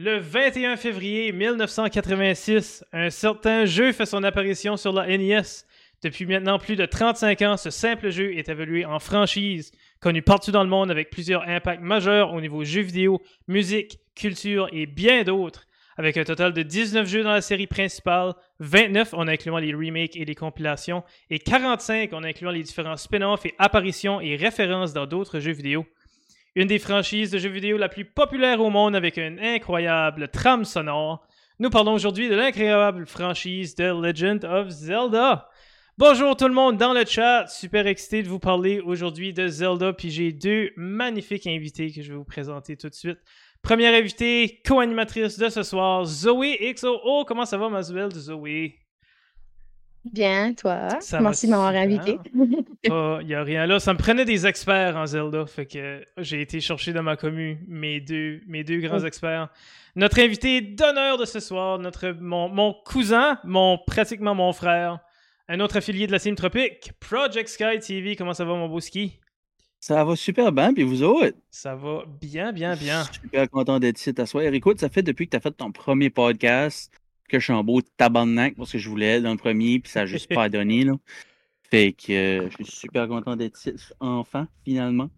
Le 21 février 1986, un certain jeu fait son apparition sur la NES. Depuis maintenant plus de 35 ans, ce simple jeu est évolué en franchise, connu partout dans le monde avec plusieurs impacts majeurs au niveau jeux vidéo, musique, culture et bien d'autres. Avec un total de 19 jeux dans la série principale, 29 en incluant les remakes et les compilations, et 45 en incluant les différents spin-offs et apparitions et références dans d'autres jeux vidéo. Une des franchises de jeux vidéo la plus populaire au monde avec une incroyable trame sonore. Nous parlons aujourd'hui de l'incroyable franchise de Legend of Zelda. Bonjour tout le monde dans le chat, super excité de vous parler aujourd'hui de Zelda, puis j'ai deux magnifiques invités que je vais vous présenter tout de suite. Première invitée, co-animatrice de ce soir, Zoé XOO. Comment ça va, ma de Zoé? Bien, toi? Merci de m'avoir invité. Il oh, n'y a rien là. Ça me prenait des experts en Zelda. Fait que j'ai été chercher dans ma commune mes deux, mes deux grands oh. experts. Notre invité d'honneur de ce soir, notre, mon, mon, cousin, mon, pratiquement mon frère, un autre affilié de la Team Tropique, Project Sky TV. Comment ça va, mon beau ski? Ça va super bien, puis vous autres? Ça va bien, bien, bien. Super content d'être ici à soir. Écoute, ça fait depuis que tu as fait ton premier podcast que je suis en beau tabarnak parce que je voulais dans le premier, puis ça n'a juste pas donné. Là. Fait que euh, je suis super content d'être ici enfin, finalement.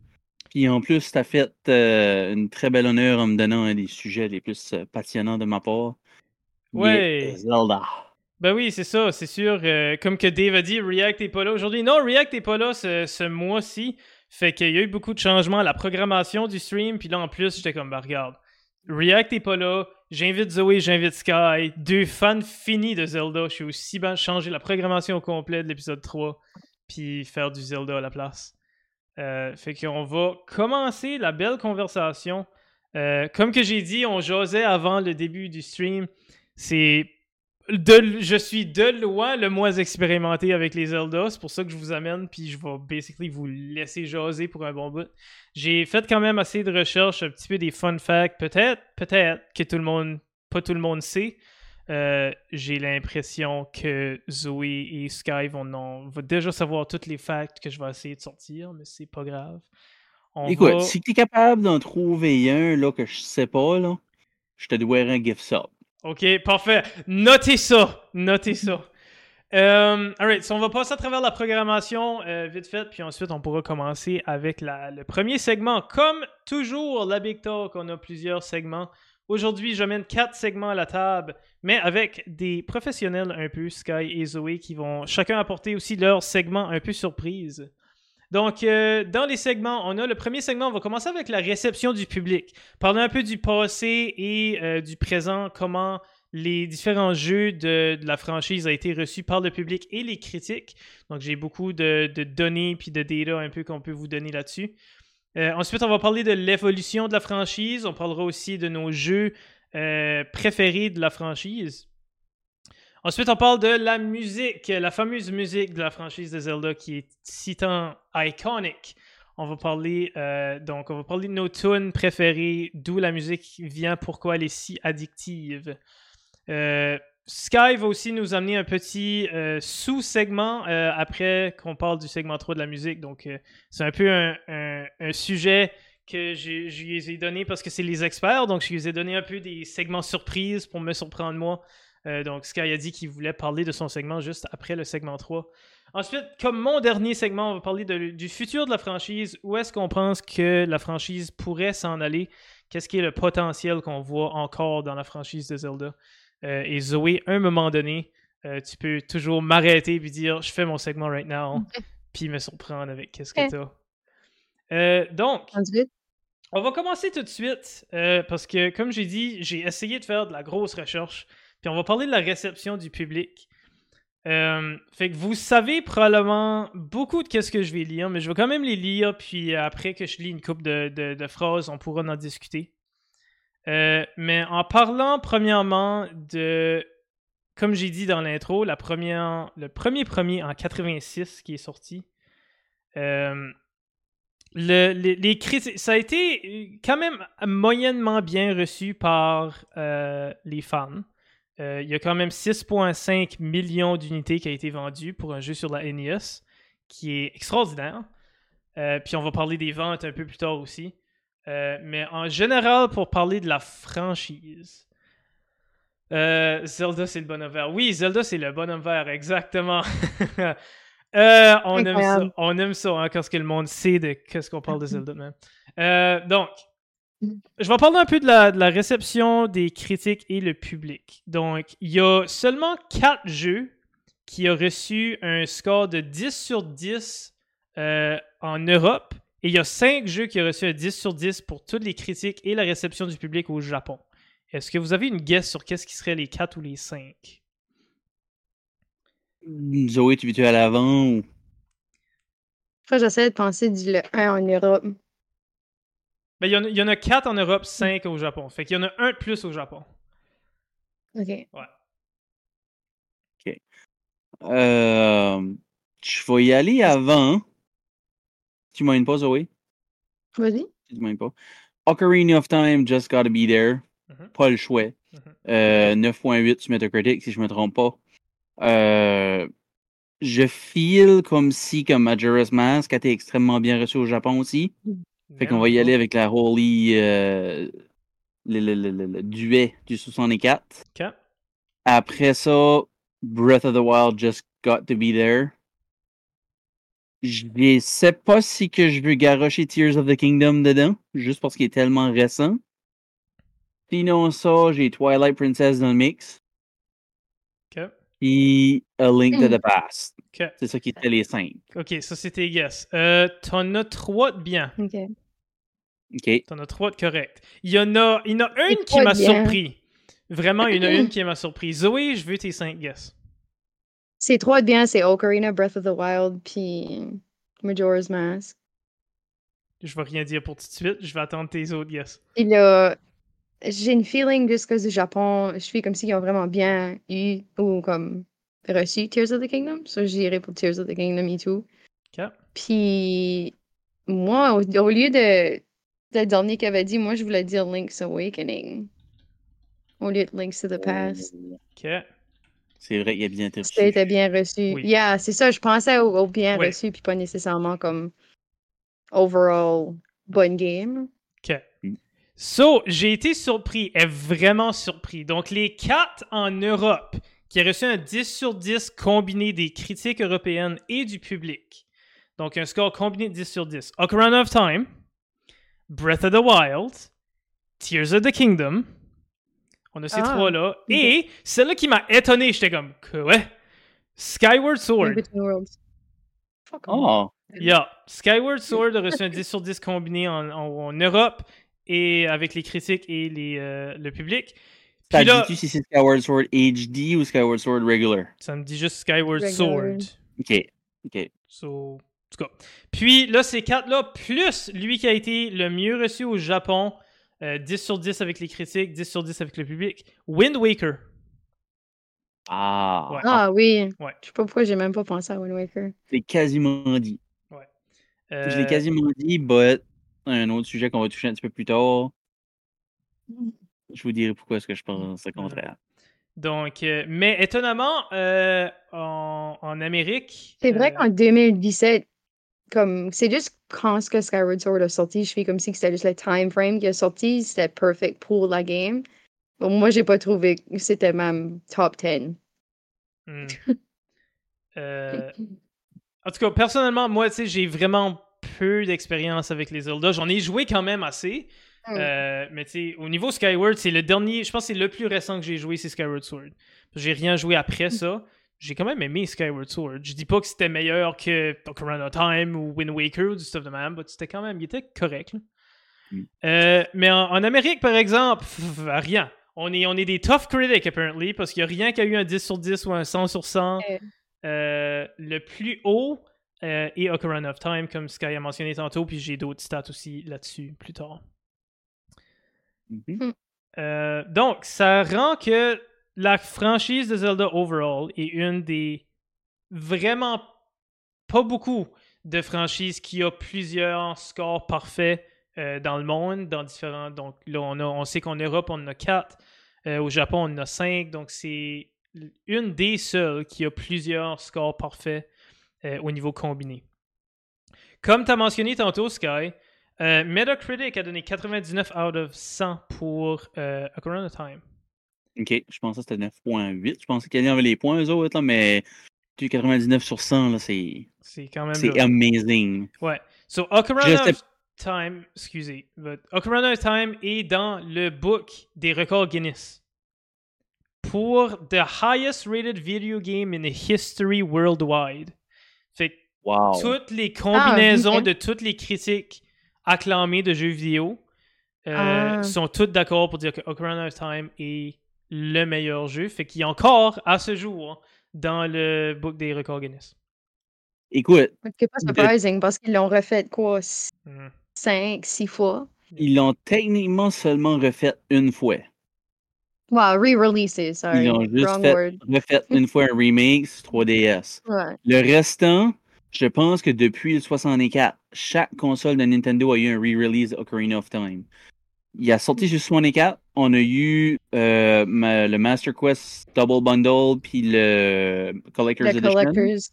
Puis en plus, tu as fait euh, une très belle honneur en me donnant un des sujets les plus euh, passionnants de ma part. Ouais. Zelda. Ben oui, c'est ça, c'est sûr. comme que Dave a dit, React n'est pas là aujourd'hui. Non, React n'est pas là ce, ce mois-ci. Fait qu'il y a eu beaucoup de changements à la programmation du stream. Puis là, en plus, j'étais comme, bah regarde, React est pas là. J'invite Zoé, j'invite Sky. Deux fans finis de Zelda. Je suis aussi bien changer la programmation au complet de l'épisode 3. Puis faire du Zelda à la place. Euh, fait qu'on va commencer la belle conversation. Euh, comme que j'ai dit, on jasait avant le début du stream. C'est je suis de loin le moins expérimenté avec les Zelda. C'est pour ça que je vous amène, puis je vais basically vous laisser jaser pour un bon bout. J'ai fait quand même assez de recherches, un petit peu des fun facts. Peut-être, peut-être que tout le monde, pas tout le monde sait. Euh, j'ai l'impression que Zoé et Sky vont, déjà savoir tous les facts que je vais essayer de sortir, mais c'est pas grave. Écoute, si tu es capable d'en trouver un là, que je sais pas, là, je te dois un gift sub. OK, parfait. Notez ça. Notez ça. Euh, alright, so on va passer à travers la programmation euh, vite fait, puis ensuite on pourra commencer avec le premier segment. Comme toujours, la Big Talk, on a plusieurs segments. Aujourd'hui, j'amène quatre segments à la table, mais avec des professionnels un peu, Sky et Zoé, qui vont chacun apporter aussi leur segment un peu surprise. Donc, euh, dans les segments, on a le premier segment, on va commencer avec la réception du public. Parler un peu du passé et euh, du présent, comment les différents jeux de, la franchise ont été reçus par le public et les critiques. Donc, j'ai beaucoup de, données puis de data un peu qu'on peut vous donner là-dessus. Euh, ensuite, on va parler de l'évolution de la franchise. On parlera aussi de nos jeux préférés de la franchise. Ensuite, on parle de la musique, la fameuse musique de la franchise de Zelda qui est si tant iconique. On va parler euh, donc on va parler de nos tunes préférées, d'où la musique vient, pourquoi elle est si addictive. Euh, Sky va aussi nous amener un petit euh, sous-segment après qu'on parle du segment 3 de la musique. Donc, c'est un peu un, sujet que je, je lui ai donné parce que c'est les experts. Donc, je lui ai donné un peu des segments surprises pour me surprendre moi. Euh, donc, Sky a dit qu'il voulait parler de son segment juste après le segment 3. Ensuite, comme mon dernier segment, on va parler du futur de la franchise. Où est-ce qu'on pense que la franchise pourrait s'en aller? Qu'est-ce qui est le potentiel qu'on voit encore dans la franchise de Zelda? Euh, et Zoé, à un moment donné, euh, tu peux toujours m'arrêter et dire je fais mon segment right now, puis me surprendre avec qu'est-ce que tu as. donc, on va commencer tout de suite parce que, comme j'ai dit, j'ai essayé de faire de la grosse recherche puis on va parler de la réception du public. Euh, fait que vous savez probablement beaucoup de qu'est-ce que je vais lire, mais je vais quand même les lire, puis après que je lis une coupe de, phrases, on pourra en discuter. Euh, mais en parlant premièrement de, comme j'ai dit dans l'intro, le premier premier en 86 qui est sorti. Euh, le, les, ça a été quand même moyennement bien reçu par les fans. Euh, il y a quand même 6,5 millions d'unités qui ont été vendues pour un jeu sur la NES, qui est extraordinaire. Euh, puis on va parler des ventes un peu plus tard aussi. mais en général, pour parler de la franchise, Zelda, c'est le bonhomme vert. Oui, Zelda, c'est le bonhomme vert, exactement. on, aime ça, on aime ça hein, quand ce que le monde sait de qu'est-ce qu'on parle de Zelda. Même. donc, je vais parler un peu de la, de la, réception des critiques et le public. Donc, il y a seulement 4 jeux qui ont reçu un score de 10 sur 10 euh, en Europe. Et il y a 5 jeux qui ont reçu un 10 sur 10 pour toutes les critiques et la réception du public au Japon. Est-ce que vous avez une guess sur qu'est-ce qui serait les 4 ou les 5? Zoé, tu veux-tu à l'avant ou... j'essaie de penser du le 1 en Europe. Ben, il, y en a, il y en a 4 en Europe, 5 au Japon. Fait qu'il y en a un de plus au Japon. OK. Ouais. OK. Euh, je vais y aller avant. Tu m'aimes pas, Zoé? Vas-y. Tu m'aimes pas. Ocarina of Time, Just Gotta Be There. Mm-hmm. Pas le choix. Mm-hmm. euh, 9.8 sur Metacritic, si je me trompe pas. Euh, je feel comme si, comme Majora's Mask a été extrêmement bien reçu au Japon aussi. Mm. Fait qu'on va y aller avec la Holy. Euh, le, le, le, le, duet du 64. OK. Après ça, Breath of the Wild just got to be there. Je sais pas si que je veux garocher Tears of the Kingdom dedans, juste parce qu'il est tellement récent. Sinon ça, j'ai Twilight Princess dans le mix. OK. Puis A Link to the Past. OK. C'est ça qui était les cinq. OK, ça c'était guess. Euh, T'en as trois de bien. OK. OK. T'en as trois de correct. Il y en a, il y en a une qui m'a surpris. Vraiment, il y en a une qui m'a surpris. Zoé, je veux tes cinq guesses. C'est trois de bien, c'est Ocarina, Breath of the Wild, puis Majora's Mask. Je vais rien dire pour tout de suite, je vais attendre tes autres guesses. Il a... J'ai une feeling jusqu'au Japon, je suis comme s'ils ont vraiment bien eu ou comme reçu Tears of the Kingdom. Ça, so, j'irai pour Tears of the Kingdom et tout. OK. Puis moi, au, au lieu de le dernier qu'il avait dit, moi, je voulais dire Link's Awakening. Au lieu de Link's to the Past. OK. C'est vrai qu'il a bien été reçu. C'était bien reçu. Oui. Yeah, c'est ça, je pensais au, bien reçu, puis pas nécessairement comme overall bonne game. OK. Mm. So, j'ai été surpris, est vraiment surpris. Donc, les quatre en Europe qui ont reçu un 10 sur 10 combiné des critiques européennes et du public. Donc, un score combiné de 10 sur 10. Ocarina of Time, Breath of the Wild, Tears of the Kingdom. On a ces ah, trois-là. Et celle-là qui m'a étonné, j'étais comme, quoi? Skyward Sword. Oh. Yeah. Skyward Sword a reçu un 10 sur 10 combiné en, en, Europe et avec les critiques et les, euh, le public. Ça dit tu si c'est Skyward Sword HD ou Skyward Sword Regular? Ça me dit juste Skyward Sword. Ok. Ok. So, tout cas. Puis là, ces quatre-là, plus lui qui a été le mieux reçu au Japon, 10 euh, sur 10 avec les critiques, 10 sur 10 avec le public, Wind Waker. Ah, ah oui. Ouais. Je sais pas pourquoi j'ai même pas pensé à Wind Waker. C'est quasiment dit. Ouais. Je l'ai euh, quasiment dit, but un autre sujet qu'on va toucher un petit peu plus tard. Je vous dirai pourquoi est-ce que je pense le contraire. Donc, euh, mais étonnamment, en, en, Amérique. C'est vrai qu'en 2017, comme c'est juste quand ce que Skyward Sword a sorti, je fais comme si c'était juste le time frame qui a sorti, c'était perfect pour la game. Bon, moi, j'ai pas trouvé que c'était même top 10. Hmm. euh... En tout cas, personnellement, moi, tu sais, j'ai vraiment peu d'expérience avec les Zelda. J'en ai joué quand même assez. Hmm. Euh, mais tu sais, au niveau Skyward, c'est le dernier, je pense que c'est le plus récent que j'ai joué, c'est Skyward Sword. J'ai rien joué après hmm. ça j'ai quand même aimé Skyward Sword. Je dis pas que c'était meilleur que Ocarina of Time ou Wind Waker ou du stuff de même, mais c'était quand même, il était correct. Mm. Euh, mais en, Amérique, par exemple, rien. On est, on est des tough critics, apparently, parce qu'il n'y a rien qui a eu un 10 sur 10 ou un 100 sur 100. Euh, le plus haut euh, est Ocarina of Time, comme Sky a mentionné tantôt, puis j'ai d'autres stats aussi là-dessus plus tard. Mm-hmm. Euh, donc, ça rend que la franchise de Zelda overall est une des vraiment pas beaucoup de franchises qui a plusieurs scores parfaits euh, dans le monde, dans différents. Donc là, on, a, sait qu'en Europe, on en a quatre. Euh, au Japon, on en a cinq. Donc c'est une des seules qui a plusieurs scores parfaits euh, au niveau combiné. Comme tu as mentionné tantôt, Sky, Metacritic a donné 99 out of 100 pour Ocarina of Time. Ok, je pensais que c'était 9.8. Je pensais qu'il y avait les points, eux autres, là, mais du 99 sur 100, là, c'est C'est quand même. c'est amazing. Ouais. So, Ocarina of Time, excusez, but Ocarina of Time est dans le book des records Guinness pour the highest rated video game in the history worldwide. Fait que Wow. toutes les combinaisons ok. de toutes les critiques acclamées de jeux vidéo euh, Ah. sont toutes d'accord pour dire que Ocarina of Time est le meilleur jeu. Fait qu'il est encore, à ce jour, dans le book des records Guinness. Écoute, C'est pas De- surprising parce qu'ils l'ont refait quoi, Mhm. 5, 6 fois. ils l'ont techniquement seulement refait une fois. Wow, re-releases, sorry. Ils l'ont juste Wrong fait- word. Refait une fois un remake sur 3DS. Ouais. Le restant, je pense que depuis le 64, chaque console de Nintendo a eu un re-release Ocarina of Time. Il a sorti sur 64, on a eu euh, ma- le Master Quest Double Bundle puis le Collector's The Edition. Collectors.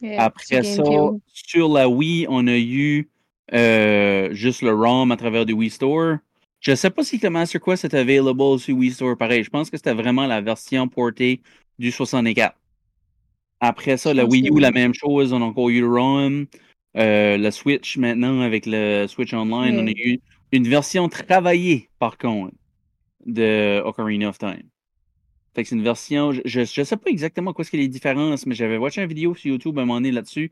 Yeah, Après ça, GameCube. sur la Wii, on a eu euh, juste le ROM à travers du Wii Store. Je sais pas si le Master Quest est available sur Wii Store pareil. Je pense que c'était vraiment la version portée du 64. Après ça, la Wii U, oui. la même chose. On a encore eu le ROM. Euh, la Switch, maintenant, avec le Switch Online, on a eu une version travaillée, par contre, de Ocarina of Time. Fait que c'est une version. Je, je, sais pas exactement quoi ce qu'il y a les différences, mais j'avais watché une vidéo sur YouTube à un moment donné là-dessus.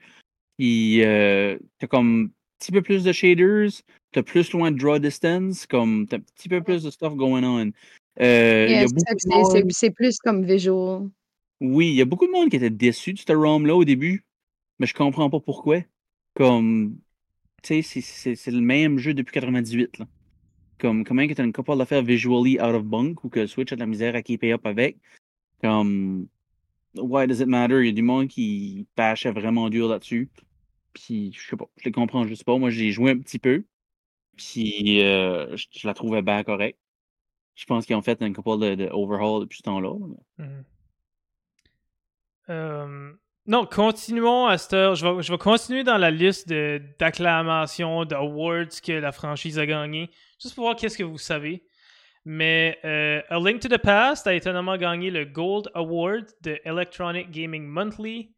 Puis euh, t'as comme un petit peu plus de shaders, t'as plus loin de draw distance, comme t'as un petit peu plus de stuff going on. Euh, Yeah, c'est monde- plus comme visual. oui, il y a beaucoup de monde qui était déçu de ce ROM-là au début, mais je comprends pas pourquoi. Comme, tu sais, c'est- le même jeu depuis 98, là. Comme, comment que t'as une capable de faire visually out of bunk ou que Switch a de la misère à keep up avec? Comme, why does it matter? Il y a du monde qui pâchait vraiment dur là-dessus. Puis, je sais pas, je les comprends juste pas. Moi, j'ai joué un petit peu. Puis, euh, je, la trouvais bien correcte. Je pense qu'ils ont fait un couple de, de overhaul depuis ce temps-là. Euh, non, continuons à cette heure. Je vais, je vais continuer dans la liste d'acclamations, d'awards que la franchise a gagné, juste pour voir qu'est-ce que vous savez. Mais euh, A Link to the Past a étonnamment gagné le Gold Award de Electronic Gaming Monthly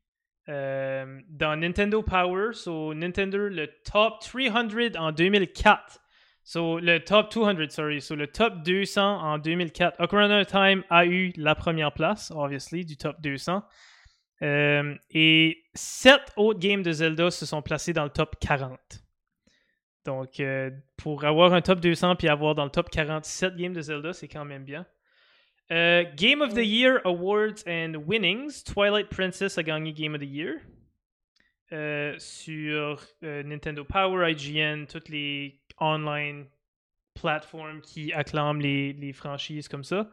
euh, dans Nintendo Power. So, Nintendo, le top 300 en 2004. So, le top 200, sorry. So, le top 200 en 2004. Ocarina of Time a eu la première place, obviously, du top 200. Euh, et sept autres games de Zelda se sont placés dans le top 40. Donc, euh, pour avoir un top 200 puis avoir dans le top 47 games de Zelda, c'est quand même bien. Euh, Game of the Year Awards and Winnings. Twilight Princess a gagné Game of the Year. Euh, sur Nintendo Power, IGN, toutes les online plateformes qui acclament les, les franchises comme ça.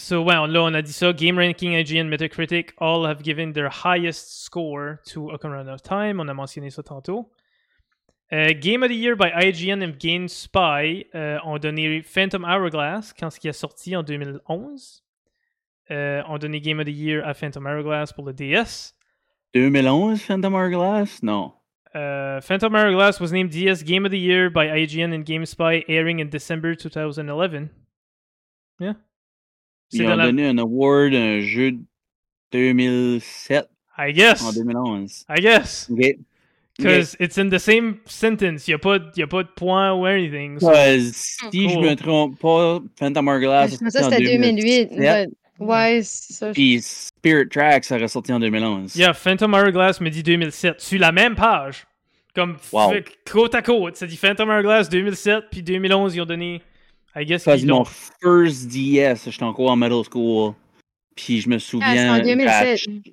So, on- là, on a dit ça. Game Ranking, IGN, Metacritic, all have given their highest score to Ocarina of Time. On a mentionné ça tantôt. Euh, Game of the Year by IGN and GameSpy euh, ont donné Phantom Hourglass quand ce qui est sorti en 2011. Euh, ont donné Game of the Year à Phantom Hourglass pour le DS. 2011, Phantom Hourglass? Non. Uh, Phantom Hourglass was named DS Game of the Year by IGN and GameSpy, airing in December 2011. Yeah. Ils ont la... donné un award, un jeu de 2007 I guess. en 2011. I guess. OK. Because it's in the same sentence. Il n'y a, pas- y a pas de point ou anything. so- Because si je Cool. me trompe pas, Phantom Hourglass Ça, c'était 2008. 2007, but- Ouais, c'est ça. Puis Spirit Tracks ça aurait sorti en 2011. Yeah, Phantom Hourglass me dit 2007. Sur la même page. Comme Wow. côte à côte. Ça dit Phantom Hourglass 2007, puis 2011, ils ont donné. I guess Parce mon first DS, j'étais encore en middle school. Puis je me Ah, souviens, en j'ai 2007. ach-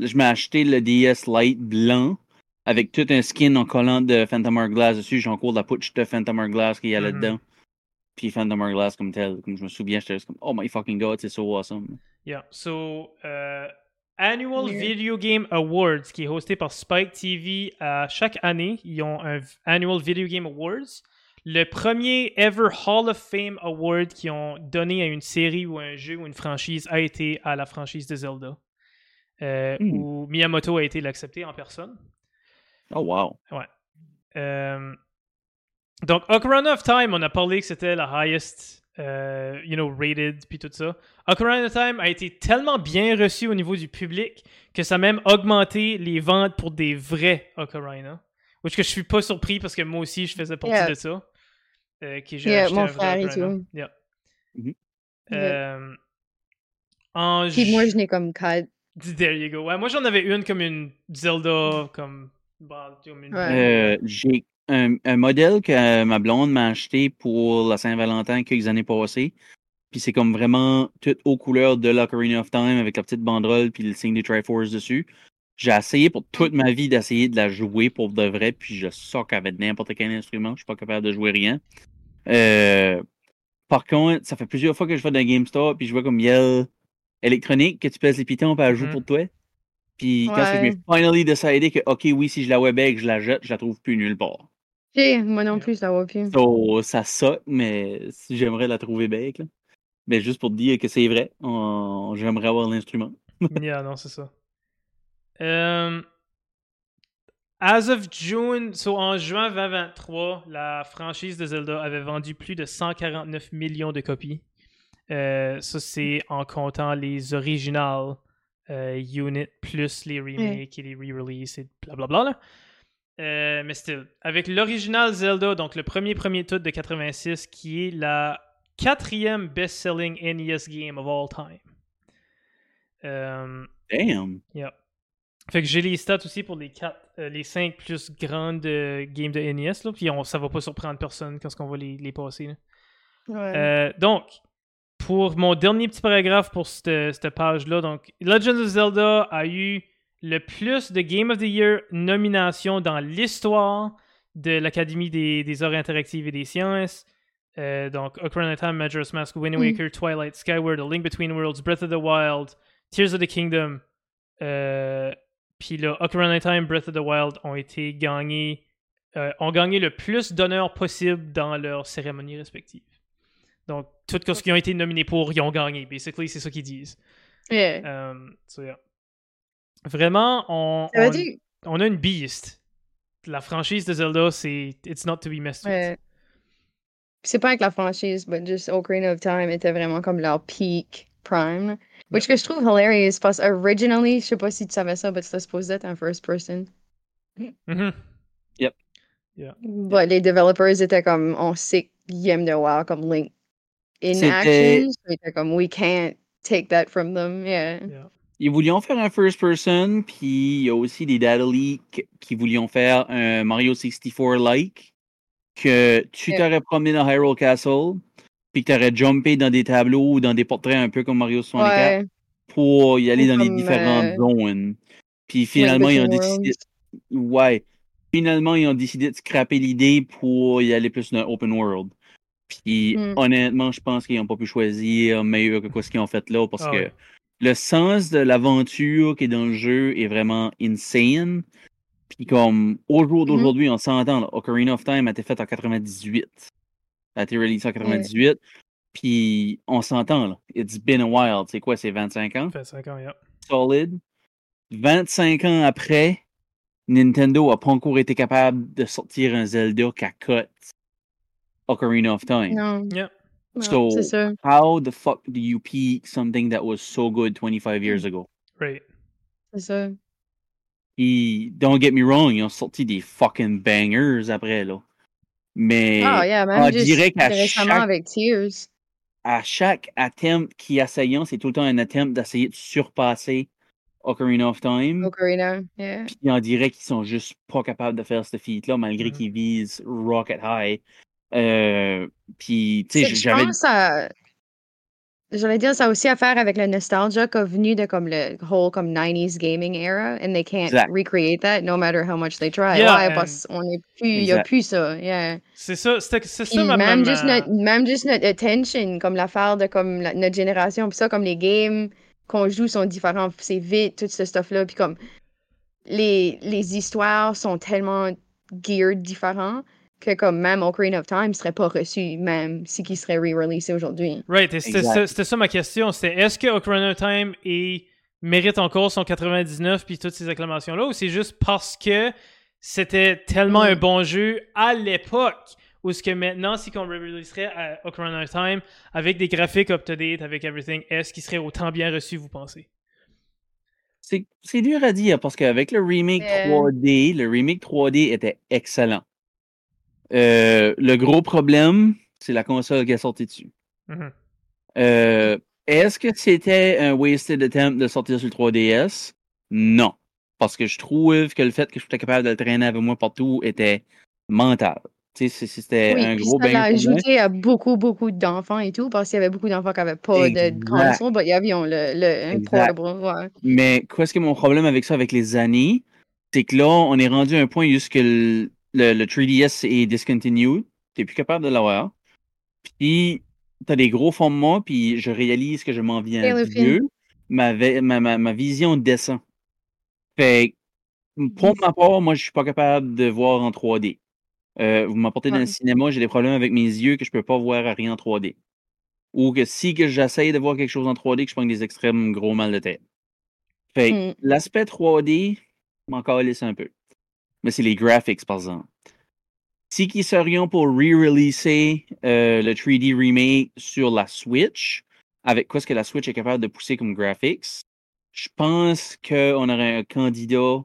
je m'ai acheté le DS Lite blanc avec tout un skin en collant de Phantom Hourglass dessus. J'ai encore la pouche de Phantom Hourglass qu'il y a Mhm. là-dedans. Puis Phantom Hourglass comme tel. Comme je me souviens, j'étais juste comme, oh my fucking god, c'est so awesome. Yeah. So, uh, Annual. Video Game Awards, qui est hosté par Spike TV à chaque année. Ils ont un Annual Video Game Awards. Le premier ever Hall of Fame Award qu'ils ont donné à une série ou un jeu ou une franchise a été à la franchise de Zelda. euh, Hmm. Où Miyamoto a été l'accepté en personne. Oh, wow. Euh, donc, Ocarina of Time, on a parlé que c'était la highest, euh, you know, rated, puis tout ça. Ocarina of Time a été tellement bien reçu au niveau du public que ça a même augmenté les ventes pour des vrais Ocarina. Which que je suis pas surpris parce que moi aussi, je faisais partie Yeah. de ça. Euh, qui j'ai Yeah, acheté mon frère et tout. Yeah. Mhm. Euh, en Puis ju- moi, je n'ai comme quatre. There you go. Ouais, moi j'en avais une comme une Zelda, comme. bah, comme une- Ouais. Euh, J'ai un, un modèle que ma blonde m'a acheté pour la Saint-Valentin quelques années passées. Puis c'est comme vraiment tout aux couleurs de l'Ocarina of Time avec la petite banderole puis le signe des Triforce dessus. J'ai essayé pour toute ma vie d'essayer de la jouer pour de vrai, puis je soque avec n'importe quel instrument. Je suis pas capable de jouer rien. Euh, par contre, ça fait plusieurs fois que je vais dans Game Store, puis je vois comme Yell électronique que tu pèses les pitons, puis elle joue Mhm. pour toi. Puis quand Ouais. j'ai finally décidé que, OK, oui, si je la web que je la jette, je la trouve plus nulle part. J'ai- Moi non plus, ça va plus. So, ça saute, mais j'aimerais la trouver bec, là. Mais juste pour te dire que c'est vrai, on- j'aimerais avoir l'instrument. Yeah, non, c'est ça. Euh, as of June, so en juin 2023, la franchise de Zelda avait vendu plus de 149 millions de copies. Euh, ça, c'est en comptant les originales euh, units plus les remakes et les re-releases et blablabla. Là. Euh, mais still, avec l'original Zelda, donc le premier premier tout de 86, qui est la quatrième best-selling NES game of all time. Damn! Fait que j'ai les stats aussi pour les quatre, euh, les cinq plus grandes euh, games de NES, là, puis on, ça va pas surprendre personne quand on va les, les passer. là. Ouais. Euh, donc, pour mon dernier petit paragraphe pour cette, cette page-là, donc Legend of Zelda a eu le plus de Game of the Year nominations dans l'histoire de l'Académie des, des arts interactives et des sciences. Euh, donc, Ocarina of Time, Majora's Mask, Wind Mm. Waker, Twilight, Skyward, A Link Between Worlds, Breath of the Wild, Tears of the Kingdom, euh, puis là, Ocarina of Time, Breath of the Wild ont été gagnés, euh, ont gagné le plus d'honneurs possible dans leurs cérémonies respectives. Donc, tout ce qu'ils ont été nominés pour, ils ont gagné. Basically, c'est ça qu'ils disent. Yeah. Um, so yeah. Vraiment, on, a une beast. La franchise de Zelda, c'est It's not to be messed with. Ouais. C'est pas avec la franchise, mais juste Ocarina of Time était vraiment comme leur peak prime. Which que je trouve hilarious parce que originally, je sais pas si tu savais ça, mais c'était supposé être un first person. Mhm. But les developers étaient comme, on sait qu'ils aiment de voir comme Link in C'était- action. étaient comme, we can't take that from them. Yeah. Yeah. Ils voulions faire un first person, puis il y a aussi des data leaks qui voulions faire un Mario 64-like, que tu Yeah. t'aurais promené dans Hyrule Castle, puis que tu aurais jumpé dans des tableaux ou dans des portraits un peu comme Mario 64 Ouais. pour y aller dans les différentes euh, zones. Puis finalement, ils ont décidé. Ouais. Finalement, ils ont décidé de scraper l'idée pour y aller plus dans open world. Puis Mm. honnêtement, je pense qu'ils n'ont pas pu choisir meilleur que quoi ce qu'ils ont fait là parce Ah que ouais. le sens de l'aventure qui est dans le jeu est vraiment insane. Puis comme au jour d'aujourd'hui, on s'entend, Ocarina of Time a été fait en 98. A été release en 98. Puis on s'entend, là. It's been a while. C'est quoi, c'est 25 ans? Ça fait 5 ans, yeah. solide. 25 ans après, Nintendo a pas encore été capable de sortir un Zelda qui cote Ocarina of Time. Non. Yeah. So-. How the fuck do you peak something that was so good 25 years Mm. ago? Right. C'est ça. Puis, don't get me wrong, ils ont sorti des fucking bangers après, là. Mais Ah, yeah, même on juste dirait qu'à chaque- avec Tears. à chaque attempt qu'ils essayent, c'est tout le temps un attempt d'essayer de surpasser Ocarina of Time. Ocarina. Yeah. Puis on dirait qu'ils sont juste pas capables de faire ce feat-là, malgré Mhm. qu'ils visent Rocket High. Euh, puis, tu sais, C'est- Je j'avais. pense à. J'allais dire, ça a aussi à faire avec le nostalgia qui est venu de comme le whole comme 90s gaming era, and they can't Exact. recreate that no matter how much they try. Yeah, ouais, parce qu'on est plus, il y a plus ça, yeah. C'est ça, c'est ça ma même juste ma- notre, même juste notre attention, comme l'affaire de comme la- notre génération, puis ça, comme les games qu'on joue sont différents, c'est vite, tout ce stuff-là, puis comme les, les histoires sont tellement geared différents que comme même Ocarina of Time serait pas reçu, même si qui serait re-releasé aujourd'hui. Right, et c'était ça, ma question. Est-ce que Ocarina of Time est- mérite encore son 99 puis toutes ces acclamations-là ou c'est juste parce que c'était tellement un Mm. bon jeu à l'époque. Ou ce que maintenant, si on releaserait à Ocarina of Time avec des graphiques up-to-date, avec everything, est-ce qu'il serait autant bien reçu, vous pensez? C'est c'est dur à dire parce qu'avec le remake Euh. 3D, le remake 3D était excellent. Euh, le gros problème, c'est la console qui est sortie dessus. Mhm. Euh, Est-ce que c'était un wasted attempt de sortir sur le 3DS? Non. Parce que je trouve que le fait que je sois capable de le traîner avec moi partout était mental. Tu sais, c'est- c'était Oui, un gros ça bain pour ajouté à beaucoup, beaucoup d'enfants et tout, parce qu'il y avait beaucoup d'enfants qui n'avaient pas de console, mais il y avait le, le portable, ouais. Mais qu'est-ce que mon problème avec ça, avec les années, c'est que là, on est rendu à un point où le, le, le 3DS est discontinued. T'es plus capable de l'avoir. Puis, t'as des gros formats, puis je réalise que je m'en viens vieux. Ma, ma, ma, ma vision descend. Fait que, pour ma part, moi, je suis pas capable de voir en 3D. Euh, vous m'apportez dans le cinéma, j'ai des problèmes avec mes yeux que je peux pas voir à rien en 3D. Ou que si que j'essaye de voir quelque chose en 3D, que je prends des extrêmes gros mal de tête. Fait que Mm. l'aspect 3D m'en calisse un peu. Mais c'est les graphics, par exemple. Si qu'ils serions pour re-releaser euh, le 3D remake sur la Switch, avec quoi ce que la Switch est capable de pousser comme graphics, je pense qu'on aurait un candidat,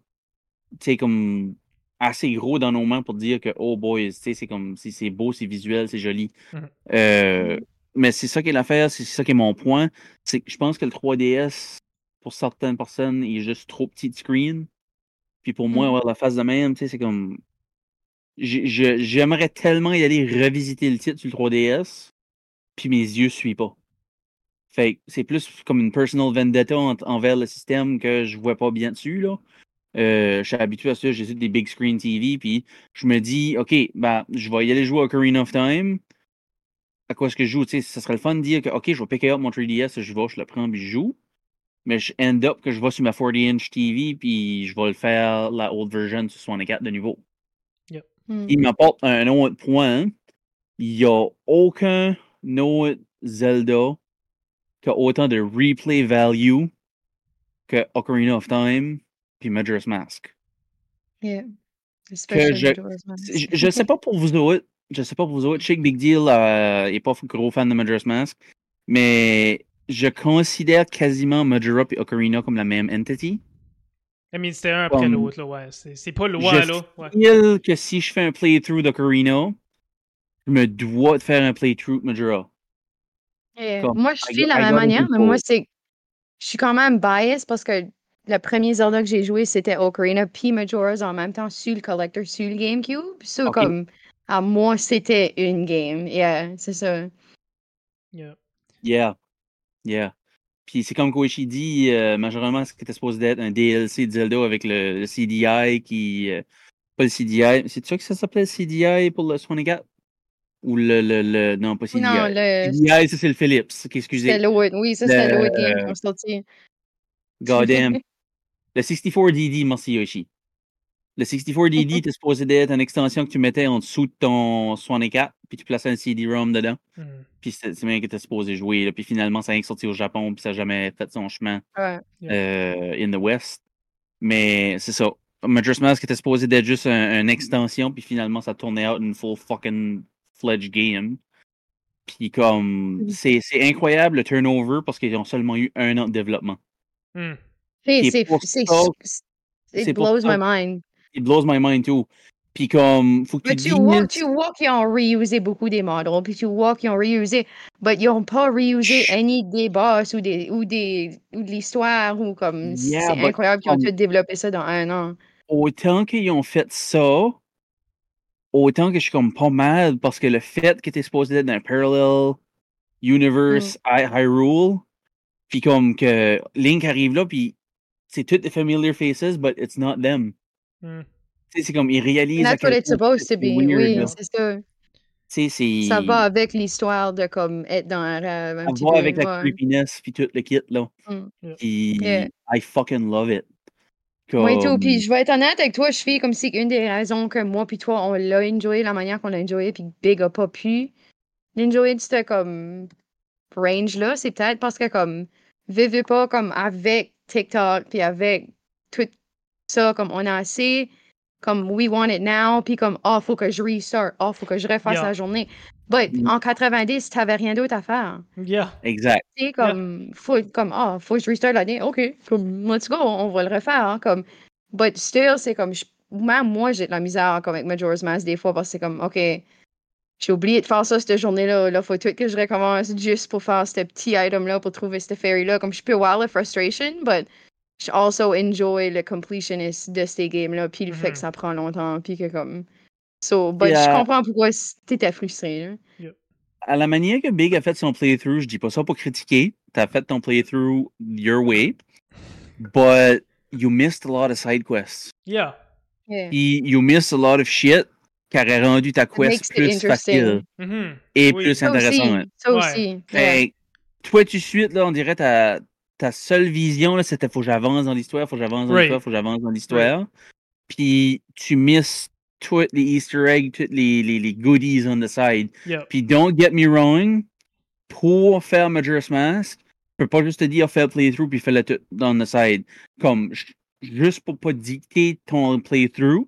tu sais, comme assez gros dans nos mains pour dire que, oh boy, c'est comme, si c'est beau, c'est visuel, c'est joli. Mhm. Euh, mais c'est ça qui est l'affaire, c'est ça qui est mon point. C'est que je pense que le 3DS, pour certaines personnes, il est juste trop petit de screen. Puis pour moi, Mhm. avoir la face de même, tu sais, c'est comme. J'aimerais tellement y aller revisiter le titre sur le 3DS, puis mes yeux suivent pas. Fait que c'est plus comme une personal vendetta en- envers le système que je vois pas bien dessus, là. Euh, je suis habitué à ça, j'ai des big screen TV, puis je me dis, OK, ben, je vais y aller jouer à Ocarina of Time. À quoi est-ce que je joue? Tu sais, ça serait le fun de dire que, OK, je vais picker up mon 3DS, je vais, je le prends, puis je joue. Mais je end up que je vais sur ma 40-inch TV, puis je vais le faire la old version sur 64 de nouveau. Mm. Il m'apporte un autre point. Il n'y a aucun autre Zelda qui a autant de replay value que Ocarina of Time puis Majora's Mask. Yeah. Especially je-. Je, je sais pas pour vous autres, je sais pas pour vous autres, je sais que Big Deal euh, est pas gros fan de Majora's Mask, mais je considère quasiment Majora et Ocarina comme la même entity. I mean, c'était un après l'autre, là, ouais. C'est c'est pas loin, Je là. Ouais. que si je fais un playthrough d'Ocarina, je me dois de faire un playthrough de Majora. Comme, Moi, je suis de la même manière, mais moi, c'est. Je suis quand même biased parce que le premier Zelda que j'ai joué, c'était Ocarina puis Majora's en même temps sur le collector, sur le GameCube. So, Ok. comme, à moi, c'était une game. Yeah, c'est ça. Yeah. Yeah. Yeah. Puis c'est comme Koichi dit, euh, majoritairement, ce qui était supposé être un DLC de Zelda avec le, le CDI qui. euh, pas le CDI. C'est ça que ça s'appelait le CDI pour le 64 Ou le. le, le non, pas CDI. Non, le. CDI, ça c'est le Philips. Excusez. l'autre. Oui, ça, c'était Le- game sorti. Goddamn. Le 64DD, merci Yoshi. Le 64DD était supposé être une extension que tu mettais en dessous de ton 64, puis tu plaçais un CD-ROM dedans. Mhm. Puis c'est bien que tu supposé jouer. Là. Puis finalement, ça a rien sorti au Japon, puis ça n'a jamais fait son chemin Ouais. euh, in the West. Mais c'est ça. Majora's Mask était supposé être juste un- une extension, puis finalement, ça tournait out une full fucking fledged game. Puis comme, Mhm. c'est c'est incroyable le turnover parce qu'ils ont seulement eu un an de développement. Et C'est. blows my mind. It blows my mind too. Puis comme, faut que Mais tu tu vois, tu vois qu'ils ont reusé beaucoup des modèles, puis tu vois qu'ils ont reusé, mais ils n'ont pas reusé Chut. any des boss ou des ou des ou de l'histoire ou comme Yeah, c'est incroyable qu'ils ont tout développé ça dans un an. autant qu'ils ont fait ça, autant que je suis comme pas mal parce que le fait que t'es supposé être dans un parallel universe Hy- Hyrule, puis comme que Link arrive là, puis c'est toutes des familiar faces, but it's not them. Sais, c'est comme, ils réalisent supposed to c'est be. weird, Oui, là. c'est ça. Ça va avec l'histoire de comme être dans un rêve un Ça va peu. avec la creepiness, puis tout le kit, là. Mm. Yeah. Puis, Yeah. I fucking love it. Moi et tout. Comme- Puis je vais être honnête avec toi, je fais comme si une des raisons que moi puis toi, on l'a enjoyé, la manière qu'on l'a enjoyé, puis Big a pas pu l'enjoyer de cette comme range-là, c'est peut-être parce que comme vivez pas comme avec TikTok puis avec tout ça, comme on a assez comme we want it now, puis comme ah, faut que je restart, ah, faut que je refasse Yeah. la journée. But Mm. en 90, t'avais rien d'autre à faire. Yeah. Exact. Tu sais, comme, faut, comme, ah, faut que je restart l'année. OK, comme, let's go, on va le refaire. hein, comme, but still, c'est comme, je- même moi, j'ai de la misère comme avec Majora's Mask des fois parce que c'est comme, OK, j'ai oublié de faire ça cette journée-là. Là, faut tout que je recommence juste pour faire ce petit item-là, pour trouver cette fairy-là. Comme, je peux voir la frustration, but also enjoy le completionist de ces games-là, puis le fait Mhm. que ça prend longtemps, puis que comme. So, but je Yeah. comprends pourquoi t'étais frustré. Là. À la manière que Big a fait son playthrough, je dis pas ça pour critiquer. T'as fait ton playthrough your way. But you missed a lot of side quests. Yeah. Yeah. Puis you missed a lot of shit qui aurait rendu ta quest plus facile interesting. Mhm. et Oui. plus Ça aussi, intéressante. ça aussi. yeah. Fait que toi, de suite, là, on dirait ta, ta seule vision, là, c'était faut que j'avance dans l'histoire, faut que j'avance dans Right. l'histoire, faut que j'avance dans l'histoire. Puis tu misses tous les Easter eggs, toutes les, les, les goodies on the side. Puis don't get me wrong, pour faire Majora's Mask, je peux pas juste te dire fais le playthrough puis fais le tout on the side. Comme, juste pour pas dicter ton playthrough,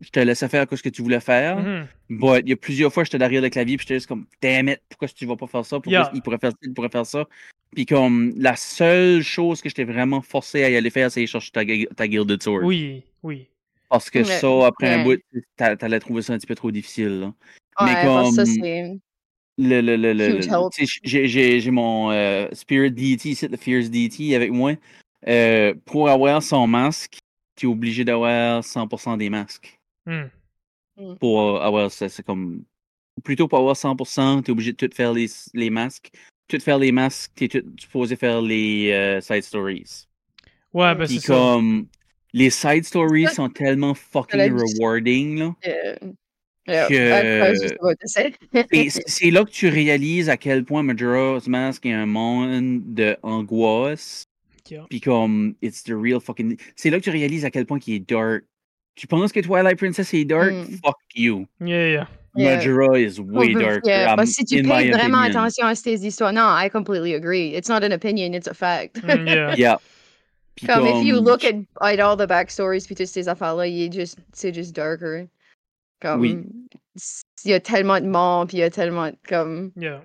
je te laissais faire ce que tu voulais faire. Mhm. But il y a plusieurs fois, j'étais derrière le clavier, puis j'étais juste comme, damn it, pourquoi tu vas pas faire ça? Pourquoi Yeah. il pourrait faire ça, il pourrait faire ça? Puis comme, la seule chose que j'étais vraiment forcé à y aller faire, c'est chercher ta, ta Gilded Sword. Oui, oui. Parce que Ouais. ça, après un bout, t'a- t'allais trouver ça un petit peu trop difficile. Là. Ouais, Mais parce que ça, comme- c'est. Le, le, le, j'ai- j'ai j'ai mon euh, Spirit Deity ici, le Fierce Deity avec moi. Euh, pour avoir son masque, tu es obligé d'avoir 100% des masques. Hmm. pour avoir ça. C'est comme. Plutôt pour avoir 100%, tu es obligé de tout faire les, les masques. Tout faire les masques, tu es supposé faire les euh, side stories. Ouais, ben c'est ça. comme. Les side stories Ouais. sont tellement fucking rewarding, là. yeah, Que- c- c'est là que tu réalises à quel point Majora's Mask est un monde de angoisse. Yeah. Puis comme, it's the real fucking. C'est là que tu réalises à quel point il est dark. Tu penses que Twilight Princess est dark? Mm. Fuck you. Yeah, yeah. Yeah. Majora is way Well, darker. yeah, um, parce si tu in my vraiment opinion. attention à ces histoires, non, I completely agree. It's not an opinion, it's a fact. Mm, yeah. Yeah. Puis Comme if you look at, at all the backstories puis toutes ces affaires-là, il est juste, c'est juste darker. Comme, Oui. s- il y a tellement de morts puis il y a tellement de, comme, Yeah.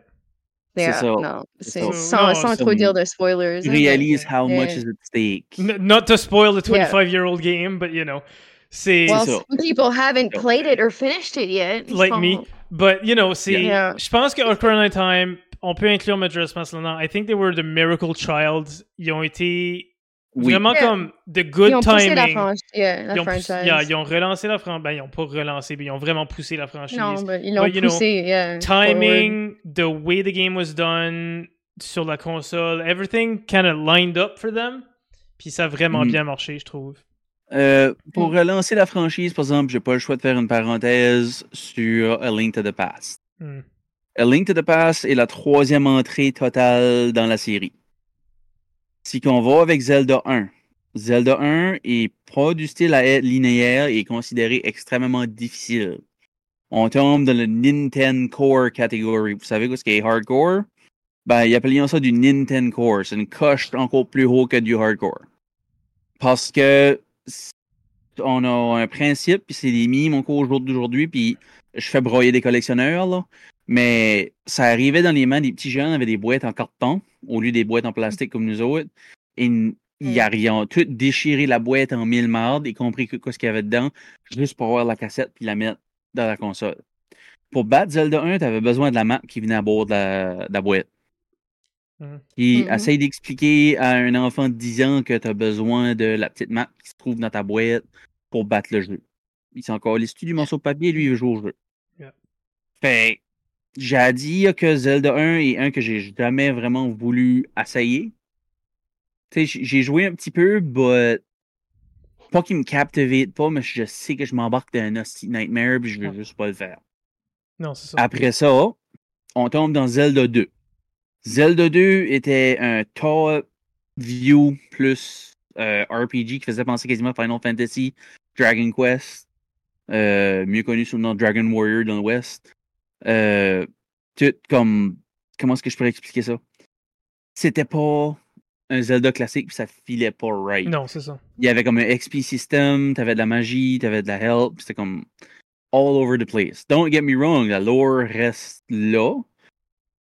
C'est yeah, ça, non, c'est c'est ça. sans, Non, sans c'est trop dire de spoilers. Tu hein, mais- how Yeah. much is at stake. N- not to spoil the Yeah. 25 year old game, but you know, c'est Well, some people haven't played it or finished it yet. like so- me. But you know, c'est. Yeah. Je pense que Ocarina of Time, on peut inclure Majora's Mask là-dedans. I think they were the Miracle Child. Ils ont été Oui. vraiment Yeah. comme the good Ils ont poussé la, timing. franchise, yeah, la Ils ont, poussé- franchise. yeah, ils ont relancé la franchise. Ben, ils ont pas relancé, mais ils ont vraiment poussé la franchise. Non, mais ils l'ont But, you know, poussé, yeah. forward. timing, the way the game was done sur la console, everything kind of lined up for them. Puis ça a vraiment Mm. bien marché, je trouve. Euh, pour Mm. relancer la franchise, par exemple, j'ai pas le choix de faire une parenthèse sur A Link to the Past. Mm. A Link to the Past est la troisième entrée totale dans la série. Si qu'on va avec Zelda 1, Zelda 1 est pas du style à être linéaire et est considéré extrêmement difficile. On tombe dans le Nintendo Core catégorie. Vous savez quoi ce qui est hardcore? Ben, ils appellent ça du Nintendo Core. C'est une coche encore plus haut que du hardcore. Parce que on a un principe, puis c'est des mimes encore au jour d'aujourd'hui, puis je fais broyer des collectionneurs, là. Mais ça arrivait dans les mains des petits jeunes avec des boîtes en carton au lieu des boîtes en plastique comme nous autres. Et ils ils ont tout déchiré la boîte en mille mardes, y compris que- ce qu'il y avait dedans, juste pour avoir la cassette puis la mettre dans la console. Pour battre Zelda 1, tu avais besoin de la map qui venait à bord de la, de la boîte. Puis Mhm. essaye d'expliquer à un enfant de 10 ans que tu as besoin de la petite map qui se trouve dans ta boîte pour battre le jeu. Il s'est encore listé du morceau de papier, lui, il veut jouer au jeu. Yeah. Fait j'ai à dire que Zelda 1 est un que j'ai jamais vraiment voulu essayer. Tu sais, j- j'ai joué un petit peu, but pas qu'il me captivate pas, mais je sais que je m'embarque dans un hostie nightmare puis je veux Ouais. juste pas le faire. Non, c'est ça. Après ça, on tombe dans Zelda 2. Zelda 2 était un top view plus euh, RPG qui faisait penser quasiment à Final Fantasy, Dragon Quest, euh, mieux connu sous le nom Dragon Warrior dans l'Ouest. Euh, tout comme. Comment est-ce que je pourrais expliquer ça? C'était pas un Zelda classique, puis ça filait pas right. Non, c'est ça. Il y avait comme un XP system, t'avais de la magie, t'avais de la help, c'était comme all over the place. Don't get me wrong, la lore reste là,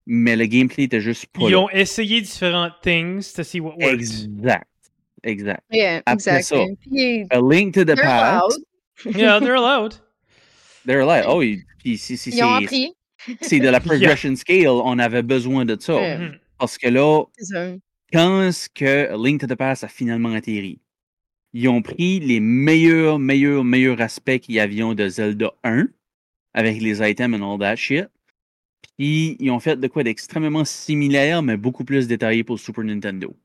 mais le gameplay était juste pas Ils là. ont essayé différentes things to see what works. Exact. Exact. Yeah, Après ça, exactly. Puis, A Link to the they're Past. Yeah, they're allowed. They're like, oh, il- puis si, si, Ils ont c'est- appris. c'est de la progression scale, on avait besoin de ça. Mhm. Parce que là, ça. quand est-ce que A Link to the Past a finalement atterri, ils ont pris les meilleurs, meilleurs, meilleurs aspects qu'il y avait de Zelda 1, avec les items and all that shit, ils ont fait de quoi d'extrêmement similaire, mais beaucoup plus détaillé pour Super Nintendo.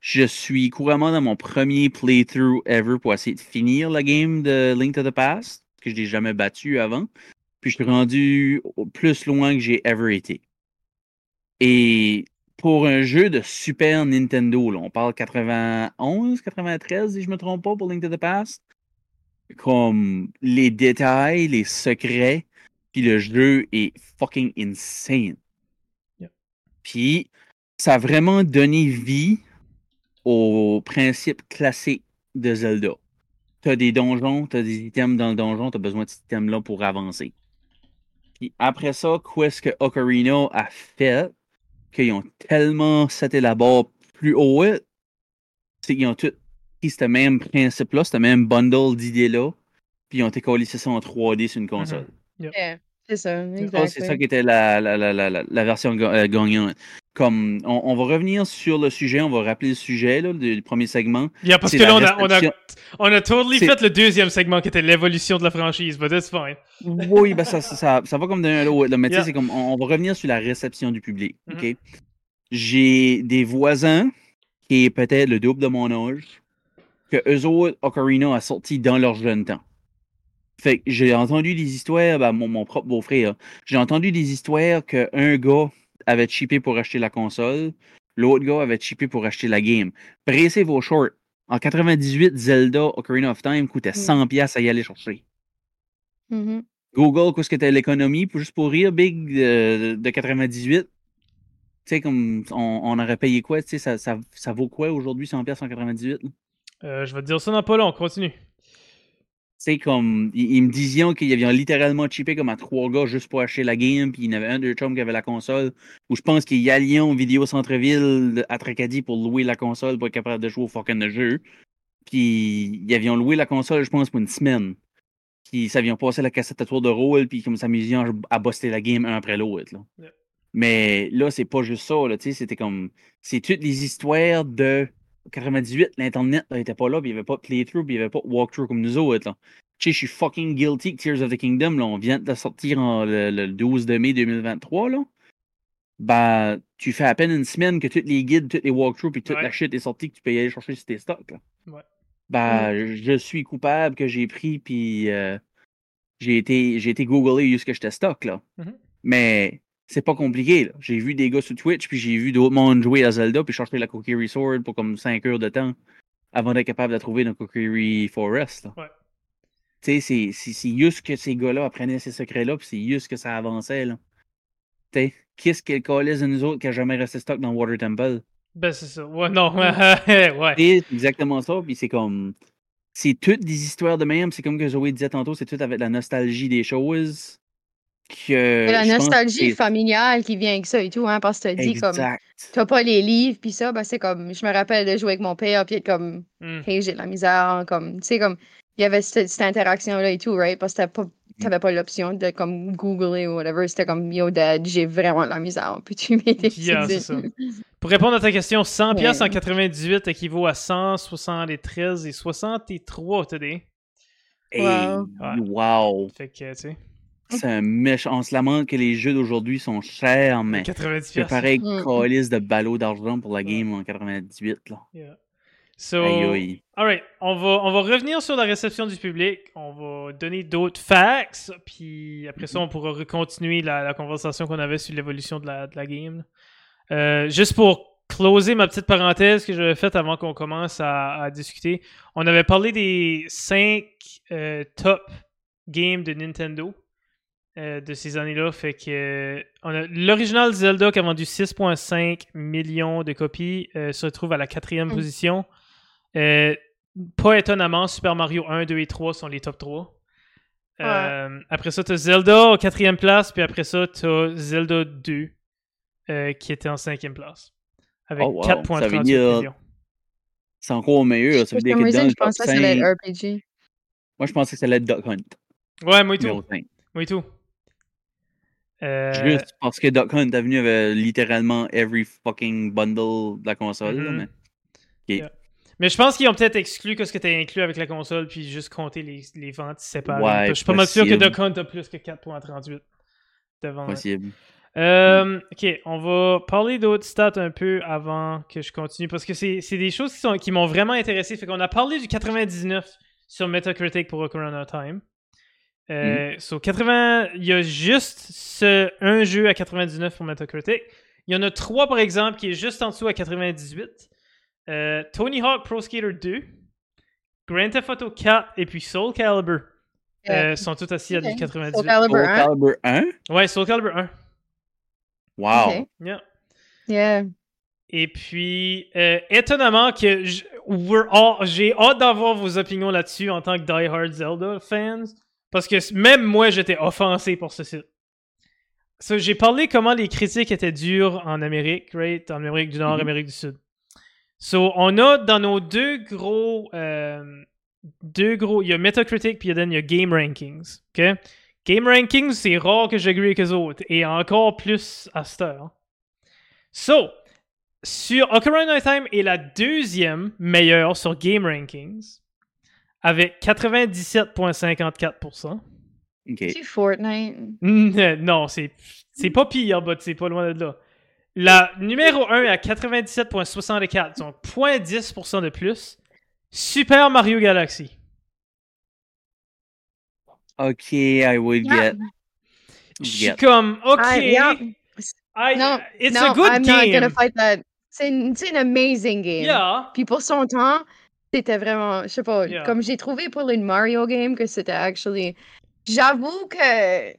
Je suis couramment dans mon premier playthrough ever pour essayer de finir la game de Link to the Past, que je n'ai jamais battu avant. Puis je suis rendu plus loin que j'ai ever été. Et pour un jeu de Super Nintendo, on parle 91, 93, si je me trompe pas, pour Link to the Past. Comme les détails, les secrets, puis le jeu est fucking insane. Yeah. Puis ça a vraiment donné vie au principe classique de Zelda. T'as des donjons, t'as des items dans le donjon, t'as besoin de ces items-là pour avancer. Puis après ça, qu'est-ce que Ocarina a fait? Qu'ils ont tellement seté la barre plus haut, c'est qu'ils ont tout pris ce même principe-là, ce même bundle d'idées-là, puis ils ont écollé ça en 3D sur une console. Yeah, c'est ça. Que c'est ça Exactly. qui était la, la, la, la, la- la version euh, gagnante. Comme on, on va revenir sur le sujet, on va rappeler le sujet là, du, du premier segment. Yeah, parce que là, on a, on, a, réception- on a totally fait le deuxième segment qui était l'évolution de la franchise, but that's fine. Oui, ben ça, ça, ça, ça va comme d'un à l'autre. Mais tu sais, c'est comme on, on va revenir sur la réception du public. Mhm. OK? J'ai des voisins qui est peut-être le double de mon âge, que eux autres, Ocarina a sorti dans leur jeune temps. Fait que j'ai entendu des histoires, ben, mon, mon propre beau-frère, j'ai entendu des histoires qu'un gars avait chippé pour acheter la console, l'autre gars avait chippé pour acheter la game. Pressez vos shorts. En 98, Zelda Ocarina of Time coûtait 100$ à y aller chercher. Mhm. Google, qu'est-ce que t'as l'économie, pour- juste pour rire, Big, euh, de 98. Tu sais, comme on, on aurait payé quoi, tu sais, ça, ça, ça vaut quoi aujourd'hui 100$ en 98? là? Tu Euh, je vais te dire ça dans pas long, continue. Sais, comme, ils, ils me disaient qu'ils avaient littéralement chippé comme à trois gars juste pour acheter la game, puis il y en avait un de chums qui avait la console, où je pense qu'il y a Lyon Vidéo Centre-Ville à Tracadie pour louer la console pour être capable de jouer au fucking jeu. Puis ils avaient loué la console, je pense, pour une semaine. Puis ça vient passer la cassette à tour de rôle, puis comme s'amuser à buster la game un après l'autre. là. Yeah. Mais là, c'est pas juste ça, là, tu sais, c'était comme. C'est toutes les histoires de 98, l'Internet n'était pas là, puis il n'y avait pas de playthrough, puis il n'y avait pas de walkthrough comme nous autres. Là. Tu sais, je suis fucking guilty que Tears of the Kingdom, là, on vient de la sortir en, le, le 12 de mai 2023, là. Ben, tu fais à peine une semaine que tous les guides, tous les walkthroughs, puis toute Ouais. la shit est sortie que tu peux y aller chercher sur tes stocks, là. Ouais. Ben, je suis coupable que j'ai pris, puis euh, j'ai été, j'ai été googlé jusqu'à j'étais stock, là. Mhm. Mais c'est pas compliqué. J'ai vu des gars sur Twitch, puis j'ai vu d'autres mondes jouer à Zelda, puis chercher la Kokiri Sword pour comme 5 heures de temps avant d'être capable de la trouver dans Kokiri Forest, là. Ouais. Tu sais, c'est- juste que ces gars-là apprenaient ces secrets-là, puis c'est juste que ça avançait, là. Tu sais, qu'est-ce qu'elle collait de nous autres qui a jamais resté stock dans Water Temple? Ben, c'est ça. Ouais, non. ouais. C'est exactement ça, puis c'est comme. C'est toutes des histoires de même. C'est comme que Zoé disait tantôt, c'est tout avec la nostalgie des choses. Que la nostalgie familiale qui vient avec ça et tout, hein, parce que tu dit comme, Exact. t'as pas les livres, puis ça, ben c'est comme, je me rappelle de jouer avec mon père, puis être comme, Hmm. hey, j'ai de la misère, comme, tu sais, comme, il y avait cette, cette interaction-là et tout, right, parce que t'avais pas, t'avais pas l'option de, comme, googler ou whatever, c'était comme, yo, dad, j'ai vraiment de la misère, peux-tu m'aider? Yeah, c'est ça. Pour répondre à ta question, 100 Ouais. pièces en 98 équivaut à 173 et 63 today. Hey, Wow. Ouais. wow. Fait que, tu sais, C'est un méchant. On se lamente que les jeux d'aujourd'hui sont chers, mais 90 c'est pareil, Mm. calice de ballot d'argent pour la game en 98. Là. Yeah. So, Aïe aïe. alright, on va, on va revenir sur la réception du public. On va donner d'autres facts, puis après ça, on pourra recontinuer la, la conversation qu'on avait sur l'évolution de la, de la game. Euh, juste pour closer ma petite parenthèse que j'avais faite avant qu'on commence à, à discuter, on avait parlé des 5 top games de Nintendo. Euh, de ces années-là. Fait que euh, on a l'original Zelda qui a vendu 6,5 millions de copies euh, se retrouve à la quatrième Mm. position. Euh, pas étonnamment, Super Mario 1, 2 et 3 sont les top 3. Euh, Après ça, t'as Zelda en quatrième place, puis après ça, t'as Zelda 2 euh, qui était en cinquième place. Avec Oh, wow. 4,38 Ça veut dire- millions. C'est encore meilleur. Ça veut dire que dans reason, le je top pensais que ça allait 5, être RPG. moi je pensais que ça allait être Duck Hunt. Ouais, moi et tout. 5. Moi et tout. Euh, Juste parce que Duck Hunt est venu avec littéralement every fucking bundle de la console. là, Mhm. mais... Yeah. Mais je pense qu'ils ont peut-être exclu ce que tu as inclus avec la console, puis juste compté les, les ventes séparées. Ouais, je suis pas mal sûr que. Duck Hunt a plus que 4.38 devant. Possible. Euh, ok, on va parler d'autres stats un peu avant que je continue, parce que c'est des choses qui, sont- qui m'ont vraiment intéressé. Fait qu'on a parlé du 99 sur Metacritic pour Ocarina of Time. Euh, so 80, il y a juste ce, un jeu à 99 pour Metacritic. Il y en a trois, par exemple, qui est juste en dessous à 98. Euh, Tony Hawk Pro Skater 2, Grand Theft Auto 4 et puis Soul Calibur euh, sont tous assis à du Ok. 98. Soul Calibur Soul 1. Calibur 1? Ouais, Soul Calibur 1. Wow. Yeah. Yeah. Et puis, euh, étonnamment que j- we're all- j'ai hâte d'avoir vos opinions là-dessus en tant que Die Hard Zelda fans. Parce que même moi, j'étais offensé pour ce site. So, j'ai parlé comment les critiques étaient dures en Amérique, right? En Amérique du Nord, Mhm. Amérique du Sud. So, on a dans nos deux gros... euh, deux gros... Il y a Metacritic, puis il y a Game Rankings, OK? Game Rankings, c'est rare que j'agree avec eux autres. Et encore plus à cette heure. So, sur Ocarina of Time est la deuxième meilleure sur Game Rankings avec 97,54%. Ok. C'est Fortnite? Non, c'est c'est pas pire, but c'est pas loin de là. La numéro 1 est à 97,64, donc 0.10% de plus. Super Mario Galaxy. Ok, I would Yeah. get. Je suis comme, ok, Ah, yeah. I- No, it's no, a good I'm game. not gonna fight that. C'est une- c'est un amazing game. Yeah. Puis pour son temps, c'était vraiment, je sais pas, Yeah. comme j'ai trouvé pour une Mario game que c'était actually. J'avoue que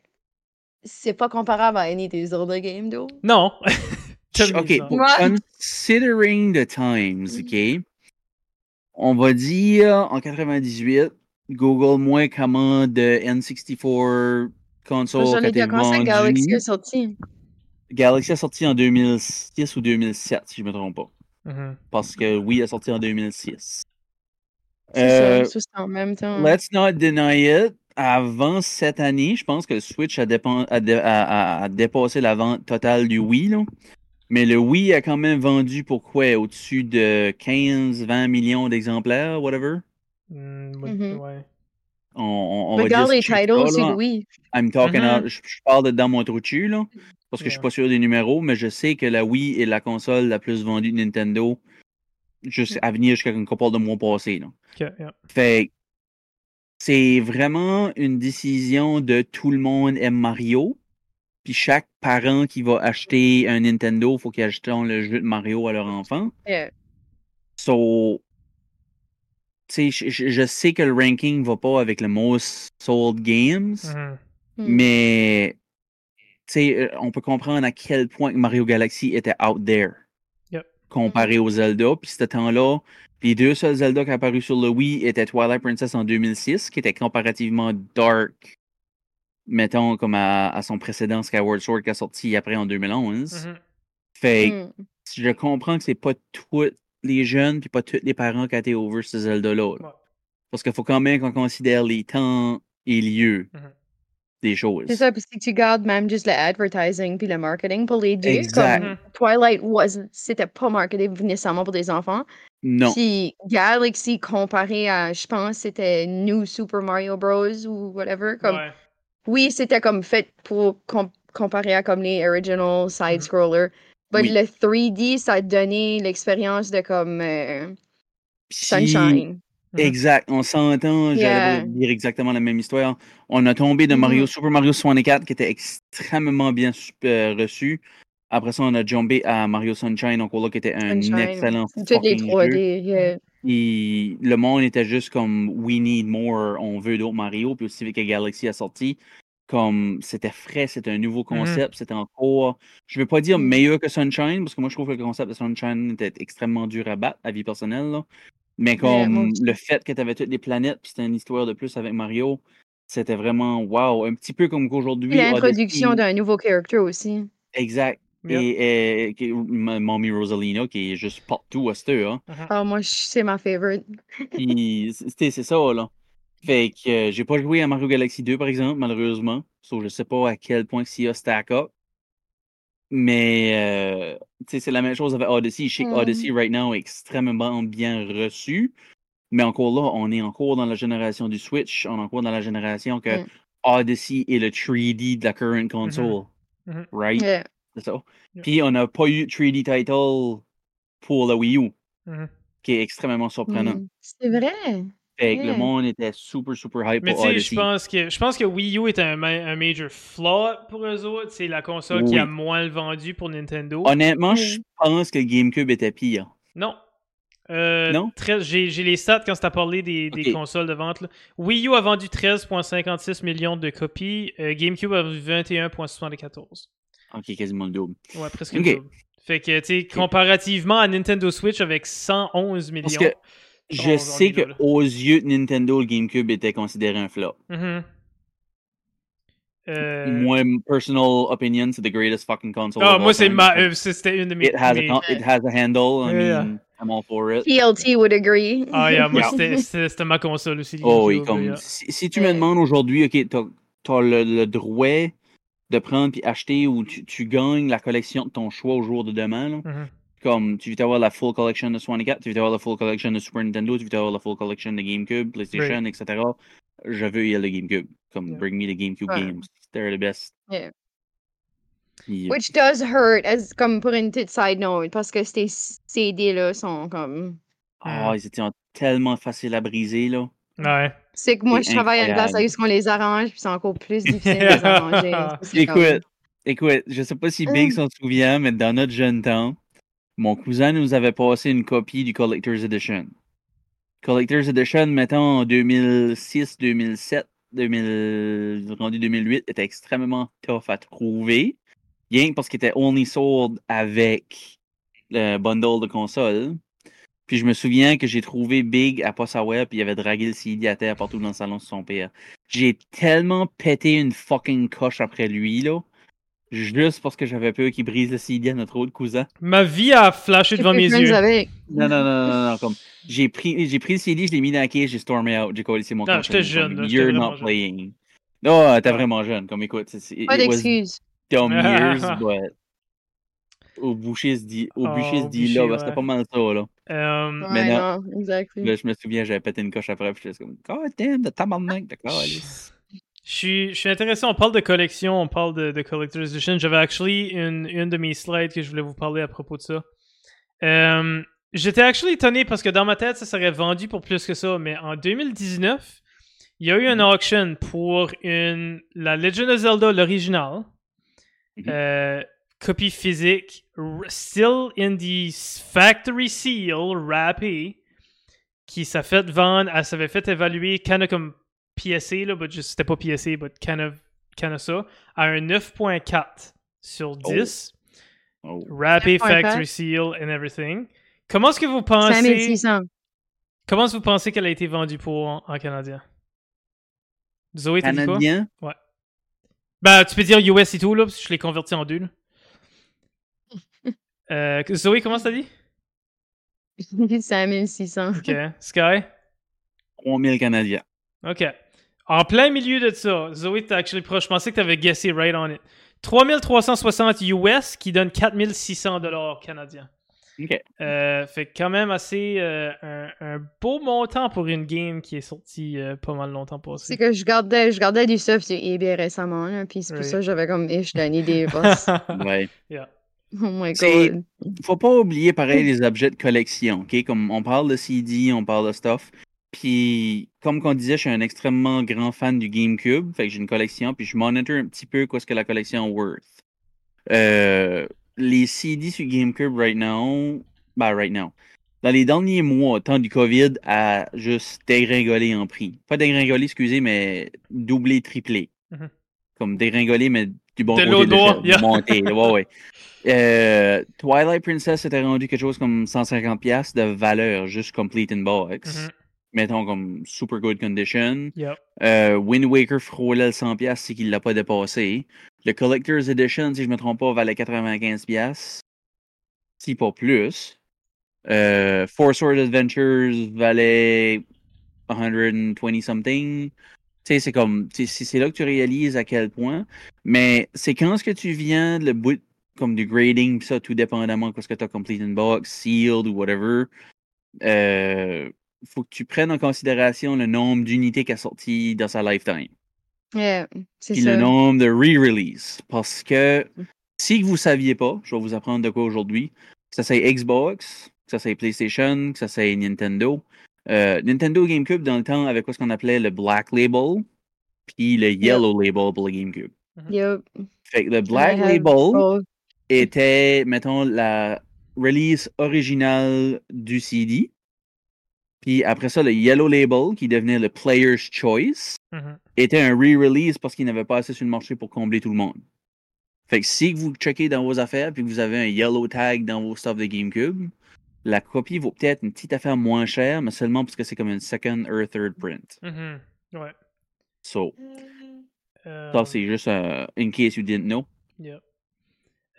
c'est pas comparable à any des autres games, though. Non. Ok, considering the times, ok, on va dire en 98, Google moins comment de N64 console J'en quand ai déjà. Galaxy est sorti. Galaxy a sorti en 2006 ou 2007, si je me trompe pas. Mhm. Parce que oui, elle a sorti en 2006. C'est Euh, ça, c'est en même temps. Let's not deny it. Avant cette année, je pense que le Switch a, dépen- a dé- a- a- a dépassé la vente totale du Wii. là. Mais le Wii a quand même vendu pour quoi? Au-dessus de 15-20 millions d'exemplaires, whatever? Mm, oui, ouais. On, on, on va Regarde les titles, c'est là. oui. I'm talking Mhm. out- je, je parle de dans mon trou de cul, là. Parce que je suis Yeah. pas sûr des numéros, mais je sais que la Wii est la console la plus vendue de Nintendo juste à venir jusqu'à une couple de mois passés. Là. Ok, yeah. Fait que c'est vraiment une décision de tout le monde aime Mario. Puis chaque parent qui va acheter un Nintendo, faut qu'il achète le jeu de Mario à leur enfant. Yeah. So, tu sais, je, je- sais que le ranking va pas avec le most sold games. Mm. mais tu sais, euh, on peut comprendre à quel point Mario Galaxy était out there. Comparé aux Zelda. Puis ce temps-là, les deux seuls Zelda qui sont apparus sur le Wii étaient Twilight Princess en 2006, qui était comparativement dark, mettons, comme à, à son précédent Skyward Sword qui a sorti après en 2011. Mhm. Fait que Mm. je comprends que c'est pas tous les jeunes puis pas tous les parents qui ont été over ce Zelda-là. Ouais. Parce qu'il faut quand même qu'on considère les temps et lieux Mhm. Des choses. C'est ça, parce que tu gardes même juste le advertising puis le marketing pour les deux. Exact. Comme Twilight wasn't, c'était pas marketé nécessairement pour des enfants. Non. Puis Galaxy comparé à, je pense, c'était New Super Mario Bros. ou whatever. Comme, Ouais. Oui, c'était comme fait pour com- comparer à comme les original side-scrollers. But Oui. le 3D, ça a donné l'expérience de comme euh, Sunshine. Mhm. Exact, on s'entend, Yeah. j'allais dire exactement la même histoire. On a tombé de. Mario, Super Mario 64 qui était extrêmement bien euh, reçu. Après ça, on a jumpé à Mario Sunshine, donc là, qui était un Sunshine. excellent Toutes les fucking jeu. 3D. yeah. Et le monde était juste comme We need more, on veut d'autres Mario. Puis aussi, avec que Galaxy a sorti, Comme c'était frais, c'était un nouveau Mhm. concept, c'était encore. Je vais pas dire meilleur que Sunshine, parce que moi je trouve que le concept de Sunshine était extrêmement dur à battre à vie personnelle. là. Mais comme le fait que tu avais toutes les planètes, puis c'était une histoire de plus avec Mario, c'était vraiment wow. Un petit peu comme qu'aujourd'hui. Puis l'introduction d'un nouveau character aussi. Exact. Yep. Et, et, Mommy Rosalina, qui est juste partout à heure. Hein. Ah, moi, je- c'est ma favorite. Puis, c'est c'est ça, là. Fait que euh, j'ai pas joué à Mario Galaxy 2, par exemple, malheureusement. So, je sais pas à quel point s'il y a stack up. Mais, euh, tu sais, c'est la même chose avec Odyssey. Je sais que Mm. Odyssey, right now, est extrêmement bien reçu. Mais encore là, on est encore dans la génération du Switch. On est encore dans la génération que Mm. Odyssey est le 3D de la current console. Mhm. Right? Yeah. C'est ça. Yeah. Puis, on n'a pas eu 3D title pour la Wii U, Mhm. qui est extrêmement surprenant. Mm. C'est vrai. Fait que le monde était super, super hype Mais pour tu sais, je Odyssey. pense que je pense que Wii U est un, ma- un major flaw pour eux autres. C'est la console qui a moins le vendu pour Nintendo. Honnêtement, je pense que GameCube était pire. Non. Euh, Non? 13 J'ai j'ai les stats quand tu as parlé des, des consoles de vente. là. Wii U a vendu 13,56 millions de copies. euh, GameCube a vendu 21,74. Ok, quasiment le double. Ouais, presque le double. Fait que, tu sais, comparativement à Nintendo Switch avec 111 millions. Parce que je sais est là, que là. aux yeux de Nintendo, le GameCube était considéré un flop. Mhm. Euh, Moi, personal opinion, c'est the greatest fucking console. Of moi, c'est ma. euh, C'était une de mes. It has, mes- a, it has a handle. I Yeah. mean, I'm all for it. TLT would agree. Ah, yeah, moi, Yeah. c'était- ma console aussi. Oh oui, comme yeah. si, si tu me demandes aujourd'hui, ok, t'as as le, le droit de prendre puis acheter ou tu, tu gagnes la collection de ton choix au jour de demain, là. Mhm. Comme tu veux avoir la full collection de 64, tu veux avoir la full collection de Super Nintendo, tu veux avoir la full collection de GameCube, PlayStation, etc. Je veux y aller le GameCube. Comme Yeah. bring me the GameCube games. They're the best. Yeah. Puis, Which does hurt, as, comme pour une petite side note, parce que ces CD-là sont comme. Ah, ils étaient tellement faciles à briser, là. Ouais. C'est que moi, je travaille à une place où qu'on les arrange, puis c'est encore plus difficile de les arranger. Comme- Écoute, écoute, je sais pas si Big Hum. s'en souvient, mais dans notre jeune temps, mon cousin nous avait passé une copie du Collector's Edition. Collector's Edition, mettons, en 2006, 2007, 2000, rendu 2008, était extrêmement tough à trouver. Rien parce qu'il était only sold avec le bundle de console. Puis je me souviens que j'ai trouvé Big à Passaware, puis il avait dragué le CD à terre partout dans le salon de son père. J'ai tellement pété une fucking coche après lui, là. Juste parce que j'avais peur qu'il brise le CD à notre autre cousin. Ma vie a flashé devant T'es mes yeux. avec. Non, non, non, non, non, comme. J'ai pris, j'ai pris le CD, je l'ai mis dans la caisse, j'ai stormé out, j'ai collé c'est mon Non, j'étais jeune, comme, You're not jeune. playing. Non, t'es Ouais. vraiment jeune. Comme écoute, c'est- Pas it was d'excuses. dumb years, but. Au boucher se dit, au Oh, bûcher se au dit là, bah, c'était pas mal ça, là. Euh, Mais non. non, exactly. Là, je me souviens, j'avais pété une coche après, puis j'étais comme, God damn, the tabarnak de calice. Je suis, je suis intéressé, on parle de collection, on parle de, de Collector's Edition. J'avais actually une, une de mes slides que je voulais vous parler à propos de ça. Euh, J'étais actually étonné parce que dans ma tête, ça serait vendu pour plus que ça, mais en 2019, il y a eu un auction pour une, la Legend of Zelda, l'original, Mhm. euh, copie physique, still in the factory seal, wrappé, qui s'est fait vendre, elle s'avait fait évaluer kind of comme PSA, là, but just- c'était pas PSA, but kind of, kind of ça, à un 9.4 sur 10. Oh. 9.4. factory seal and everything. Comment est-ce que vous pensez... 5600. Comment est-ce que vous pensez qu'elle a été vendue pour en, en canadien? Zoé, t'as dit quoi? Canadien, Ben, tu peux dire US et tout, là, parce que je l'ai converti en deux. Euh, Zoé, comment t'as dit? 5600. Ok. Sky? 3000 Canadiens. Ok. En plein milieu de ça, Zoé, t'es actually proche. Je pensais que t'avais guessé right on it. 3360 US qui donne 4600 dollars canadiens. Ok. Euh, fait quand même assez euh, un, un beau montant pour une game qui est sortie euh, pas mal longtemps passé. C'est que je gardais, je gardais du stuff sur eBay récemment, là, puis c'est pour ça que j'avais comme ish donne idée. parce- Ouais. Oh my god. faut pas oublier pareil les objets de collection, ok? Comme on parle de CD, on parle de stuff. Puis, comme qu'on disait, je suis un extrêmement grand fan du GameCube. Fait que j'ai une collection, puis je monitor un petit peu quoi ce que la collection est worth. Euh, les CD sur GameCube right now, ben right now. Dans les derniers mois, temps du COVID, a juste dégringolé en prix. Pas dégringolé, excusez, mais doublé, triplé. Mhm. comme dégringoler, mais du bon De côté l'échelle, yeah. monter. Ouais, ouais. Euh, Twilight Princess était rendu quelque chose comme 150$ de valeur, juste complete in box. Mhm. Mettons comme super good condition. Yep. Euh, Wind Waker frôlait le 100$, c'est qu'il l'a pas dépassé. Le Collector's Edition, si je me trompe pas, valait 95$. Si pas plus. Euh, Four Sword Adventures valait 120 something. Tu sais, c'est comme, c'est c'est là que tu réalises à quel point. Mais c'est quand ce que tu viens le bout comme du grading, pis ça, tout dépendamment de ce que tu as complete in box, sealed ou whatever. Euh, faut que tu prennes en considération le nombre d'unités qui a sorti dans sa lifetime. Yeah, c'est ça. le nombre de re-release. Parce que si vous saviez pas, je vais vous apprendre de quoi aujourd'hui, que ça c'est Xbox, que ça c'est PlayStation, que ça c'est Nintendo. Euh, Nintendo GameCube, dans le temps, avec quoi ce qu'on appelait le Black Label, puis le Yellow Label pour le GameCube. Yup. Fait que le Black Label both. était, mettons, la release originale du CD. Puis après ça, le Yellow Label, qui devenait le Player's Choice, Mhm. était un re-release parce qu'il n'avait pas assez sur le marché pour combler tout le monde. Fait que si vous checkez dans vos affaires puis que vous avez un yellow tag dans vos stuff de GameCube, la copie vaut peut-être une petite affaire moins chère, mais seulement parce que c'est comme une second or third print. Mhm. Ouais. So, Euh, ça c'est juste euh, in case you didn't know. Yeah.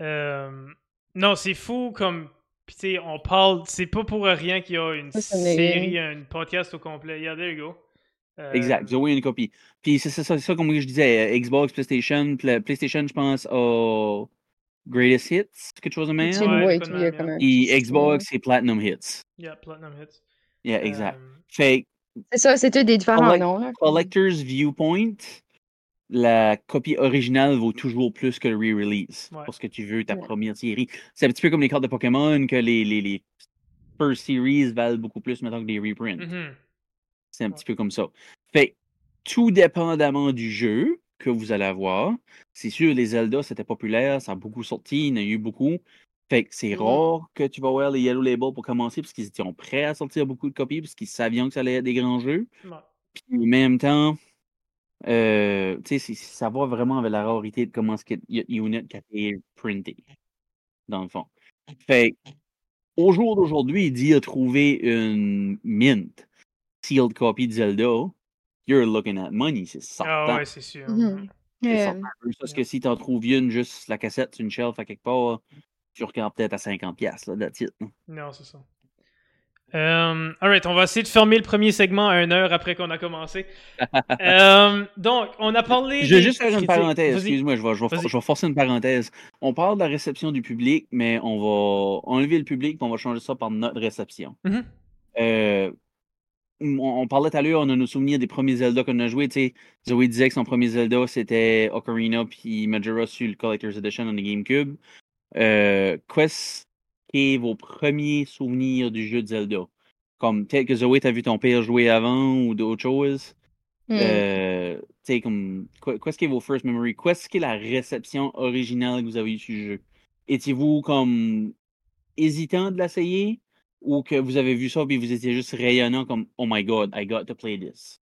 Euh, non, c'est fou comme. Puis tu sais, on parle. C'est pas pour rien qu'il y a une série, un podcast au complet. Yeah, there you go. Euh, Exact, Zoé a une copie. Puis c'est ça, c'est ça comme je disais, euh, Xbox, PlayStation, Pla- PlayStation, je pense, au Greatest Hits, quelque chose de même. Ouais, ouais, Puis Xbox, c'est Platinum Hits. Yeah, Platinum Hits. Yeah, exact. Euh, Fait C'est ça, c'est tout des différents noms. Collector's Viewpoint, la copie originale vaut toujours plus que le re-release. Ouais. Parce que tu veux ta Ouais. première série. C'est un petit peu comme les cartes de Pokémon, que les, les, les first series valent beaucoup plus maintenant que des reprints. mhm. C'est un Ouais. petit peu comme ça. Fait que, tout dépendamment du jeu que vous allez avoir, c'est sûr, les Zelda, c'était populaire, ça a beaucoup sorti, il y en a eu beaucoup. Fait que c'est Mhm. rare que tu vas voir les Yellow Label pour commencer, parce qu'ils étaient prêts à sortir beaucoup de copies, parce qu'ils savaient que ça allait être des grands jeux. Ouais. Puis en même temps, euh, tu sais, c'est- ça va vraiment avec la rareté de comment ce que y- Unit qui a été printé, dans le fond. Fait que, au jour d'aujourd'hui, dire trouver une mint sealed copy de Zelda, you're looking at money, c'est certain. Ah ouais, c'est sûr. Mhm. Yeah. certain. Parce que si t'en trouves une, juste la cassette sur une shelf à quelque part, tu regardes peut-être à 50$, là, that's it. Non, c'est ça. Euh, alright, on va essayer de fermer le premier segment à une heure après qu'on a commencé. Euh, donc, on a parlé. Je vais juste faire une parenthèse, excuse-moi, je vais, je, vais, Vas-y. je vais forcer une parenthèse. On parle de la réception du public, mais on va enlever le public et on va changer ça par notre réception. Mhm. Euh, on, on parlait tout à l'heure, on a nos souvenirs des premiers Zelda qu'on a joués. Zoé disait que son premier Zelda, c'était Ocarina puis Majora sur le Collector's Edition on the GameCube. Euh, Qu'est-ce vos premiers souvenirs du jeu de Zelda? Comme peut-être que Zoé, t'as vu ton père jouer avant ou d'autres choses? Mm. Euh, comme, quoi- qu'est-ce qui est vos first memory? Qu'est-ce qui est la réception originale que vous avez eue sur le jeu? Étiez-vous comme hésitant de l'essayer ou que vous avez vu ça et vous étiez juste rayonnant comme Oh my god, I got to play this?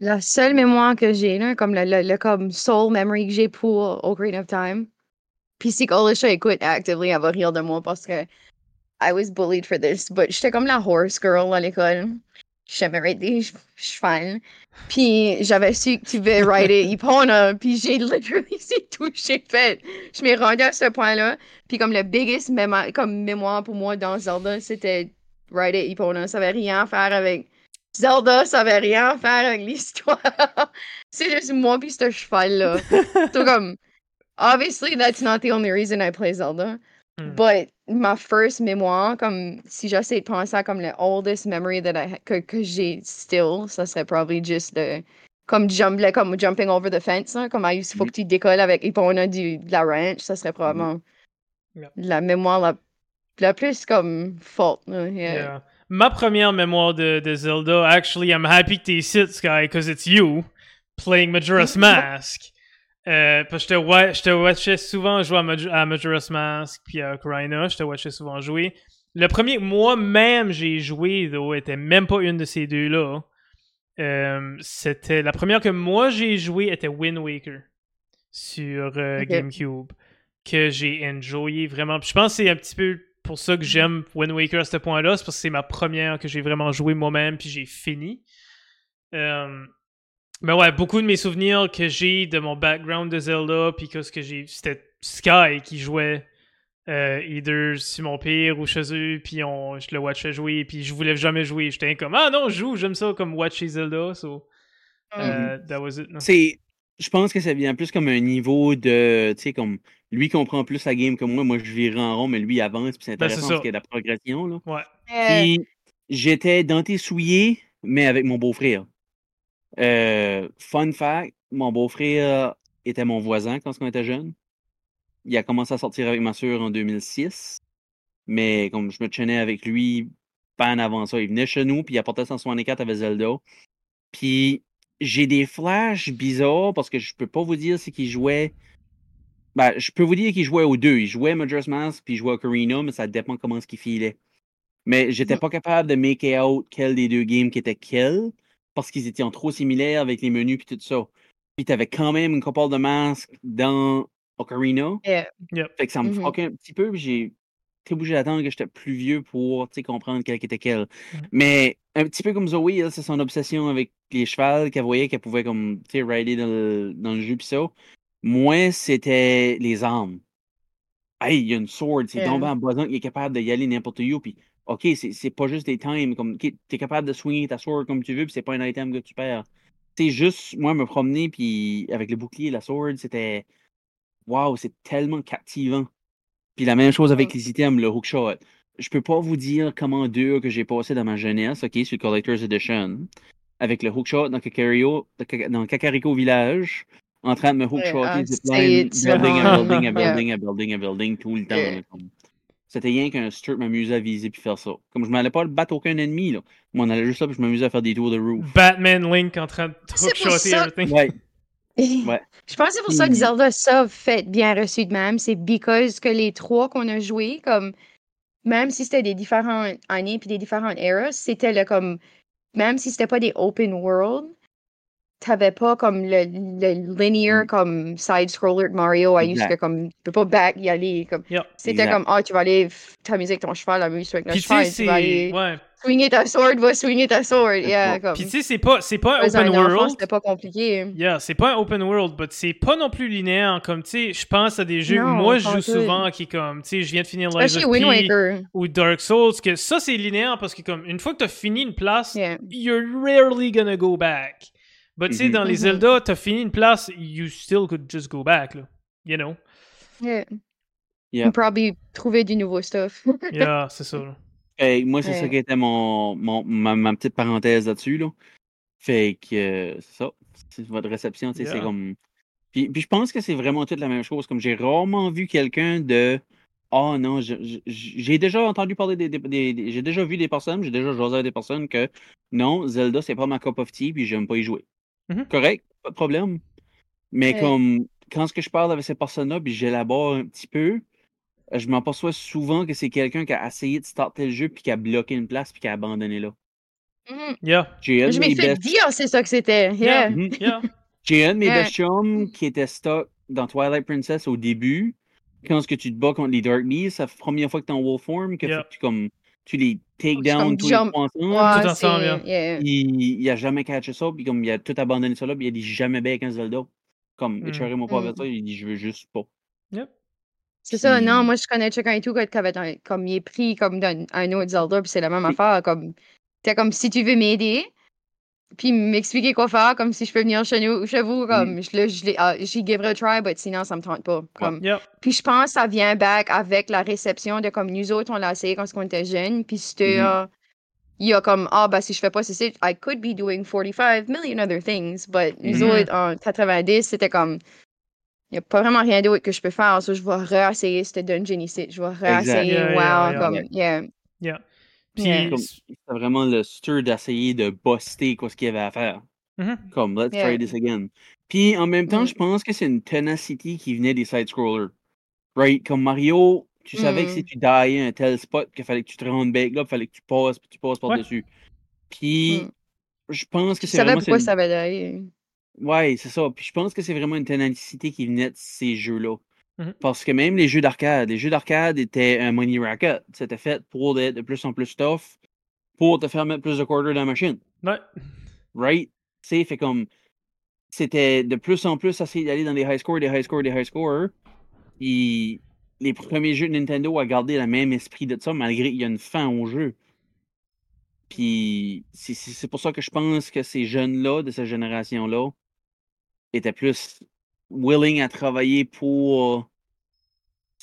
La seule mémoire que j'ai, là, comme le, le, le comme soul memory que j'ai pour Ocarina of Time, puis si Alicia écoute actively, elle va rire de moi parce que I was bullied for this, but j'étais comme la horse girl à l'école. J'aimerais des ch- chevals. Puis j'avais su que tu veux rider Epona, puis j'ai literally, c'est tout que j'ai fait. Je m'ai rendu à ce point-là. Puis comme le biggest mémo- comme mémoire pour moi dans Zelda, c'était rider Epona. Ça avait rien à faire avec Zelda, ça avait rien à faire avec l'histoire. c'est juste moi puis ce cheval-là. so comme, obviously that's not the only reason I play Zelda. Hmm. But ma first mémoire, comme si j'essaie de penser à comme le oldest memory that I que, que j'ai still, ça serait probably just le comme jump, le- comme jumping over the fence, là, comme il faut Mhm. que tu décolles avec Epona du, de la ranch, ça serait probablement Yeah. la mémoire la, la plus comme forte. là, yeah. Yeah. Ma première mémoire de, de Zelda, actually, I'm happy que t'es ici, Sky, because it's you playing Majora's Mask. Euh, parce que je te, wa- je te watchais souvent jouer à, Maj- à Majora's Mask puis à Ocarina, je te watchais souvent jouer. Le premier que moi-même j'ai joué, though, était même pas une de ces deux-là. euh, c'était la première que moi j'ai joué était Wind Waker sur euh. GameCube que j'ai enjoyé vraiment. Puis je pense que c'est un petit peu pour ça que j'aime Wind Waker à ce point-là, c'est parce que c'est ma première que j'ai vraiment joué moi-même puis j'ai fini. Euh, mais ouais, beaucoup de mes souvenirs que j'ai de mon background de Zelda puis que ce que j'ai c'était Sky qui jouait euh, either sur mon pire ou chez eux, puis on, je le watchais jouer, puis je voulais jamais jouer. J'étais comme, ah non, je joue, j'aime ça comme watcher Zelda, so euh, that was it. non? C'est. Je pense que ça vient plus comme un niveau de. Tu sais, comme. Lui comprend plus la game que moi. Moi, je vire en rond, mais lui avance. Puis c'est Ben, c'est intéressant parce qu'il y a de la progression. Là. Ouais. Euh, Puis j'étais dans tes souliers, mais avec mon beau-frère. Euh, fun fact, mon beau-frère était mon voisin quand on était jeune. Il a commencé à sortir avec ma en 2006. Mais comme je me tenais avec lui, pas en avant ça, il venait chez nous, puis il apportait 164 avec Zelda. Puis j'ai des flashs bizarres parce que je peux pas vous dire c'est qu'il jouait. Ben, je peux vous dire qu'il jouait aux deux. Il jouait Majora's Mask puis il jouait Ocarina, mais ça dépend comment ce qu'il filait. Mais j'étais pas capable de make out quel des deux games qui était quel parce qu'ils étaient en trop similaires avec les menus puis tout ça. Puis t'avais quand même une couple de masques dans Ocarina. Yeah. Yep. Fait que ça me fuckait un petit peu, puis j'ai été obligé d'attendre que j'étais plus vieux pour tu sais, comprendre quel était quel. Mhm. Mais un petit peu comme Zoé, c'est son obsession avec les chevals, qu'elle voyait qu'elle pouvait comme tu sais, rider dans le, dans le jeu pis ça. Moi, c'était les armes. Hey, il y a une sword, c'est Yeah. tombé en besoin, il est capable d'y aller n'importe où, puis ok, c'est pas juste des times, comme ok, t'es capable de swinger ta sword comme tu veux, puis c'est pas un item que tu perds. C'est juste, moi, me promener, puis avec le bouclier et la sword, c'était. Waouh, c'est tellement captivant. Puis la même chose avec les items, le hookshot. Je peux pas vous dire comment dur que j'ai passé dans ma jeunesse, ok, sur Collector's Edition, avec le hookshot dans Kakariko, dans Kakariko Village, en train de me hookshotter, ah, c'est building, building, building, à building, à building, tout le temps. C'était rien qu'un strip m'amusait à viser puis faire ça. Comme je m'allais pas battre aucun ennemi, là. Moi, on allait juste là puis je m'amusais à faire des tours de roof. Batman Link en train de ça- everything. Ouais. Ouais. Je pense que c'est pour ça que Puis- Zelda ça fait bien reçu de même. C'est because que les trois qu'on a joués, comme même si c'était des différentes années puis des différentes eras, c'était le comme même si c'était pas des open world, t'avais pas comme le, le linear Mm. comme side scroller de Mario à que comme tu peux pas back y aller comme Yep. c'était Exact. comme ah tu vas aller t'amuser avec ton cheval, amuse-toi avec tu cheval, sais, tu vas c'est. aller Ouais. swinger ta sword, va swinger ta sword, yeah, comme Puis tu sais, c'est pas, c'est pas un open world. c'était pas compliqué. Yeah, c'est pas un open world, but c'est pas non plus linéaire. Comme, tu sais, je pense à des jeux où Non, moi je joue tout. souvent qui, comme, tu sais, je viens de finir Lies of Wind P Waker. ou Dark Souls, que ça c'est linéaire parce que, comme, une fois que t'as fini une place, Yeah. you're rarely gonna go back. But tu sais, Mhm. dans les Mhm. Zelda, t'as fini une place, you still could just go back, là. You know? Yeah. Yeah. Probably trouver du nouveau stuff. Yeah, c'est ça. là. Moi, c'est ça qui était mon, mon, ma, ma petite parenthèse là-dessus. Là. Fait que euh, c'est ça. C'est votre réception, tu sais, c'est Yeah. comme. Puis, puis je pense que c'est vraiment toute la même chose. Comme j'ai rarement vu quelqu'un de. Oh non, j'ai déjà entendu parler des. des- des- des- j'ai déjà vu des personnes, j'ai déjà jasé avec des personnes que non, Zelda, c'est pas ma cup of tea, puis j'aime pas y jouer. Mhm. Correct, pas de problème. Mais Ouais. comme quand ce que je parle avec ces personnes-là, puis j'élabore un petit peu, euh, je m'aperçois souvent que c'est quelqu'un qui a essayé de starter le jeu, puis qui a bloqué une place, puis qui a abandonné là. Mhm. Yeah. J'ai un de Je mes m'ai fait best dire c'est ça que c'était. Yeah. Mhm. Yeah. J'ai un de mes Yeah. best chums qui était stock dans Twilight Princess au début. Quand ce que tu te bats contre les Dark Beasts, c'est la première fois que tu es en wolf form, que Yeah. que tu, comme, tu les take down comme tous jump. les trois ensemble. Ouais, Tout ensemble, c'est- yeah. Il, il a jamais catché ça, puis comme il a tout abandonné ça là, puis il a dit jamais bien avec un Zelda. Comme, Mm. écharez-moi pas avec Mm. ça, il dit je veux juste pas. Yep. C'est ça, non, moi je connais quelqu'un et tout comme il est pris comme d'un un autre Zelda, puis c'est la même Oui. affaire, comme t'es comme si tu veux m'aider, puis m'expliquer quoi faire, comme si je peux venir chez nous, chez vous, comme je le, je l'ai, j'y give it a try, but sinon ça me tente pas, comme. Puis je pense que ça vient back avec la réception de comme nous autres on l'a essayé quand on était jeunes, puis c'était Mhm. euh, il y a comme ah bah si je fais pas ceci, I could be doing 45 million other things, but nous Mhm. autres en 90 c'était comme il n'y a pas vraiment rien d'autre que je peux faire. So, je vais réessayer ce dungeon ici. Je vais réessayer WoW. yeah, yeah. comme, yeah. Puis, Yeah. C'était vraiment le stir d'essayer de buster quoi ce qu'il y avait à faire. Mhm. Comme, let's Yeah. try this again. Puis en même temps, Mm. je pense que c'est une tenacity qui venait des side-scrollers. Right? Comme Mario, tu savais que si Mm. tu diais un tel spot qu'il fallait que tu te rendes back là, il fallait que tu passes, puis tu passes par-dessus. Puis Mm. je pense que c'est savais vraiment. pourquoi c'est ça avait. Ouais, c'est ça. Puis je pense que c'est vraiment une ténacité qui venait de ces jeux-là. Mhm. Parce que même les jeux d'arcade, les jeux d'arcade étaient un money racket. C'était fait pour être de plus en plus tough, pour te faire mettre plus de quarters dans la machine. Ouais. Right? Tu fait comme. C'était de plus en plus essayer d'aller dans des high scores, des high scores, des high scores. Puis les premiers jeux de Nintendo a gardé le même esprit de ça, malgré qu'il y a une fin au jeu. Puis c'est- c'est c'est pour ça que je pense que ces jeunes-là, de cette génération-là, étaient plus willing à travailler pour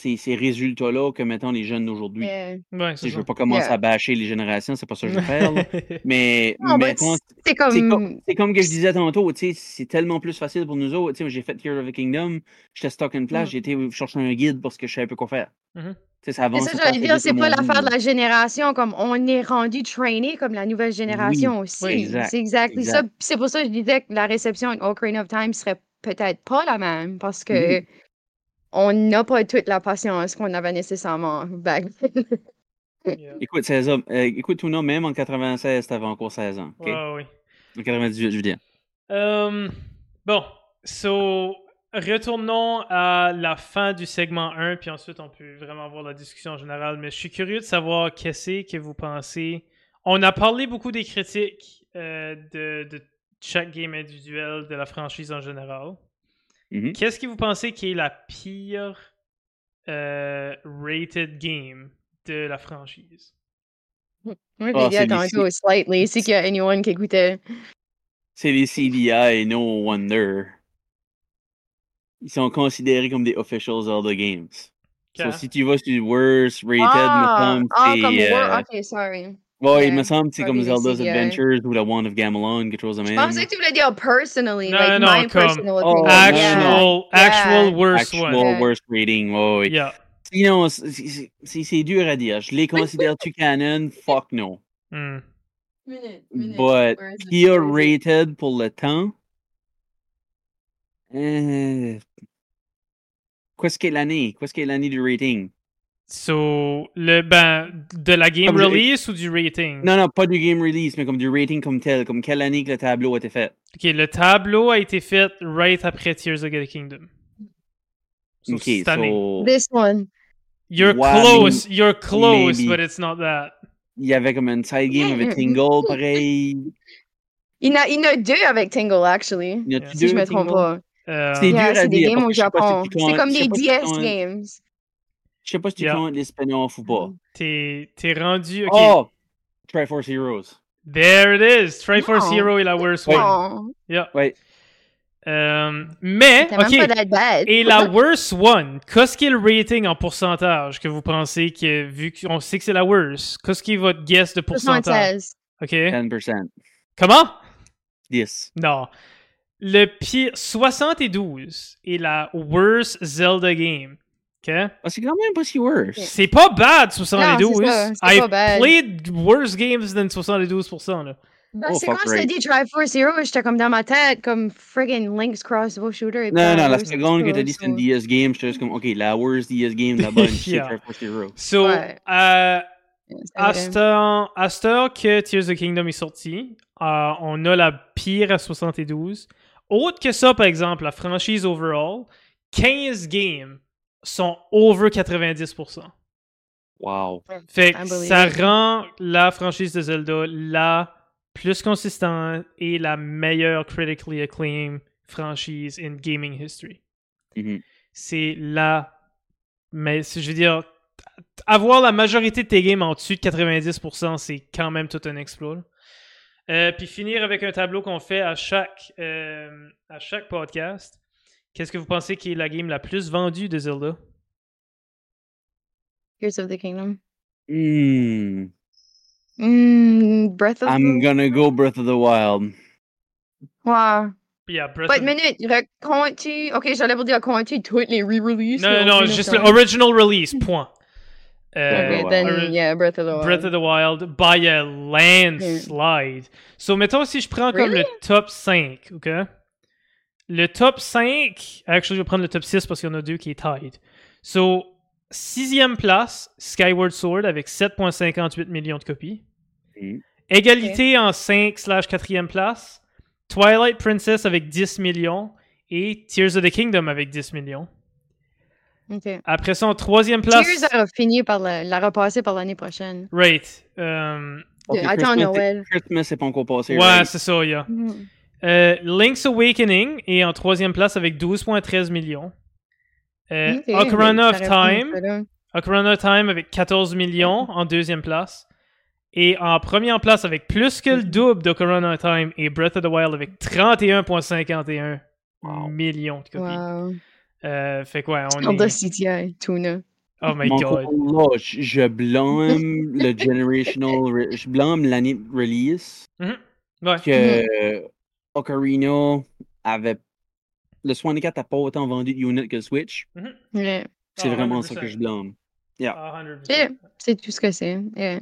ces, ces résultats-là que, mettons, les jeunes d'aujourd'hui. Ouais, Je veux ça. pas commencer Yeah. à bâcher les générations, c'est pas ça que je veux faire. là. Mais c'est comme. comme, c'est comme que je disais tantôt, tu sais, c'est tellement plus facile pour nous autres. Tu sais, j'ai fait Tears of the Kingdom, j'étais stock and place, Mm. j'ai été chercher un guide parce que je savais pas quoi faire. Sais, ça C'est avance. ça, j'allais dire, c'est pas l'affaire de la génération, comme on est rendu traîné comme la nouvelle génération aussi. exact, c'est exactement ça. exact. Puis C'est pour ça que je disais que la réception avec Ocarina of Time serait peut-être pas la même, parce que. On n'a pas toute la patience qu'on avait nécessairement back then. Yeah. Écoute, 16 ans, euh, écoute, Tuna, même en 96, t'avais encore 16 ans. ok? Ouais, ouais. En 98, je veux dire. Euh, bon, so, retournons à la fin du segment 1, puis ensuite on peut vraiment avoir la discussion en général. Mais je suis curieux de savoir qu'est-ce que vous pensez. On a parlé beaucoup des critiques euh, de, de chaque game individuel de la franchise en général. Mhm. Qu'est-ce que vous pensez qui est la pire euh, rated game de la franchise? Moi, Ah, j'ai dit c'est les tantôt slightly, c'est qu'il y a anyone qui écoutait. C'est les CDI, no wonder. Ils sont considérés comme des official Zelda games. So, Quand? si tu vas sur worst rated, ah, me semble, ah, c'est. comme euh, ok, sorry. Ouais, il yeah, me semble que c'est comme probably Zelda's Adventures ou la Wand of Gamelon, quelque chose de Je même. pensais que tu voulais dire personally, Non, like non, my comme personal Oh, opinion. Actual, Yeah. actual Yeah. worst Actual one. Yeah. worst rating, ouais, ouais. Yeah. Sinon, c'est- dur à dire. Je les considère-tu canon? Fuck no. Hmm. Minute, But Where is it? pure Where is it? rated pour le temps. Euh... Qu'est-ce qu'est l'année? Qu'est-ce qu'est l'année du rating? So, le, ben, de la game Comme je- release ou du rating? Non, non, pas du game release, mais comme du rating comme tel. Comme quelle année que le tableau a été fait? Ok, le tableau a été fait right après Tears of the Kingdom. So, Ok, cette année. so, This one. You're close, you're close, maybe. but it's not that. il y avait comme un side game avec Tingle, pareil. Il y en a, il y en a deux avec Tingle, actually. Il y a-tu Si je deux me trompe pas. Euh, C'est Yeah, dur à c'est des dire, games au Japon. C'est comme des DS games. Je sais pas si tu Yeah. comptes les spin-offs ou pas. T'es t'es rendu. Ok, Oh! Triforce Heroes. there it is. Triforce Non. Hero est la worst one. Oh, Yeah. Ouais. Euh, mais, c'était même ok. pas that bad. Et la worst one, qu'est-ce qui est le rating en pourcentage que vous pensez que, vu qu'on sait que c'est la worst, qu'est-ce qui est votre guess de pourcentage? 76. Ok. 10%. Comment? 10. Non. Le pire, 72 est la worst Zelda game. Ok? Ah, c'est quand même pas si worse. C'est pas bad, 72. Non, c'est ça, c'est I pas bad. played worse games than 72%. Là. Ben, Oh, c'est quand je t'ai dit Triforce Hero, j'étais comme dans ma tête, comme friggin' Link's Crossbow Shooter. est Non, non, la worst seconde que t'as dit c'est une DS game, j'étais juste comme, ok, la worst DS game, la bonne, c'est Yeah. Triforce Heroes. So, Ouais. euh, C'est à cette heure que Tears of the Kingdom est sorti, euh, on a la pire à 72. Autre que ça, par exemple, la franchise overall, 15 games sont over 90%. Wow. Fait que ça rend la franchise de Zelda la plus consistante et la meilleure critically acclaimed franchise in gaming history. Mhm. C'est la. Mais si je veux dire, avoir la majorité de tes games en dessus de 90%, c'est quand même tout un exploit. Euh, puis finir avec un tableau qu'on fait à chaque, euh, à chaque podcast. Qu'est-ce que vous pensez qui est la game la plus vendue de Zelda? Tears of the Kingdom. Hmm. Mm, Breath of I'm the gonna go Breath of the Wild. Wow. Yeah, Breath Pas of- minute, comptes-tu... Ok, j'allais vous dire, comptes-tu toutes les re-releases? Non, non, non, juste le Time? original release, point. Euh, Breath Ok, of the then, Wild. yeah, Breath of the Wild. Breath of the Wild by a landslide. So, mettons si je prends comme Really? le top 5, OK? Le top 5, actually, je vais prendre le top 6 parce qu'il y en a deux qui est tied. So, sixième place, Skyward Sword avec 7,58 millions de copies. Mhm. Égalité en 5 slash 4e place. Twilight Princess avec 10 millions. Et Tears of the Kingdom avec 10 millions. Après ça, en troisième place. Tears a fini par la, la repasser par l'année prochaine. Right. Euh, Ok, Attends Christmas, Noël. Christmas, c'est pas encore passé. ouais, right? c'est ça, yeah. Mhm. Euh, Link's Awakening est en troisième place avec 12,13 millions. Euh, Ocarina of Time. Ocarina of Time avec 14 millions en deuxième place. Et en première place avec plus que le Mhm. double d'Ocarina of Time et Breath of the Wild avec 31,51 Wow. millions de copies. Wow. Euh, fait quoi, on Zelda est... CTI, Tuna. Oh my Mon god. là, je je blâme le generational, re- je blâme l'année de release Ouais. que Ocarina avait le 64 n'a pas autant vendu de units que le Switch. Yeah. C'est Ah, vraiment ça 100%. que je blâme. Ah, 100%. Yeah, C'est tout ce que c'est. Yeah.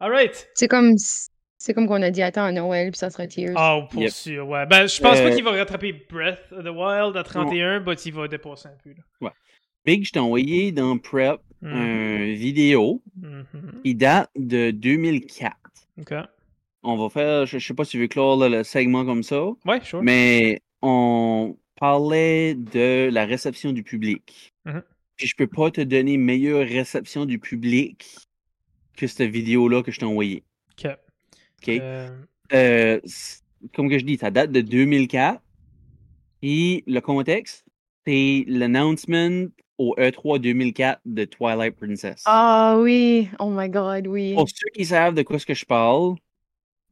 Alright. C'est comme c'est comme qu'on a dit attends à Noël puis ça sera Tears. Oh, pour Yep. sûr, ouais. Ben, je pense pas Euh, qu'il va rattraper Breath of the Wild à 31, mais il va dépasser un peu. Là. Big, je t'ai envoyé dans Prep Mhm. une vidéo Mhm. qui date de 2004. Ok. On va faire, je, je sais pas si tu veux clore là, le segment comme ça, Ouais, sure. mais on parlait de la réception du public. Mhm. Puis je peux pas te donner meilleure réception du public que cette vidéo-là que je t'ai envoyée. Ok. OK? Euh, Euh, comme que je dis, ça date de 2004. Et le contexte, c'est l'announcement au E E3 2004 de Twilight Princess. Ah oui, oh my god, oui. Pour ceux qui savent de quoi ce que je parle,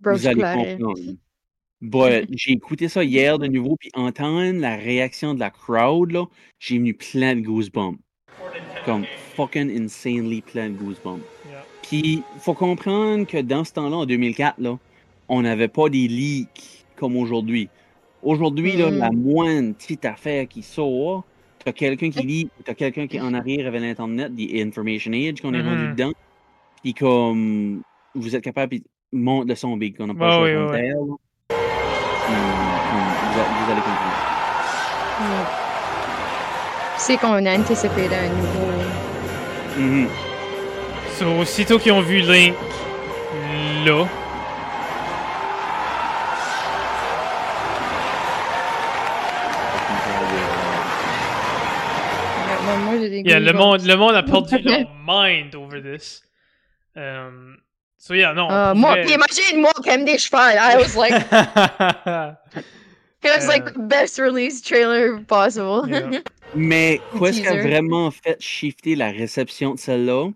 Vous allez comprendre. But j'ai écouté ça hier de nouveau, puis entendre la réaction de la crowd, là, j'ai venu plein de goosebumps. Comme fucking insanely plein de goosebumps. yeah. Puis, faut comprendre que dans ce temps-là, en 2004, là, on n'avait pas des leaks comme aujourd'hui. Aujourd'hui, là, la moindre petite affaire qui sort, t'as quelqu'un qui lit, t'as quelqu'un qui est en arrière avec l'Internet, des Information Age qu'on est rendu dedans. Puis comme, vous êtes capable, monte le son big, qu'on n'a pas Ouais, ouais, ouais, là. Vous, a- vous allez comprendre. Ouais. C'est qu'on a anticipé un nouveau. Mhm. So, aussitôt qu'ils ont vu Link là, yeah, le, monde, le monde a perdu leur mind over this. Um, so, yeah, non. Ah, pour moi, vrai- puis imagine moi qui aime des chevals. I was like, it was like the best release trailer possible. Yeah. Mais quoi ce qui a vraiment fait shifter la réception de celle-là,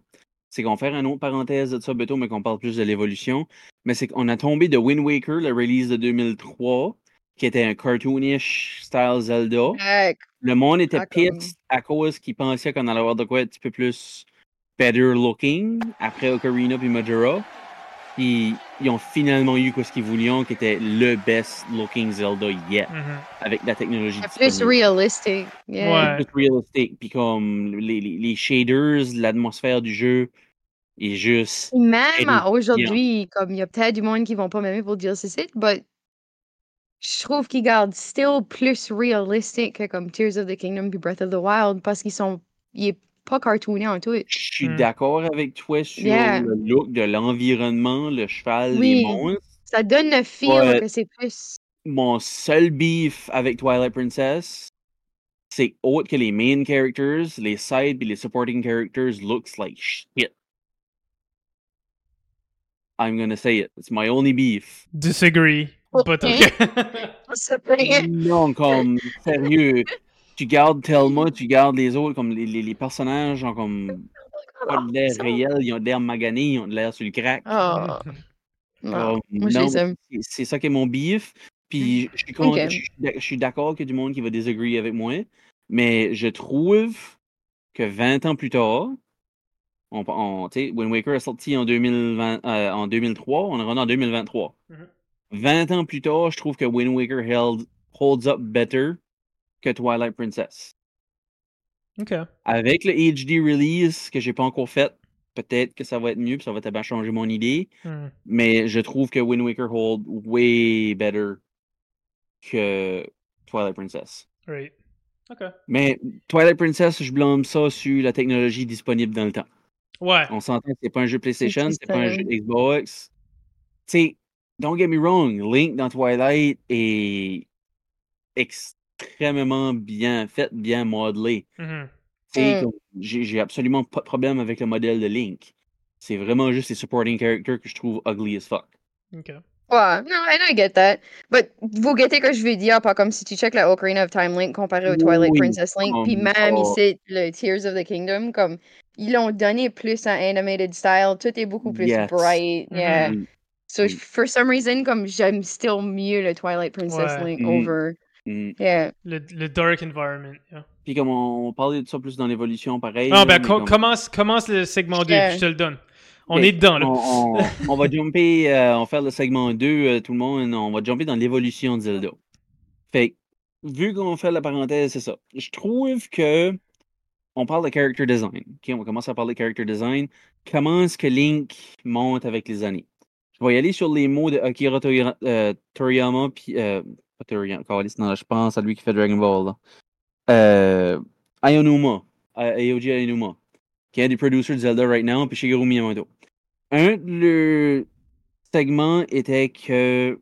c'est qu'on va faire une autre parenthèse de ça bientôt, mais qu'on parle plus de l'évolution. Mais c'est qu'on a tombé de Wind Waker, le release de 2003, qui était un cartoonish style Zelda. Heck, Le monde était pissed à cause qu'ils pensaient qu'on allait avoir de quoi un petit peu plus better looking après Ocarina puis Majora. Puis ils ont finalement eu quoi ce qu'ils voulaient, qui était le best looking Zelda yet, Mhm. avec la technologie c'est plus realistic. Yeah. Ouais. plus realistique, puis comme les, les, les shaders, l'atmosphère du jeu est juste. Et Même aujourd'hui, comme il y a peut-être du monde qui vont pas m'aimer pour dire ceci, mais je trouve qu'ils gardent still plus realistic que comme Tears of the Kingdom puis Breath of the Wild parce qu'ils sont. Il est pas cartoony en tout. Je suis Hmm. d'accord avec toi sur Yeah. le look de l'environnement, le cheval, Oui. les monstres. Ça donne le feel Ouais. que c'est plus. Mon seul beef avec Twilight Princess, c'est autre que les main characters, les side et les supporting characters looks like shit. I'm gonna say it. It's my only beef. Disagree. But Okay. okay. C'est vrai. Non, comme, sérieux. Tu gardes Thelma, tu gardes les autres, comme les, les, les personnages ont comme pas de l'air réel, ils ont de l'air maganés, ils ont de l'air sur le crack. Oh, Moi, non, les aime. c'est- ça qui est mon beef. Puis je suis con- Ok. je suis suis d'accord qu'il y a du monde qui va disagree avec moi, mais je trouve que 20 ans plus tard, on, on, tu sais, Wind Waker est sorti en, 2020, euh, en 2003, on est rendu en 2023. Mhm. 20 ans plus tard, je trouve que Wind Waker held, holds up better que Twilight Princess. ok. Avec le HD release que j'ai pas encore fait, peut-être que ça va être mieux, puis ça va peut-être changer mon idée. Hmm. Mais je trouve que Wind Waker hold way better que Twilight Princess. Right. Ok. Mais Twilight Princess, je blâme ça sur la technologie disponible dans le temps. Ouais. On s'entend que c'est pas un jeu PlayStation, C'est pas un jeu Xbox. sais, don't get me wrong, Link dans Twilight est extrêmement bien fait, bien modelé. Tu sais, Mm. J'ai absolument pas de problème avec le modèle de Link. C'est vraiment juste les supporting characters que je trouve ugly as fuck. Ok. Ouais, non, I, I get that. But vous guettez que je veux dire, pas comme si tu check la Ocarina of Time Link comparé au Twilight Oui, Princess Link, puis comme même ici, le Tears of the Kingdom, comme ils l'ont donné plus en animated style, tout est beaucoup plus Yes. bright. Mhm. Yeah. Mm, So Mm. for some reason, comme j'aime still mieux le Twilight Princess Ouais. Link Mm. over. Mm. Yeah. Le, le dark environment. yeah. Puis comme on, on parlait de ça plus dans l'évolution, pareil. Ah, là, ben, mais co- comme- commence, commence le segment 2, Yeah. je te le donne. On est dedans, là. On, on- on va jumper, euh, on va faire le segment 2, euh, tout le monde, on va jumper dans l'évolution de Zelda. Fait que, vu qu'on fait la parenthèse, c'est ça. Je trouve que on parle de character design. Ok, on va commencer à parler de character design. Comment est-ce que Link monte avec les années? Je vais y aller sur les mots de Akira euh, Toriyama, puis euh, pas Toriyama, câlisse, non, je pense à lui qui fait Dragon Ball. Là. Euh, Aonuma, A- Aoji Aonuma, qui est un des producers de Zelda right now, puis Shigeru Miyamoto. Un de leurs segments était que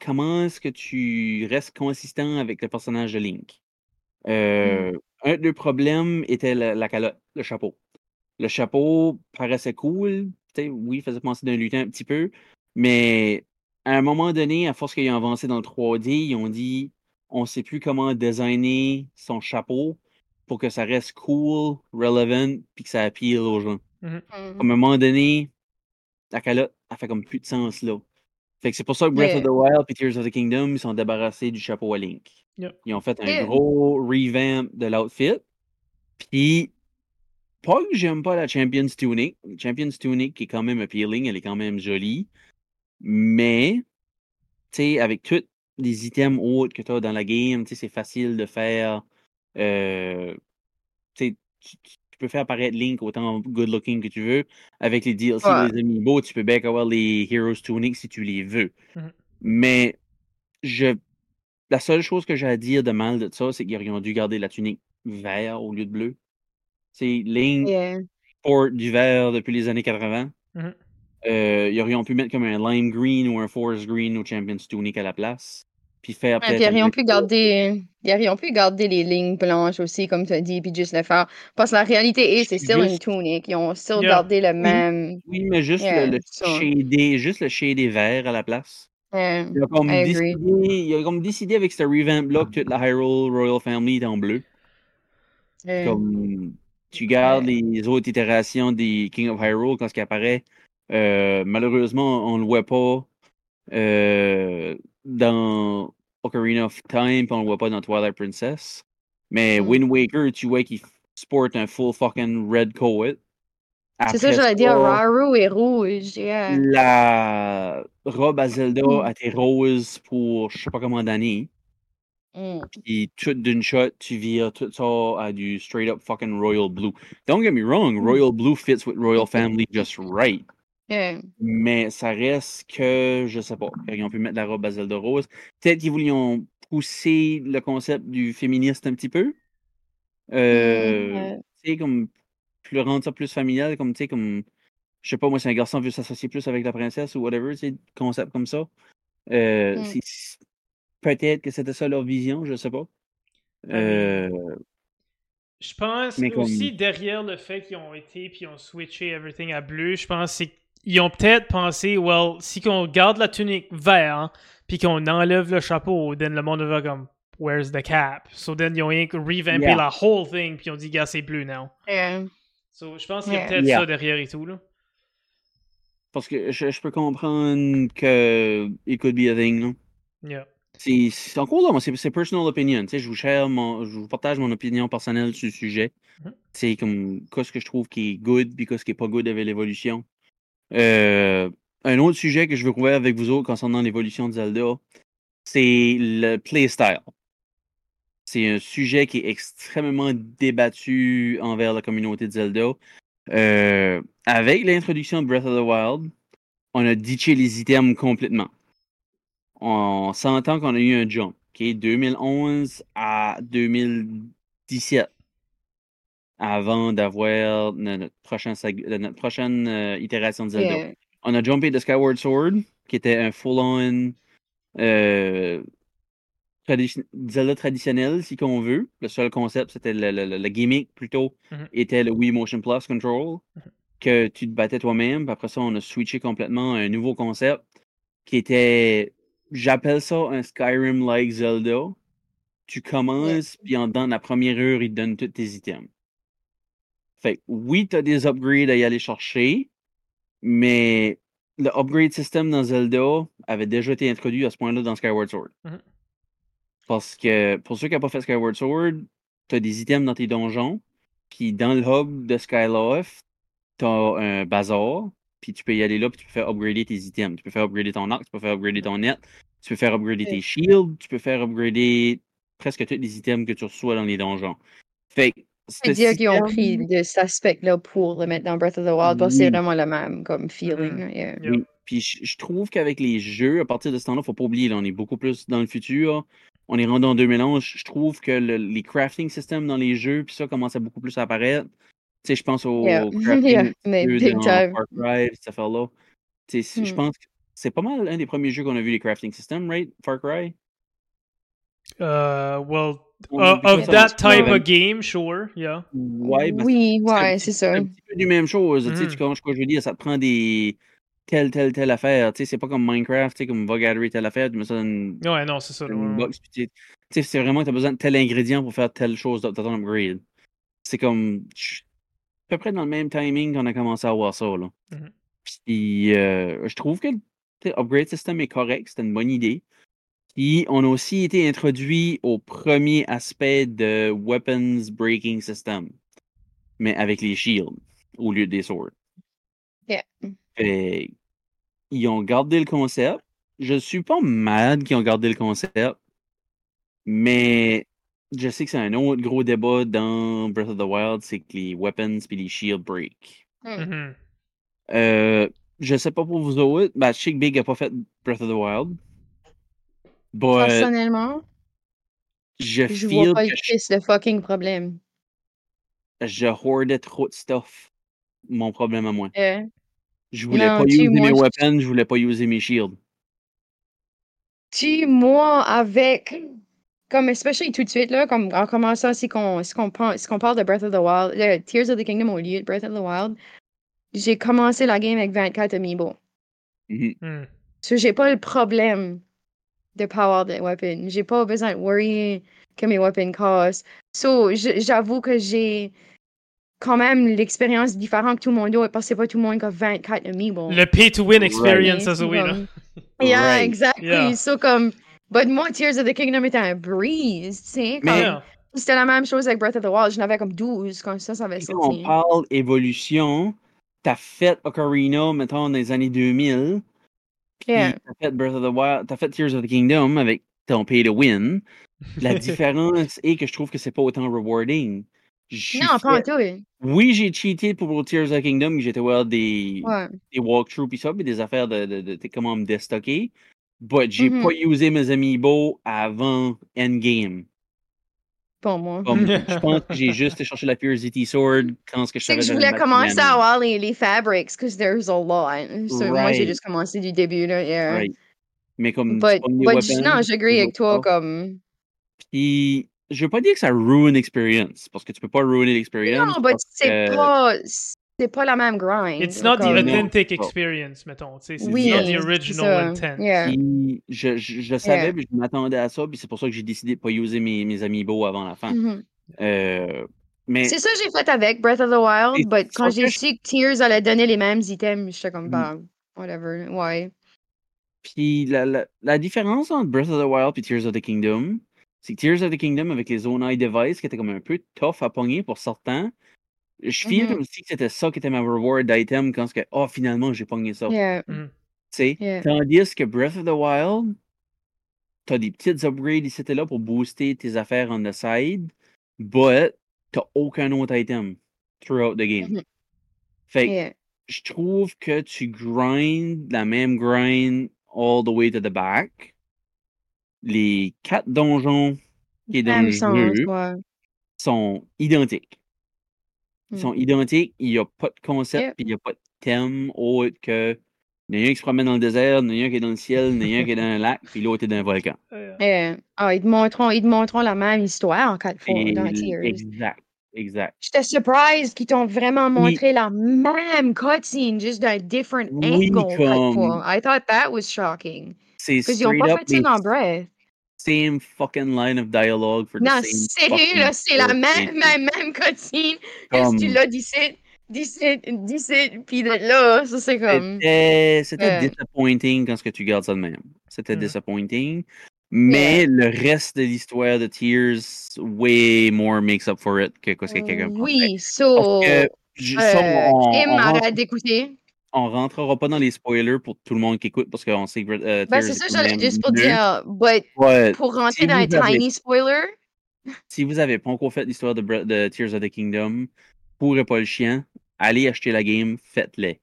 comment est-ce que tu restes consistant avec le personnage de Link? Euh, Un de leurs problèmes était la, la calotte, le chapeau. Le chapeau paraissait cool, oui, il faisait penser d'un lutin un petit peu, mais à un moment donné, à force qu'ils ont avancé dans le 3D, ils ont dit on sait plus comment designer son chapeau pour que ça reste cool, relevant, puis que ça appeal aux gens. Mhm. À un moment donné, la calotte, elle fait comme plus de sens là. Fait que c'est pour ça que Breath of the Wild et Tears of the Kingdom, ils sont débarrassés du chapeau à Link. Yep. Ils ont fait un Yeah. gros revamp de l'outfit. Puis, pas que j'aime pas la Champions Tunic. La Champions Tunic qui est quand même appealing, elle est quand même jolie. Mais, tu sais, avec tous les items autres que tu as dans la game, tu sais, c'est facile de faire. euh, tu tu- peux faire apparaître Link autant good looking que tu veux. Avec les DLC Ouais. les amiibo, tu peux bien avoir les Heroes Tunic si tu les veux. Mhm. Mais je la seule chose que j'ai à dire de mal de ça, c'est qu'ils auraient dû garder la tunique vert au lieu de bleu. C'est Link Yeah. porte du vert depuis les années 80. Mhm. Euh, ils auraient pu mettre comme un lime green ou un forest green au Champions Tunic à la place. Puis faire Ouais, peut-être. puis ils aurions pu de- garder, ils aurions pu garder les lignes blanches aussi, comme tu as dit, puis juste le faire. Parce que la réalité est, c'est still une Juste- tunique. Ils ont still Yeah. gardé le même. Oui, mais juste Yeah, le, le shadé, juste le shadé vert à la place. Yeah. Il a comme, décidé, il a comme décidé avec ce revamp-là que toute la Hyrule Royal Family est en bleu. Yeah. Comme tu gardes les autres itérations des King of Hyrule quand ce qui apparaît. Euh, malheureusement, on ne le voit pas euh, dans Ocarina of Time, puis on le voit pas dans Twilight Princess. Mais Mm. Wind Waker, tu vois qu'il sporte un full fucking red coat. C'est ça, j'allais dire, Raru est rouge. Yeah. La robe à Zelda Mm. a été rose pour je sais pas combien d'années. Mm. Puis tout d'une shot, tu vires tout ça à du straight up fucking royal blue. Don't get me wrong, royal blue fits with royal family just right. Yeah. Mais ça reste que, je sais pas, ils ont pu mettre la robe à Zelda rose. Peut-être qu'ils voulaient pousser le concept du féministe un petit peu. Euh, Mm. Tu sais, comme, plus rendre ça plus familial, comme, tu sais, comme, je sais pas, moi, si un garçon veut s'associer plus avec la princesse ou whatever, tu sais, concept comme ça. Euh, Mm. Peut-être que c'était ça leur vision, je sais pas. Euh, Je pense Mais comme- aussi derrière le fait qu'ils ont été puis ils ont switché everything à bleu, je pense c'est qu'ils ont peut-être pensé, well, si qu'on garde la tunique vert puis qu'on enlève le chapeau, then le monde va comme, where's the cap? So then ils ont rien que revampé Yeah. la whole thing puis ils ont dit, gars, c'est bleu now. Yeah. So je pense qu'il y a peut-être Yeah. ça derrière et tout là. parce que je, je peux comprendre que it could be a thing, là. Yeah. C'est c'est encore là, moi, c'est c'est personal opinion. Tu sais, je vous share mon, je vous partage mon opinion personnelle sur le sujet. Mhm. C'est comme qu'est-ce que je trouve qui est good puis qu'est-ce qui est pas good avec l'évolution. Euh, un autre sujet que je veux couvrir avec vous autres concernant l'évolution de Zelda, c'est le playstyle. C'est un sujet qui est extrêmement débattu envers la communauté de Zelda. Euh, avec l'introduction de Breath of the Wild, on a ditché les items complètement on s'entend qu'on a eu un jump, OK? 2011 à 2017, avant d'avoir notre, prochain euh, notre prochaine euh, itération de Zelda. Yeah. On a jumpé de Skyward Sword, qui était un full-on euh, tradi- Zelda traditionnel, si qu'on veut. Le seul concept, c'était le, le- le- le gimmick plutôt, Mhm. était le Wii Motion Plus Control, Mhm. que tu te battais toi-même. Puis après ça, on a switché complètement à un nouveau concept qui était, j'appelle ça un Skyrim-like Zelda. Tu commences, puis en dedans de la première heure, il te donne tous tes items. Fait que oui, tu as des upgrades à y aller chercher, mais le upgrade system dans Zelda avait déjà été introduit à ce point-là dans Skyward Sword. Mhm. Parce que pour ceux qui n'ont pas fait Skyward Sword, tu as des items dans tes donjons, puis dans le hub de Skyloft, tu as un bazar, puis tu peux y aller là, puis tu peux faire upgrader tes items. Tu peux faire upgrader ton arc, tu peux faire upgrader ton net, tu peux faire upgrader tes shields, tu peux faire upgrader presque tous les items que tu reçois dans les donjons. Fait que Je veux ce dire qu'ils ont pris de cet aspect-là pour le mettre dans Breath of the Wild parce que c'est vraiment le même comme feeling. Là, yeah. Oui. Puis je, je trouve qu'avec les jeux, à partir de ce temps-là, faut pas oublier, là, on est beaucoup plus dans le futur. On est rendu en 2011. Je trouve que le- les crafting systems dans les jeux, puis ça commence à beaucoup plus apparaître. Tu sais, je pense au Yeah. crafting Yeah, mais jeux dans. Far Cry, cette affaire-là. Tu sais, c'est- Je Hmm. pense que c'est pas mal un des premiers jeux qu'on a vu les crafting systems, right? Far Cry? Uh, well, uh, of that c'est type of game, sure, yeah. Ouais, oui, c'est un ouais, petit- c'est ça. un petit peu du même chose. Tu sais, tu comprends ce que je veux dire? Ça te prend des. telle, telle, telle affaire. Tu sais, c'est pas comme Minecraft, tu sais, comme va telle affaire, tu mets ça dans une, Ouais, non, c'est ça. une ouais. box. puis tu sais, c'est vraiment que tu as besoin de tel ingrédient pour faire telle chose dans ton upgrade. C'est comme. je suis à peu près dans le même timing qu'on a commencé à voir ça. Là. Mhm. Puis euh, je trouve que le tu sais, upgrade system est correct, c'était une bonne idée. Puis on a aussi été introduit au premier aspect de Weapons Breaking System, mais avec les shields au lieu des swords. Yeah. Fait, ils ont gardé le concept. Je suis pas mad qu'ils ont gardé le concept, mais je sais que c'est un autre gros débat dans Breath of the Wild, c'est que les weapons puis les shields break. Mhm. Euh, je sais pas pour vous autres, ben, je sais que Big a pas fait Breath of the Wild. But Personnellement, je je feel vois pas que le je, le fucking problème. je hoardais trop de stuff. Mon problème à moi. Euh, Je voulais Non, pas tu, user moi, mes je- weapons, je voulais pas user mes shields. tu, moi, avec, comme, especially tout de suite, là, comme, en commençant, si qu'on, si qu'on parle de Breath of the Wild, le Tears of the Kingdom au lieu de Breath of the Wild, j'ai commencé la game avec 24 amiibo. Mhm. Hmm. So, j'ai pas le problème de power de weapon. J'ai pas besoin de worry que mes weapons cassent. So, j- j'avoue que j'ai quand même l'expérience différente que tout le monde a parce que c'est pas tout le monde qui a 24 amiibo. Le pay-to-win experience, Mais ça, oui, là. comme- Yeah, Right. exactly. Yeah. So, comme, but moi, Tears of the Kingdom était un breeze, tu sais. Yeah. C'était la même chose avec Breath of the Wild. J'en avais comme 12 quand ça, ça avait Quand on sorti. parle évolution, t'as fait Ocarina, mettons, dans les années 2000. T'as fait Breath of the Wild, t'as fait Tears of the Kingdom avec ton pay to win. La différence est que je trouve que c'est pas autant rewarding. J'ai Non, pas en fait- tout. Oui, j'ai cheaté pour Tears of the Kingdom, j'étais voir des, Ouais. des walkthroughs pis ça, pis des affaires de, de, de, de comment me déstocker. But j'ai pas usé mes amiibo avant Endgame. Pour moi. Comme, je pense que j'ai juste été chercher la Purity Sword quand ce que je C'est que savais je voulais commencer à avoir les, les fabrics, because there's a lot. So, Moi, j'ai Right. juste commencé du début, là. Yeah. Right. Mais comme But, pas but weapons, non, j'agree avec toi, pas. comme. Puis, je veux pas dire que ça ruine l'experience, parce que tu peux pas ruiner l'experience. Non, parce c'est que- pas. C'est pas la même grind. It's not the Non. authentic experience, mettons. C'est Oui, not the c'est original intent. Yeah. Puis, je, je, je savais, puis je m'attendais à ça, puis c'est pour ça que j'ai décidé de pas user mes, mes amiibo avant la fin. Mhm. Euh, mais C'est ça que j'ai fait avec Breath of the Wild, but quand j'ai su que Tears allait donner les mêmes items, j'étais comme, Mm. bah, whatever, ouais. Puis la, la, la différence entre Breath of the Wild et Tears of the Kingdom, c'est que Tears of the Kingdom avec les Zone Eye Device qui était comme un peu tough à pogner pour certains, je feel Mhm. comme si c'était ça qui était ma reward item quand ce que oh finalement j'ai pogné ça. Yeah. Tu sais. Yeah. Tandis que Breath of the Wild, t'as des petites upgrades ici et là pour booster tes affaires on the side, but t'as aucun autre item throughout the game. Mhm. Fait que Yeah. je trouve que tu grind la même grind all the way to the back. Les quatre donjons qui est dans le jeu sont identiques. Ils Mm. sont identiques, il n'y a pas de concept, Yep. puis il n'y a pas de thème autre que Il y en a un qui se promène dans le désert, il y en a un qui est dans le ciel, il y en a un qui est dans un lac, puis l'autre est dans un volcan. Euh, ah, ils, te montreront, ils te montreront la même histoire en quatre fois Et- dans Tears. exact, exact. J'étais surprise qu'ils t'ont vraiment montré la même cutscene, just d'un different Oui, angle comme- quatre fois. I thought that was shocking. Parce qu'ils ont straight pas fait ça dans Breath. Same fucking line of dialogue for the Non, same sérieux, là, c'est la même, même, même cutscene. Comme- que tu l'as d'ici, d'ici, d'ici, puis là, ça c'est comme... C'était c'était Euh. disappointing quand ce que tu gardes ça de même. C'était Mm. disappointing. Mais le reste de l'histoire de Tears, way more makes up for it que ce que quelqu'un. Oui, so... Que, j- ça, euh, on, Kim on rentre- arrête d'écouter. On rentrera pas dans les spoilers pour tout le monde qui écoute parce qu'on sait que euh, Ben, c'est est ça, juste pour dire. But Ouais, pour rentrer si dans avez- tiny spoiler, si vous avez pas encore fait l'histoire de, de Tears of the Kingdom, pourrez pas le chien, allez acheter la game, faites-le.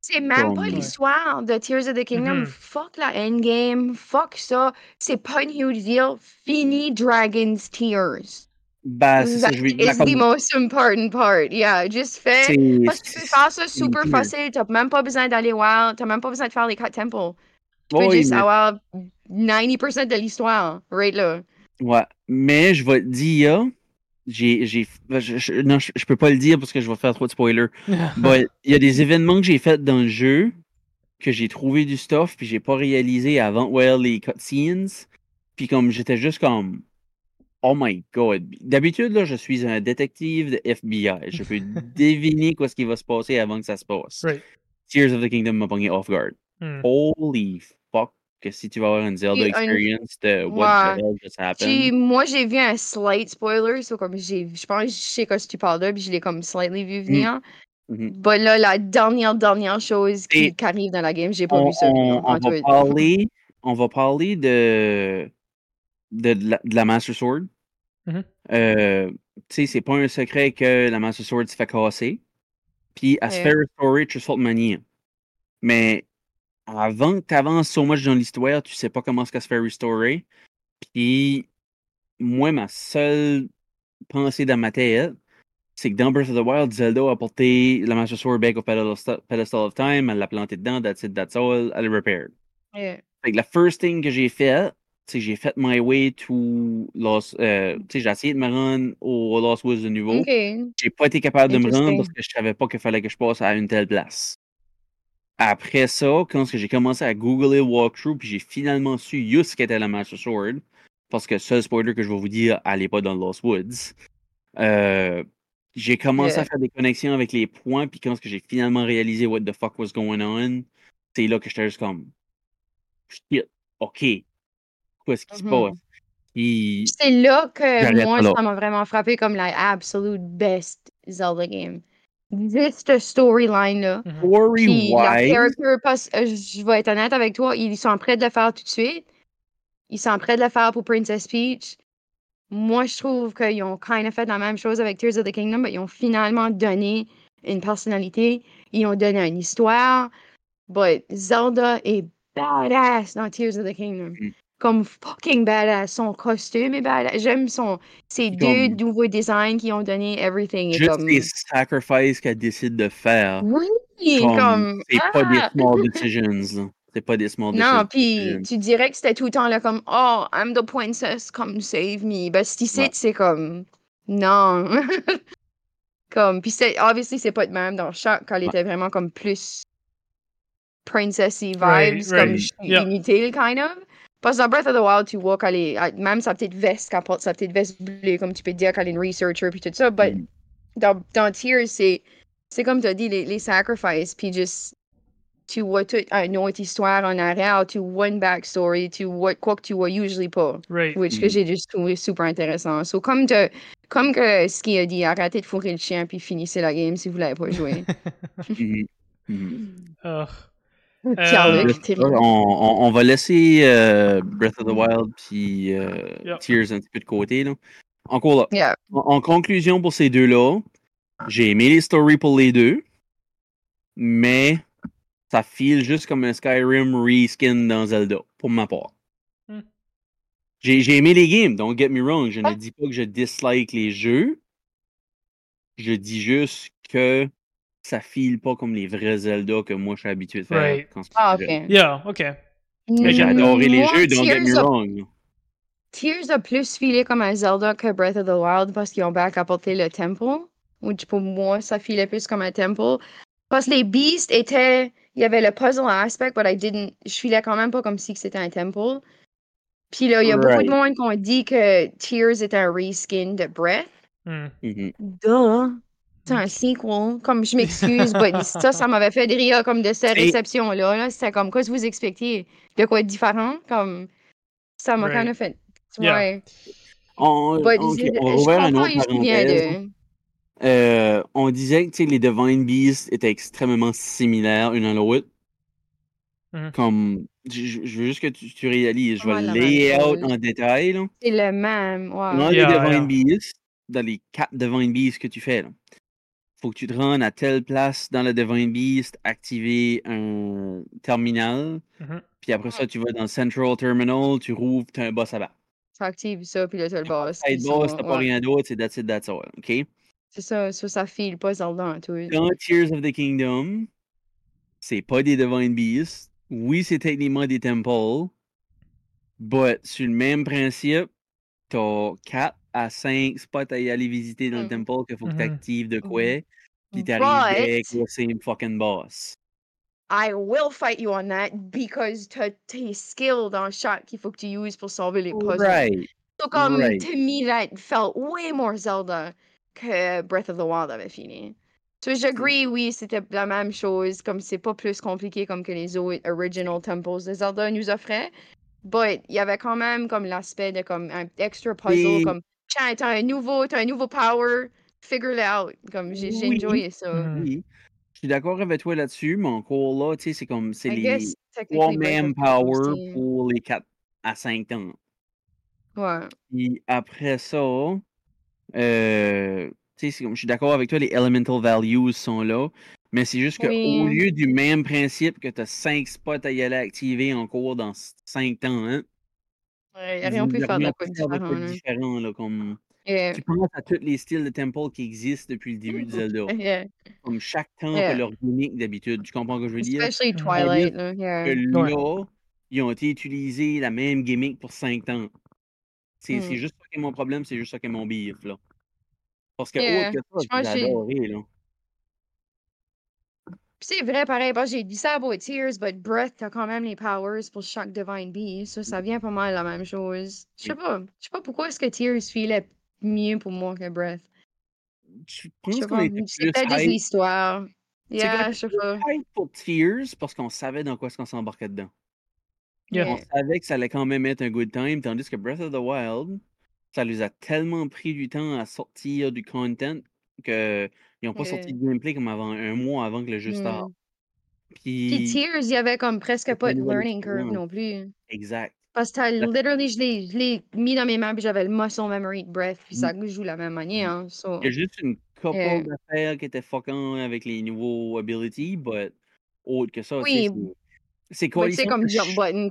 c'est même pas l'histoire de Tears of the Kingdom. Mhm. Fuck la endgame. Fuck ça. C'est pas une huge deal. Fini Dragon's Tears. Bah, c'est ça, That je vais is the most important part. Yeah, just fais. Parce que tu peux faire ça super facile. T'as même pas besoin d'aller wild. T'as même pas besoin de faire les quatre temples. Tu peux Oui, juste mais- avoir 90% de l'histoire. Right là. Ouais, mais je vais te dire, j'ai, j'ai, je, je- non, je, je peux pas le dire parce que je vais faire trop de spoilers. Il y a des événements que j'ai faits dans le jeu que j'ai trouvé du stuff puis j'ai pas réalisé avant well les cutscenes. Puis comme j'étais juste comme Oh my god. D'habitude là, je suis un détective de FBI. Je peux deviner quoi ce qui va se passer avant que ça se passe. Right. Tears of the Kingdom m'a pogné off guard. Hmm. Holy fuck que si tu vas avoir une Zelda un- experience de what Ouais. the hell just happened. Puis moi, j'ai vu un slight spoiler, so comme j'ai, je pense que je sais quoi ce que tu parles là, puis je l'ai comme slightly vu venir. Mhm. But là, la dernière, dernière chose qui, Et- qui arrive dans la game, j'ai pas on, vu ça. on- on va parler, on va parler de, de, de la, de la Master Sword. Mhm. Euh, tu sais, c'est pas un secret que la Master Sword se fait casser. Puis elle se fait restaurer de manières. Mais avant que tu avances so much dans l'histoire, tu sais pas comment qu'elle se fait restaurer. Puis moi, ma seule pensée dans ma tête, c'est que dans Breath of the Wild, Zelda a porté la Master Sword back au pedestal, of time, elle l'a planté dedans, that's it, that's all, elle l'a repaired. Yeah. Fait que la first thing que j'ai fait, j'ai fait my way to Lost, euh, j'ai essayé de me rendre au Lost Woods de nouveau. J'ai pas été capable de me rendre parce que je savais pas qu'il fallait que je passe à une telle place. Après ça, quand j'ai commencé à googler walkthrough, puis j'ai finalement su ce qu'était la Master Sword, parce que seul spoiler que je vais vous dire, elle est pas dans Lost Woods. Euh, j'ai commencé à faire des connexions avec les points, puis quand j'ai finalement réalisé what the fuck was going on, c'est là que j'étais juste comme shit, ok, qu'est-ce qui se passe? Puis, C'est là que moi, ça m'a vraiment frappé comme la absolute best Zelda game. Juste cette storyline-là. Parce euh, je vais être honnête avec toi, ils sont prêts de le faire tout de suite. Ils sont prêts de le faire pour Princess Peach. Moi, je trouve qu'ils ont kind of fait la même chose avec Tears of the Kingdom, mais ils ont finalement donné une personnalité. Ils ont donné une histoire. But Zelda est badass dans Tears of the Kingdom. Mm. Comme fucking badass. Son costume est badass. J'aime son, ces Puis deux comme- nouveaux designs qu'ils ont donné. Everything juste comme... les sacrifices qu'elle décide de faire. Oui, Comme, comme... c'est pas des ah! small decisions. C'est pas des small decisions. Non, puis tu dirais que c'était tout le temps là comme Oh, I'm the princess, come save me. Ben, c'est ici, Ouais. c'est comme Non. comme, puis c'est, obviously, c'est pas de même dans chaque quand elle Ouais. était vraiment comme plus princessy vibes, Right, comme right. ch- Yeah. inutile, kind of. Parce que dans Breath of the Wild, tu vois qu'elle est, elle- même sa petite veste, qu'elle porte sa petite veste bleue, comme tu peux dire qu'elle est une researcher, puis tout ça. But Mhm. dans, dans Tears, c'est, c'est comme tu as dit, les, les sacrifices, puis juste, tu vois toute une autre histoire en arrière, tu vois une backstory, tu vois quoi que tu vois usually pas, Right. which que Mhm. j'ai juste trouvé super intéressant. So, comme, te- comme que ce qu'il a dit, arrêtez de fourrer le chien, puis finissez la game si vous l'avez pas joué. Mhm. Mhm. On, on- on va laisser euh, Breath of the Wild puis euh, Yeah. Tears un petit peu de côté. Là. Encore là. Yeah. En, en conclusion pour ces deux-là, j'ai aimé les stories pour les deux, mais ça file juste comme un Skyrim reskin dans Zelda, pour ma part. Hmm. J'ai j'ai aimé les games, don't get me wrong. Je ne Ah. dis pas que je dislike les jeux. Je dis juste que ça file pas comme les vrais Zelda que moi je suis habitué de faire. Right. quand Ah, ok. jeune. Yeah, ok. Mais j'ai adoré les jeux, don't get me wrong. Tears a plus filé comme un Zelda que Breath of the Wild parce qu'ils ont back apporté le temple. Ou pour moi, ça filait plus comme un temple. Parce que les beasts étaient. Il y avait le puzzle aspect, but I didn't. Je filais quand même pas comme si que c'était un temple. Puis là, il y a beaucoup de monde qui ont dit que Tears était un reskin de Breath. Hmm. Mhm. Duh! C'est un sequel. Comme je m'excuse, but ça, ça m'avait fait rire comme de cette Et- réception-là. Là. C'était comme quoi si vous expectiez de quoi de différent? Comme ça m'a kind of fait. Yeah. On, But je un autre de. Euh, disait que tu sais, les Divine Beasts étaient extrêmement similaires une à l'autre. Mhm. Comme, je, veux juste que tu, tu réalises, je vais le la même lay out chose. en détail. Là. C'est le même. Dans Ouais. les Yeah, Divine Beasts, dans les quatre Divine Beasts que tu fais, là, faut que tu te rendes à telle place dans le Divine Beast, activer un terminal, Mhm. puis après ça, tu vas dans le Central Terminal, tu rouvres, tu as un boss à battre. Tu actives ça, puis là, t'as le boss. Puis boss, ça, t'as pas ouais. rien d'autre, c'est that's it, that's all. OK? C'est ça, ça, ça file pas Zelda en tout. Dans Tears of the Kingdom, c'est pas des Divine Beasts. Oui, c'est techniquement des temples. But sur le même principe, t'as 4 à 5 spots à y aller visiter dans le Mhm. temple qu'il faut que Mhm. tu actives de quoi. Puis But- t'arrives avec le same fucking boss. I will fight you on that because t'as tes skills dans chaque qu'il faut que tu uses pour sauver les puzzles. Right. So, comme, right. to me, that felt way more Zelda que Breath of the Wild avait fini. So, j'agree, oui, c'était la même chose, comme c'est pas plus compliqué comme que les autres original temples de Zelda nous offraient. But il y avait quand même comme l'aspect de comme un extra puzzle, Et- comme tiens, t'as un nouveau, t'as un nouveau power, figure it out. Comme j'ai Oui. enjoyé ça. Mhm. Oui. Je suis d'accord avec toi là-dessus, mais encore là, tu sais, c'est comme c'est I les guess, 3 technically, Breath of the Wild manpower pour les 4 à 5 temps. Ouais. Puis après ça, euh, tu sais, c'est comme- je suis d'accord avec toi, les elemental values sont là. Mais c'est juste qu'au Oui. lieu du même principe que tu as 5 spots à y aller activer en cours dans 5 temps, hein, Ouais, auraient vous pu faire de pu faire différent. quoi de là. différent, là, comme Yeah. tu penses à tous les styles de temple qui existent depuis le début de Zelda. Yeah. Comme chaque temps Yeah. a leur gimmick d'habitude. Tu comprends ce que je veux dire? Especially. Twilight. Que là, ils ont été utilisés la même gimmick pour 5 ans. C'est c'est Hmm. juste ça qui est mon problème, c'est juste ça qui est mon bif, là. Parce que Yeah, autre que ça, j'ai adoré, là. Puis c'est vrai, pareil, parce que j'ai dit ça à Boy Tears, but Breath, t'as quand même les powers pour chaque Divine Beast. Ça, ça vient pas mal la même chose. Je sais pas. Je sais pas pourquoi est-ce que Tears filait mieux pour moi que Breath. Je pense qu'on était plus l'histoire. C'est Yeah, je sais pas. pour Tears parce qu'on savait dans quoi est-ce qu'on s'embarquait dedans. Yeah. On savait que ça allait quand même être un good time, tandis que Breath of the Wild, ça les a tellement pris du temps à sortir du content qu'ils n'ont pas sorti de gameplay comme avant un mois avant que le jeu start. Hmm. Puis Puis, Tears, il y avait comme presque pas de learning curve non plus. exact. Parce que literally, je l'ai- je l'ai mis dans mes mains, puis j'avais le muscle memory de Breath, puis ça joue la même manière. Hein, so, Il y a juste une couple Yeah. d'affaires qui étaient fuckant avec les nouveaux abilities, but autre que ça, Oui. c'est- quoi c'est comme jump button,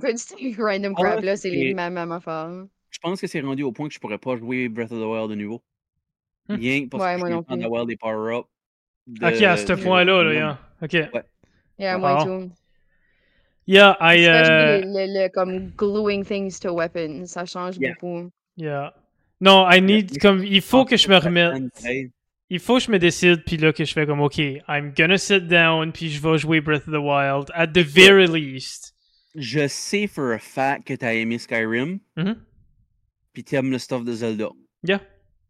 random Ah, crap, là, c'est les mêmes, mêmes affaires. Je pense que c'est rendu au point que je pourrais pas jouer Breath of the Wild de nouveau. Hmm. Rien que parce Ouais, que moi je le temps plus. d'avoir des power-ups. Ok, à ce de- point-là, là, de- yeah. Ok. Yeah, Wow. moi tout. Yeah, I, Especially uh, le, le, le, comme gluing things to weapons, ça change Yeah. beaucoup. yeah. Non, I need, comme, il faut que je me remette. Il faut que je me décide, puis là, que je fais comme, OK, I'm gonna sit down, puis je vais jouer Breath of the Wild, at the very least. Je sais for a fact que t'as aimé Skyrim, Mhm. pis t'aimes le stuff de Zelda. Yeah,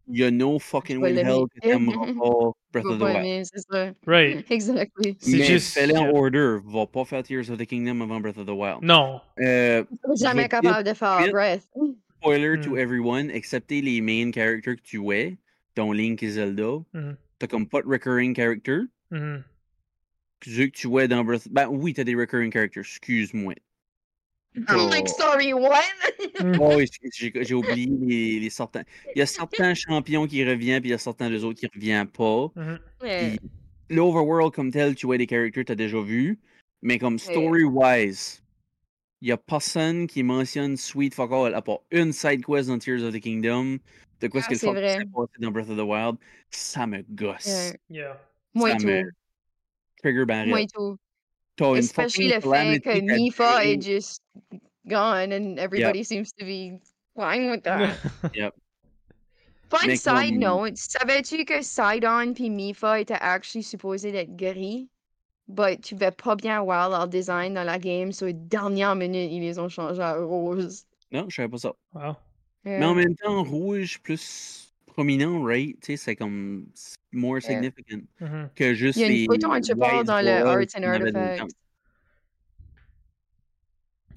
Il y a no fucking vais way hell que t'aimeras pas Breath of the Wild. c'est ça. right. Exactly. C'est Mais juste fais-le en order. Va pas faire Tears of the Kingdom avant Breath of the Wild. Non. Euh, suis jamais vais capable de faire Breath. spoiler Hmm. to everyone, excepté les main characters que tu es, dont Link et Zelda. Mhm. T'as comme pas de recurring character. Ceux que tu es dans Breath... Ben oui, t'as des recurring characters, excuse-moi. I'm like, sorry, what? Oh, j'ai j'ai oublié les, les sortants. Il y a certains champions qui reviennent, puis il y a certains des autres qui reviennent pas. Mhm. Yeah. Puis l'overworld comme tel, tu vois des characters que t'as déjà vu, mais comme story-wise, il y a personne qui mentionne Sweet Fuck All à part une side quest dans Tears of the Kingdom. De quoi Ah, ce que le c'est fuck qui vrai. s'est passé dans Breath of the Wild, ça me gosse. Yeah. Yeah. Moi Ça me- trigger barrel. Moi et tout. T'as une Especially fucking le fait que calamity qui a Mifa duré- est just gone and everybody seems to be fine with that. Fun Mais side note, savais-tu que Sidon puis Mifa étaient actually supposés d'être gris? But tu vas pas bien voir leur design dans la game, so dernière minute, ils les ont changés à rose. Non, je savais pas ça. Wow. Mais en même temps, rouge plus prominent, right? Tu sais, c'est comme more Yeah. significant Mhm. que juste Il y a une les photo Wise dans le Arts and. Artifacts.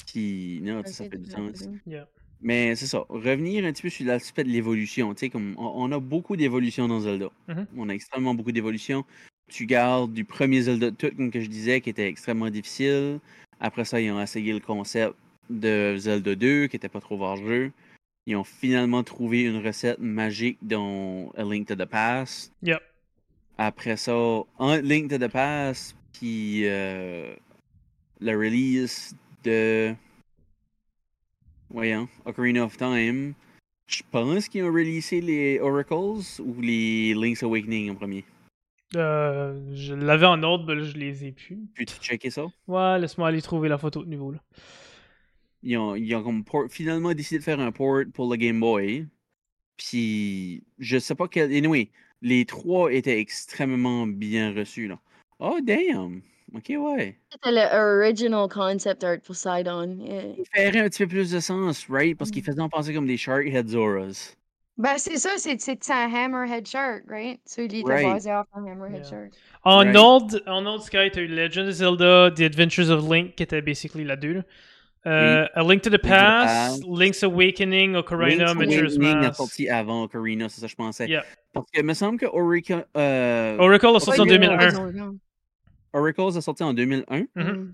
Puis, non, ça fait du sens. Yeah. Mais c'est ça. Revenir un petit peu sur l'aspect de l'évolution. Tu sais, comme on, a beaucoup d'évolution dans Zelda. Mhm. On a extrêmement beaucoup d'évolution. Tu gardes du premier Zelda tout, comme que je disais, qui était extrêmement difficile. Après ça, ils ont essayé le concept de Zelda 2, qui était pas trop hors-jeu. Ils ont finalement trouvé une recette magique dans A Link to the Past. Yep. Après ça, entre Link to the Past, puis euh, le release de. Voyons, Ocarina of Time, je pense qu'ils ont releasé les Oracles ou les Link's Awakening en premier. Euh, je l'avais en ordre, mais là, je les ai plus. Peux-tu checker ça? Ouais, laisse-moi aller trouver la photo de niveau là. Ils ont, ils ont comme port- finalement décidé de faire un port pour le Game Boy. Puis, je sais pas quel. Anyway, les trois étaient extrêmement bien reçus. Là. Oh, damn! Ok, ouais. C'était le original concept art pour Sidon. yeah. Il ferait un petit peu plus de sens, right? Parce Mm. qu'il faisait en penser comme des Shark Head Zoras. Ben, c'est ça, c'est c'est un Hammerhead Shark, right? So, il était Right. basé off un Hammerhead Yeah. Shark. En Right. Old, en Old Sky, t'as eu Legend of Zelda, The Adventures of Link, qui était basically la 2. Euh, A Link to the the Past. Link's Awakening, Ocarina, Link's Majora's Awakening a sorti avant Ocarina, c'est ça que je pensais. Yeah. Parce que il me semble que Orica, euh, Oracle a sorti en Ouais, 2001. non, non. Oracles a sorti en 2001. Mhm. Mm.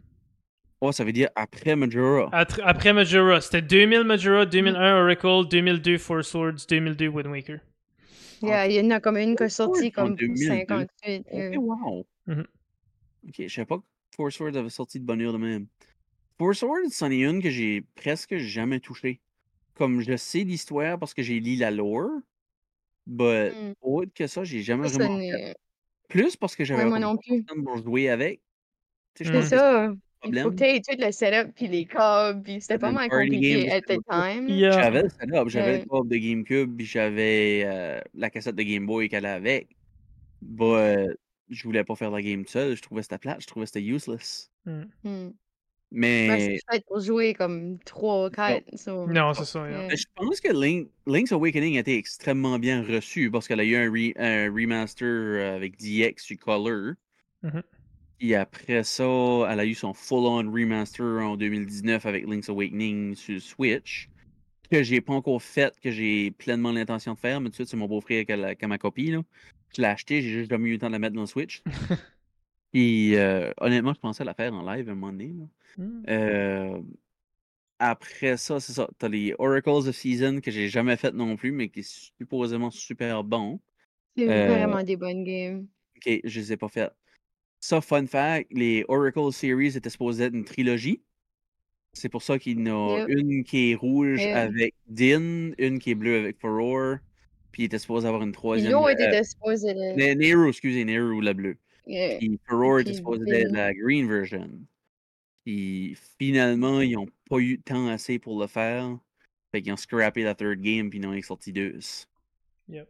Oh, ça veut dire après Majora. Après Majora, c'était 2000 Majora, 2001 Oracle, 2002 Four Swords, 2002 Wind Waker. Yeah, il y en a comme une qui est sortie en comme 2002. 58. Ok, yeah. wow. Ok, je savais pas que Four Swords avait sorti de bonne heure de même. Four Swords, c'en est une que j'ai presque jamais touchée. Comme je sais l'histoire parce que j'ai lu la lore, but Mm. autre que ça, j'ai jamais Ça, vraiment fait. Plus parce que j'avais Ouais, non plus. pour jouer avec. Mm. C'est ça. le Il faut que tu aies tout le setup puis les câbles, puis c'était pas mal compliqué at the time. Yeah. J'avais le setup, j'avais le câble de GameCube, puis j'avais euh, la cassette de Game Boy qu'elle allait avec. But je voulais pas faire la game tout seul, je trouvais que c'était plate, je trouvais que c'était useless. Hmm. Ben, Mais c'est fait pour jouer comme 3 4. So. Non, c'est ça. yeah. Mais je pense que Link, Link's Awakening a été extrêmement bien reçu parce qu'elle a eu un, re- un remaster euh, avec DX sur Color. Mhm. Et après ça, elle a eu son full-on remaster en 2019 avec Link's Awakening sur Switch. Que j'ai pas encore fait, que j'ai pleinement l'intention de faire, mais tout de suite, c'est mon beau-frère qui a, la- qui a ma copie. Là. Je l'ai acheté, j'ai juste jamais eu le temps de la mettre dans le Switch. Et euh, honnêtement, je pensais la faire en live un moment donné. là. Mm. Euh, après ça, c'est ça. T'as les Oracles of Season que j'ai jamais fait non plus, mais qui est supposément super bon. C'est Euh, vraiment des bonnes games. Ok, je les ai pas faites. Ça, fun fact, les Oracle Series étaient supposés être une trilogie. C'est pour ça qu'il y en a Yep. une qui est rouge Yep. avec Din, une qui est bleue avec Furore, puis il était supposé avoir une Puis troisième. l'autre euh, était supposé de. Ne- Nehru, excusez, Nehru, la bleue. Yeah. Puis Furore était supposé être la green version. Puis finalement, ils n'ont pas eu de temps assez pour le faire. Fait qu'ils ont scrappé la third game, puis ils ont sorti deux. Yep.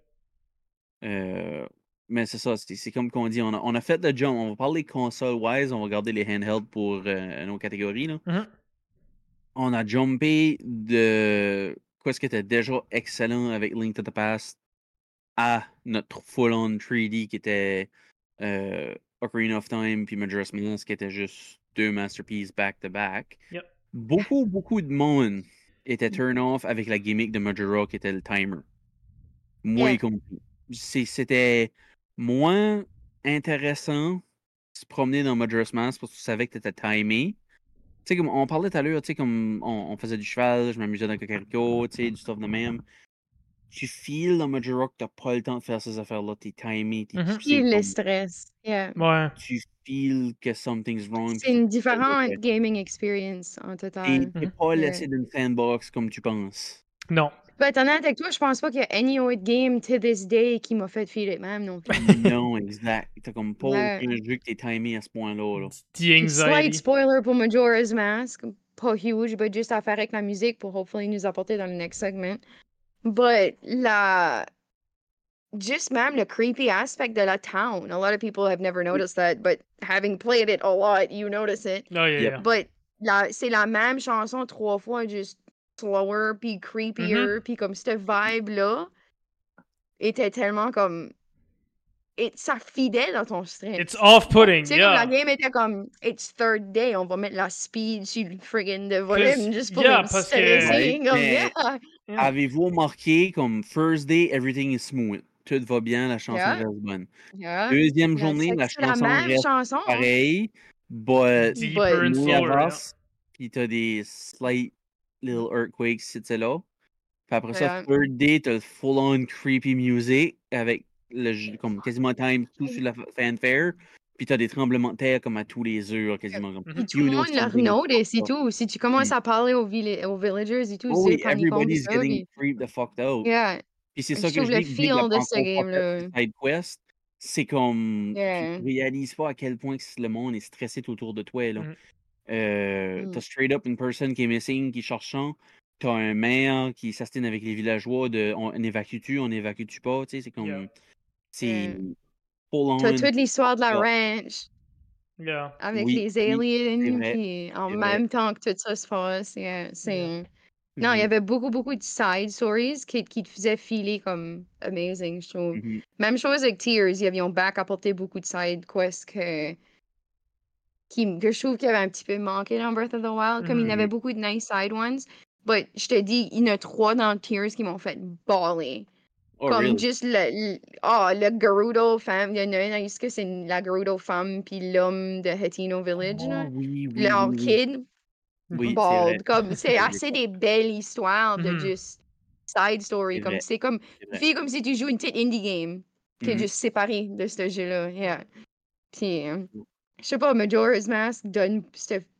Euh, mais c'est ça, c'est comme qu'on dit, on a, on a fait le jump. On va parler console-wise, on va garder les handhelds pour euh, nos catégories. Là. Mhm. On a jumpé de quoi ce qui était déjà excellent avec Link to the Past à notre full-on 3D qui était Ocarina of Time puis Majora's Mask qui était juste deux masterpieces back-to-back. Yep. Beaucoup, beaucoup de monde était turn-off avec la gimmick de Majora qui était le timer. Moi y compris. C'était moins intéressant de se promener dans Majora's Mask parce que tu savais que tu étais timé. Tu sais, comme on parlait tout à l'heure, tu sais, comme on, on faisait du cheval, je m'amusais dans le Cocarico, tu sais, du stuff de même. Tu files dans Majora que t'as pas le temps de faire ces affaires-là, t'es timé, t'es Puis le stress. Yeah. Ouais. Tu files que something's wrong. C'est une différente gaming experience en T'es total. t'es Mhm. pas laissé d'une sandbox comme tu penses. Non. Ben, étant honnête avec toi, je pense pas qu'il y a any autre game to this day qui m'a fait filer même non plus. non, exact. T'as comme pas Ouais. aucun jeu que t'es timé à ce point-là. Là. Puis Slight spoiler pour Majora's Mask. Pas huge, but juste à faire avec la musique pour hopefully nous apporter dans le next segment. But la. Just même the creepy aspect de la town. A lot of people have never mm. noticed that, but having played it a lot, you notice it. Oh, yeah, yeah. But la, c'est la même chanson trois fois, juste slower, puis creepier, mm-hmm. puis comme cette vibe-là était tellement comme. Et ça fidait dans ton stress. It's off-putting, Tu sais, comme la game était comme It's third day, on va mettre la speed sur le friggin' de volume juste pour yeah, me parce que- stresser, Ouais, comme, yeah. Yeah. Avez-vous remarqué comme first day, everything is smooth? Tout va bien, la chanson Yeah. reste bonne. Yeah. Deuxième La- journée, la c'est la chanson même reste chanson. hein? pareil, but Deeper avance, puis t'as des slight little earthquakes, c'est là. Puis après ça, third day, t'as le full-on creepy music avec le comme quasiment time tout sur la fa- fanfare. Puis t'as des tremblements de terre comme à tous les heures, quasiment comme. Mhm. Puis tout le monde le something is notice et tout. Si tu commences à parler aux, villi- aux villagers et tout, Oh c'est de everybody's getting puis- freaked the fuck out. Yeah. Puis c'est Je ça que je le feel de ce première fois game-là. Side Quest, c'est comme Yeah. tu réalises pas à quel point le monde est stressé autour de toi. Là. Mhm. Euh, Mm. T'as straight up une personne qui est missing, qui est cherchant. T'as un maire qui s'astine avec les villageois de on, évacue-tu, on évacue-tu pas. Tu sais, c'est comme. Yeah. C'est. Full on. T'as toute l'histoire de la ranch Yeah. avec Oui, les oui, aliens, vrai, puis en vrai. même temps que tout ça se passe. yeah, c'est... Yeah. Non, il y Mhm, avait beaucoup, beaucoup de side stories qui, qui te faisaient filer comme amazing, je trouve. mhm. Même chose avec Tears, ils avaient back apporté beaucoup de side quests que, qui, que je trouve qu'il y avait un petit peu manqué dans Breath of the Wild. Comme il y avait Mhm. beaucoup de nice side ones. But je te dis, il y en a trois dans Tears qui m'ont fait baller. Oh, comme really? juste le, le, ah, le Gerudo femme. Il y en a un, est-ce que c'est la Gerudo femme puis l'homme de Hatino Village, Oh, là? oui, oui, Leur oui, kid. Oui, bald. Comme, c'est assez des belles histoires de Mhm. juste side story. Comme, c'est comme, fille comme si tu joues une petite indie game qui est Mhm. juste séparée de ce jeu-là. Yeah. Puis, euh, je sais pas, Majora's Mask donne,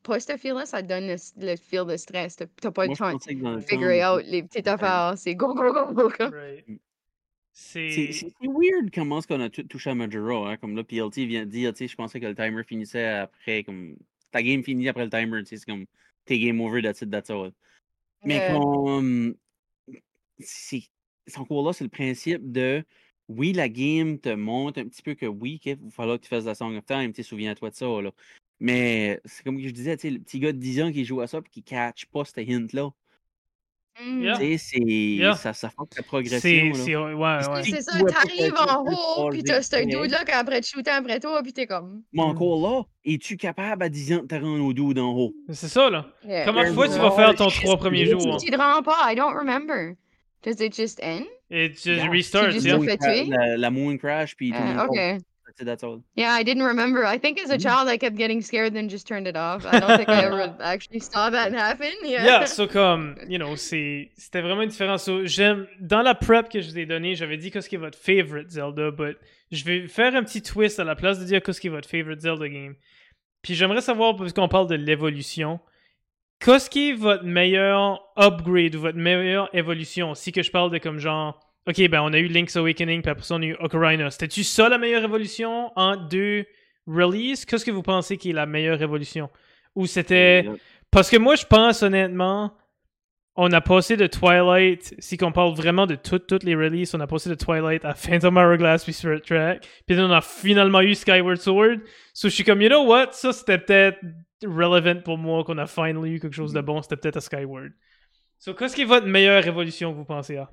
pas ce feel-là, ça donne le, le feel de stress. T'as pas Moi, le temps de pensais que dans le figure temps, out les petites Ouais. affaires. C'est go, go, go, go. Right. C'est. Weird comment est-ce qu'on a touché à Majora. Hein? Comme là, PLT vient de dire, tu sais, je pensais que le timer finissait après, comme. Ta game finit après le timer, tu sais, c'est comme. T'es game over, that's it, that's all. Mais Ouais. comme. C'est encore là, c'est le principe de. Oui, la game te montre un petit peu que oui, il va falloir que tu fasses la Song of Time, tu souviens-toi de ça, là. Mais c'est comme je disais, tu sais, le petit gars de 10 ans qui joue à ça et qui catch pas ce hint-là. Mm. Yeah. Tu sais, c'est. Yeah. Ça, ça progression. C'est. là. c'est- Ouais, ouais. ça, t'arrives en haut, puis t'as ce dude-là qui après te shooter après toi, puis t'es comme. Mais Mm. encore là, es-tu capable à 10 ans de te rendre au d'en haut? C'est ça, là. Yeah. Comment de Yeah, fois tu vas faire ton trois premiers jours? Tu te rends pas, I don't remember. Does it just end? Et tu Yeah. restart, Tu juste yeah. te fais tuer? La, la moon crash, puis tout Ah, tombe. That's all. Yeah, I didn't remember. I think as a Mm. child I kept getting scared and just turned it off. I don't think I ever actually saw that happen. Yeah. Yeah, so comme, you know, c'est- c'était vraiment différent. So, j'aime, dans la prep que je vous ai donnée, j'avais dit qu'est-ce qui est votre favorite Zelda, but je vais faire un petit twist à la place de dire qu'est-ce qui est votre favorite Zelda game. Puis j'aimerais savoir, parce qu'on parle de l'évolution, qu'est-ce qui est votre meilleur upgrade ou votre meilleure évolution? Si que je parle de comme genre, ok, ben on a eu Link's Awakening, puis après ça on a eu Ocarina. C'était-tu ça la meilleure évolution en deux releases? Qu'est-ce que vous pensez qui est la meilleure évolution? Ou c'était... Yeah. Parce que moi, je pense honnêtement, on a passé de Twilight, si qu'on parle vraiment de toutes toutes les releases, on a passé de Twilight à Phantom Hourglass puis Spirit Track, puis on a finalement eu Skyward Sword. So je suis comme, you know what, ça c'était peut-être relevant pour moi qu'on a finally eu quelque chose de bon, c'était peut-être à Skyward. So qu'est-ce qui est votre meilleure évolution que vous pensez à?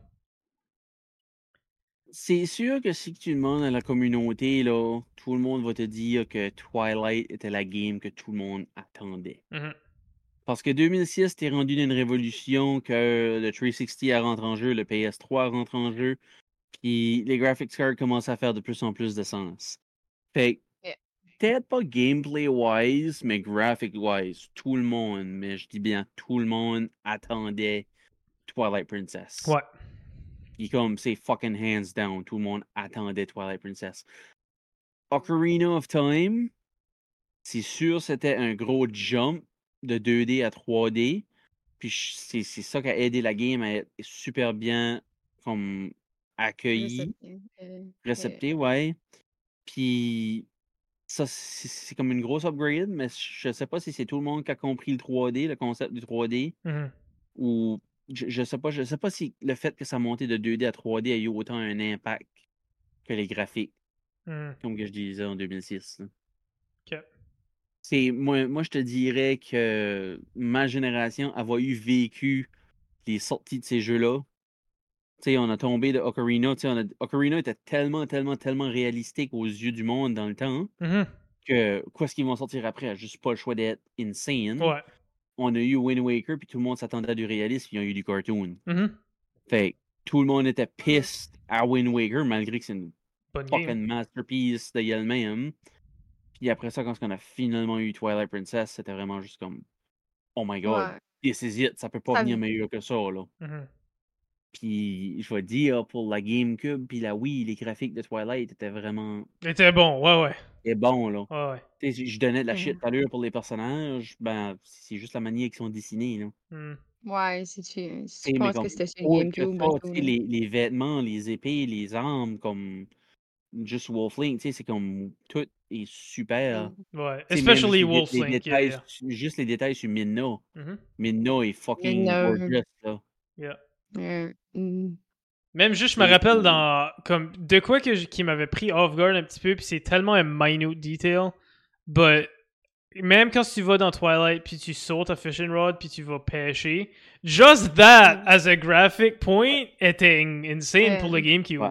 C'est sûr que si tu demandes à la communauté, là, tout le monde va te dire que Twilight était la game que tout le monde attendait. Mhm. Parce que 2006, t'es rendu d'une révolution que le 360 a rentré en jeu, le PS3 rentre en jeu, puis les graphics cards commencent à faire de plus en plus de sens. Fait Yeah. peut-être pas gameplay-wise, mais graphic-wise, tout le monde, mais je dis bien tout le monde attendait Twilight Princess. Ouais. Puis comme c'est fucking hands down, tout le monde attendait Twilight Princess. Ocarina of Time, c'est sûr c'était un gros jump de 2D à 3D. Puis c'est c'est ça qui a aidé la game à être super bien comme accueillie, Récepté, euh, réceptée, ouais. Puis ça, c'est c'est comme une grosse upgrade, mais je sais pas si c'est tout le monde qui a compris le 3D, le concept du 3D, Mhm. ou je, je sais pas, je sais pas si le fait que ça montait de 2D à 3D a eu autant un impact que les graphiques, Mhm. comme que je disais en 2006. là. Ok. C'est moi, moi je te dirais que ma génération avait eu vécu les sorties de ces jeux-là. Tu sais, on a tombé de Ocarina. on a- Ocarina était tellement, tellement, tellement réalistique aux yeux du monde dans le temps Mhm. que quoi ce qu'ils vont sortir après? A juste pas le choix d'être insane. Ouais. On a eu Wind Waker, puis tout le monde s'attendait à du réalisme, puis ils ont eu du cartoon. Mhm. Fait que tout le monde était pissed à Wind Waker, malgré que c'est une Bonne game. fucking masterpiece de elle-même. Puis après ça, quand on a finalement eu Twilight Princess, c'était vraiment juste comme Oh my god, Ouais. this is it, ça peut pas Ça venir meilleur que ça, là. Mhm. Puis je vais dire, pour la GameCube, puis la Wii, les graphiques de Twilight étaient vraiment C'était bon, ouais, ouais. et bons, là. Ouais, ouais. Tu sais, je donnais de la shit à l'heure pour les personnages, ben, c'est juste la manière qu'ils sont dessinés, là. Mhm. Ouais, si tu, si penses que c'était sur GameCube, les, les vêtements, les épées, les armes, comme juste Wolflink, tu sais, c'est comme tout est super. Mm. Ouais. Especially juste les, Wolf les Link. Yeah, détails, yeah. su- juste les détails sur Minna. Minna est fucking Minna. gorgeous, là. Yeah. Ouais. Mm. Même juste, je me rappelle dans. Comme, de quoi que j- qui m'avait pris off guard un petit peu, puis c'est tellement un minute detail. But, même quand tu vas dans Twilight, puis tu sautes à fishing rod, puis tu vas pêcher, just that Mm. as a graphic point était in- insane pour le Ouais. GameCube. Ouais.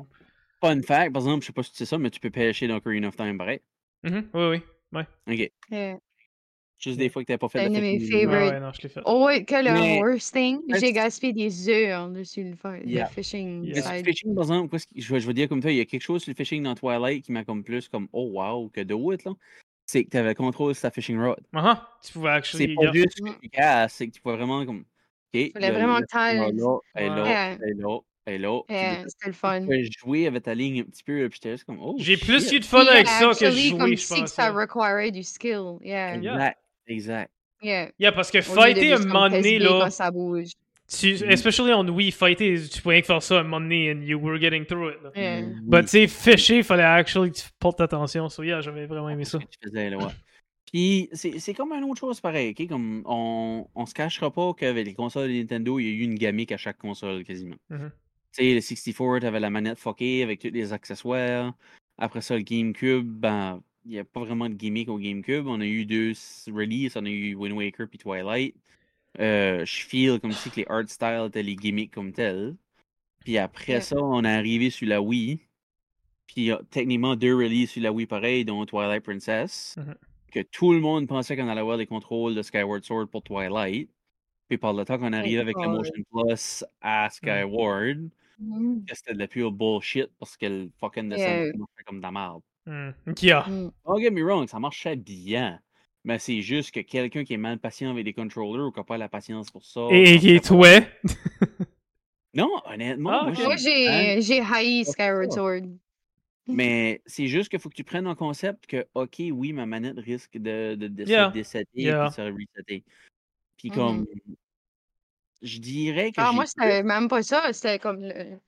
Fun fact, par exemple, je sais pas si tu sais ça, mais tu peux pêcher dans Ocarina of Time, pareil. Mhm. Oui, oui. Ok. Yeah. Juste des fois que t'as pas fait C'est la un de mes fête. Ouais, favorite. ouais, non, je l'ai fait. Oh, ouais, que le Mais- worst thing, j'ai gaspillé des heures dessus le, fa- le Yeah. fishing Yeah. Mais sur le fishing, par exemple, qu'est-ce qui- je, vais, je vais dire comme toi, il y a quelque chose sur le fishing dans Twilight qui m'a comme plus comme oh wow que d'autres, là. C'est que tu avais le contrôle sur ta fishing rod. Uh-huh. Tu pouvais C'est actually. pas yeah. juste que tu casses, c'est que tu pouvais vraiment comme. Ok, Fallait vraiment que t'ailles- là, elle est là, elle est là, elle est là. Puis Yeah, de- c'était le tu fun. pouvais jouer avec ta ligne un petit peu, là, puis j'étais juste comme oh. J'ai plus shit. eu de fun Puis, avec ça que actually, jouer, comme je si que pense. ça là. requirait du skill. Yeah. Yeah. Exact, exact. Yeah. Yeah, parce que Au fighter un juste moment donné, là. ça bouge. Tu, Mhm. especially on Wii, fighter, tu pouvais rien que faire ça un moment donné and you were getting through it. Là. Yeah. Oui, But tu sais, fisher, fallait actually que tu portes attention. So yeah, j'avais vraiment aimé ça. faisais, là, ouais. Puis c'est c'est comme une autre chose pareil, ok? Comme on, on se cachera pas qu'avec les consoles de Nintendo, il y a eu une gimmick à chaque console quasiment. Mhm. Tu sais, le 64, t'avais la manette fuckée avec tous les accessoires. Après ça, le GameCube, ben, il n'y a pas vraiment de gimmick au GameCube. On a eu deux releases, on a eu Wind Waker puis Twilight. Euh, je feel comme si que les art styles étaient les gimmicks comme tels. Puis après ça, on est arrivé sur la Wii. Puis il y a techniquement deux releases sur la Wii pareil, dont Twilight Princess. Mhm. Que tout le monde pensait qu'on allait avoir les contrôles de Skyward Sword pour Twilight. Puis par le temps qu'on arrive avec le God. Motion Plus à Skyward, Mm. c'était de la pure bullshit parce que le fucking dessin Yeah. comme de la merde. Mm. Yeah. Mm. Don't get me wrong, ça marchait bien. Mais c'est juste que quelqu'un qui est mal patient avec des controllers ou qui n'a pas la patience pour ça. Et, et, et toi? Non, honnêtement, Ah, moi, j'ai j'ai haï Skyward. Sword. Mais c'est juste qu'il faut que tu prennes en concept que, OK, oui, ma manette risque de, de, de Yeah. se Yeah. et de se resetter. Puis Mhm. comme, je dirais que Ah, moi, c'était même pas ça. C'était comme le...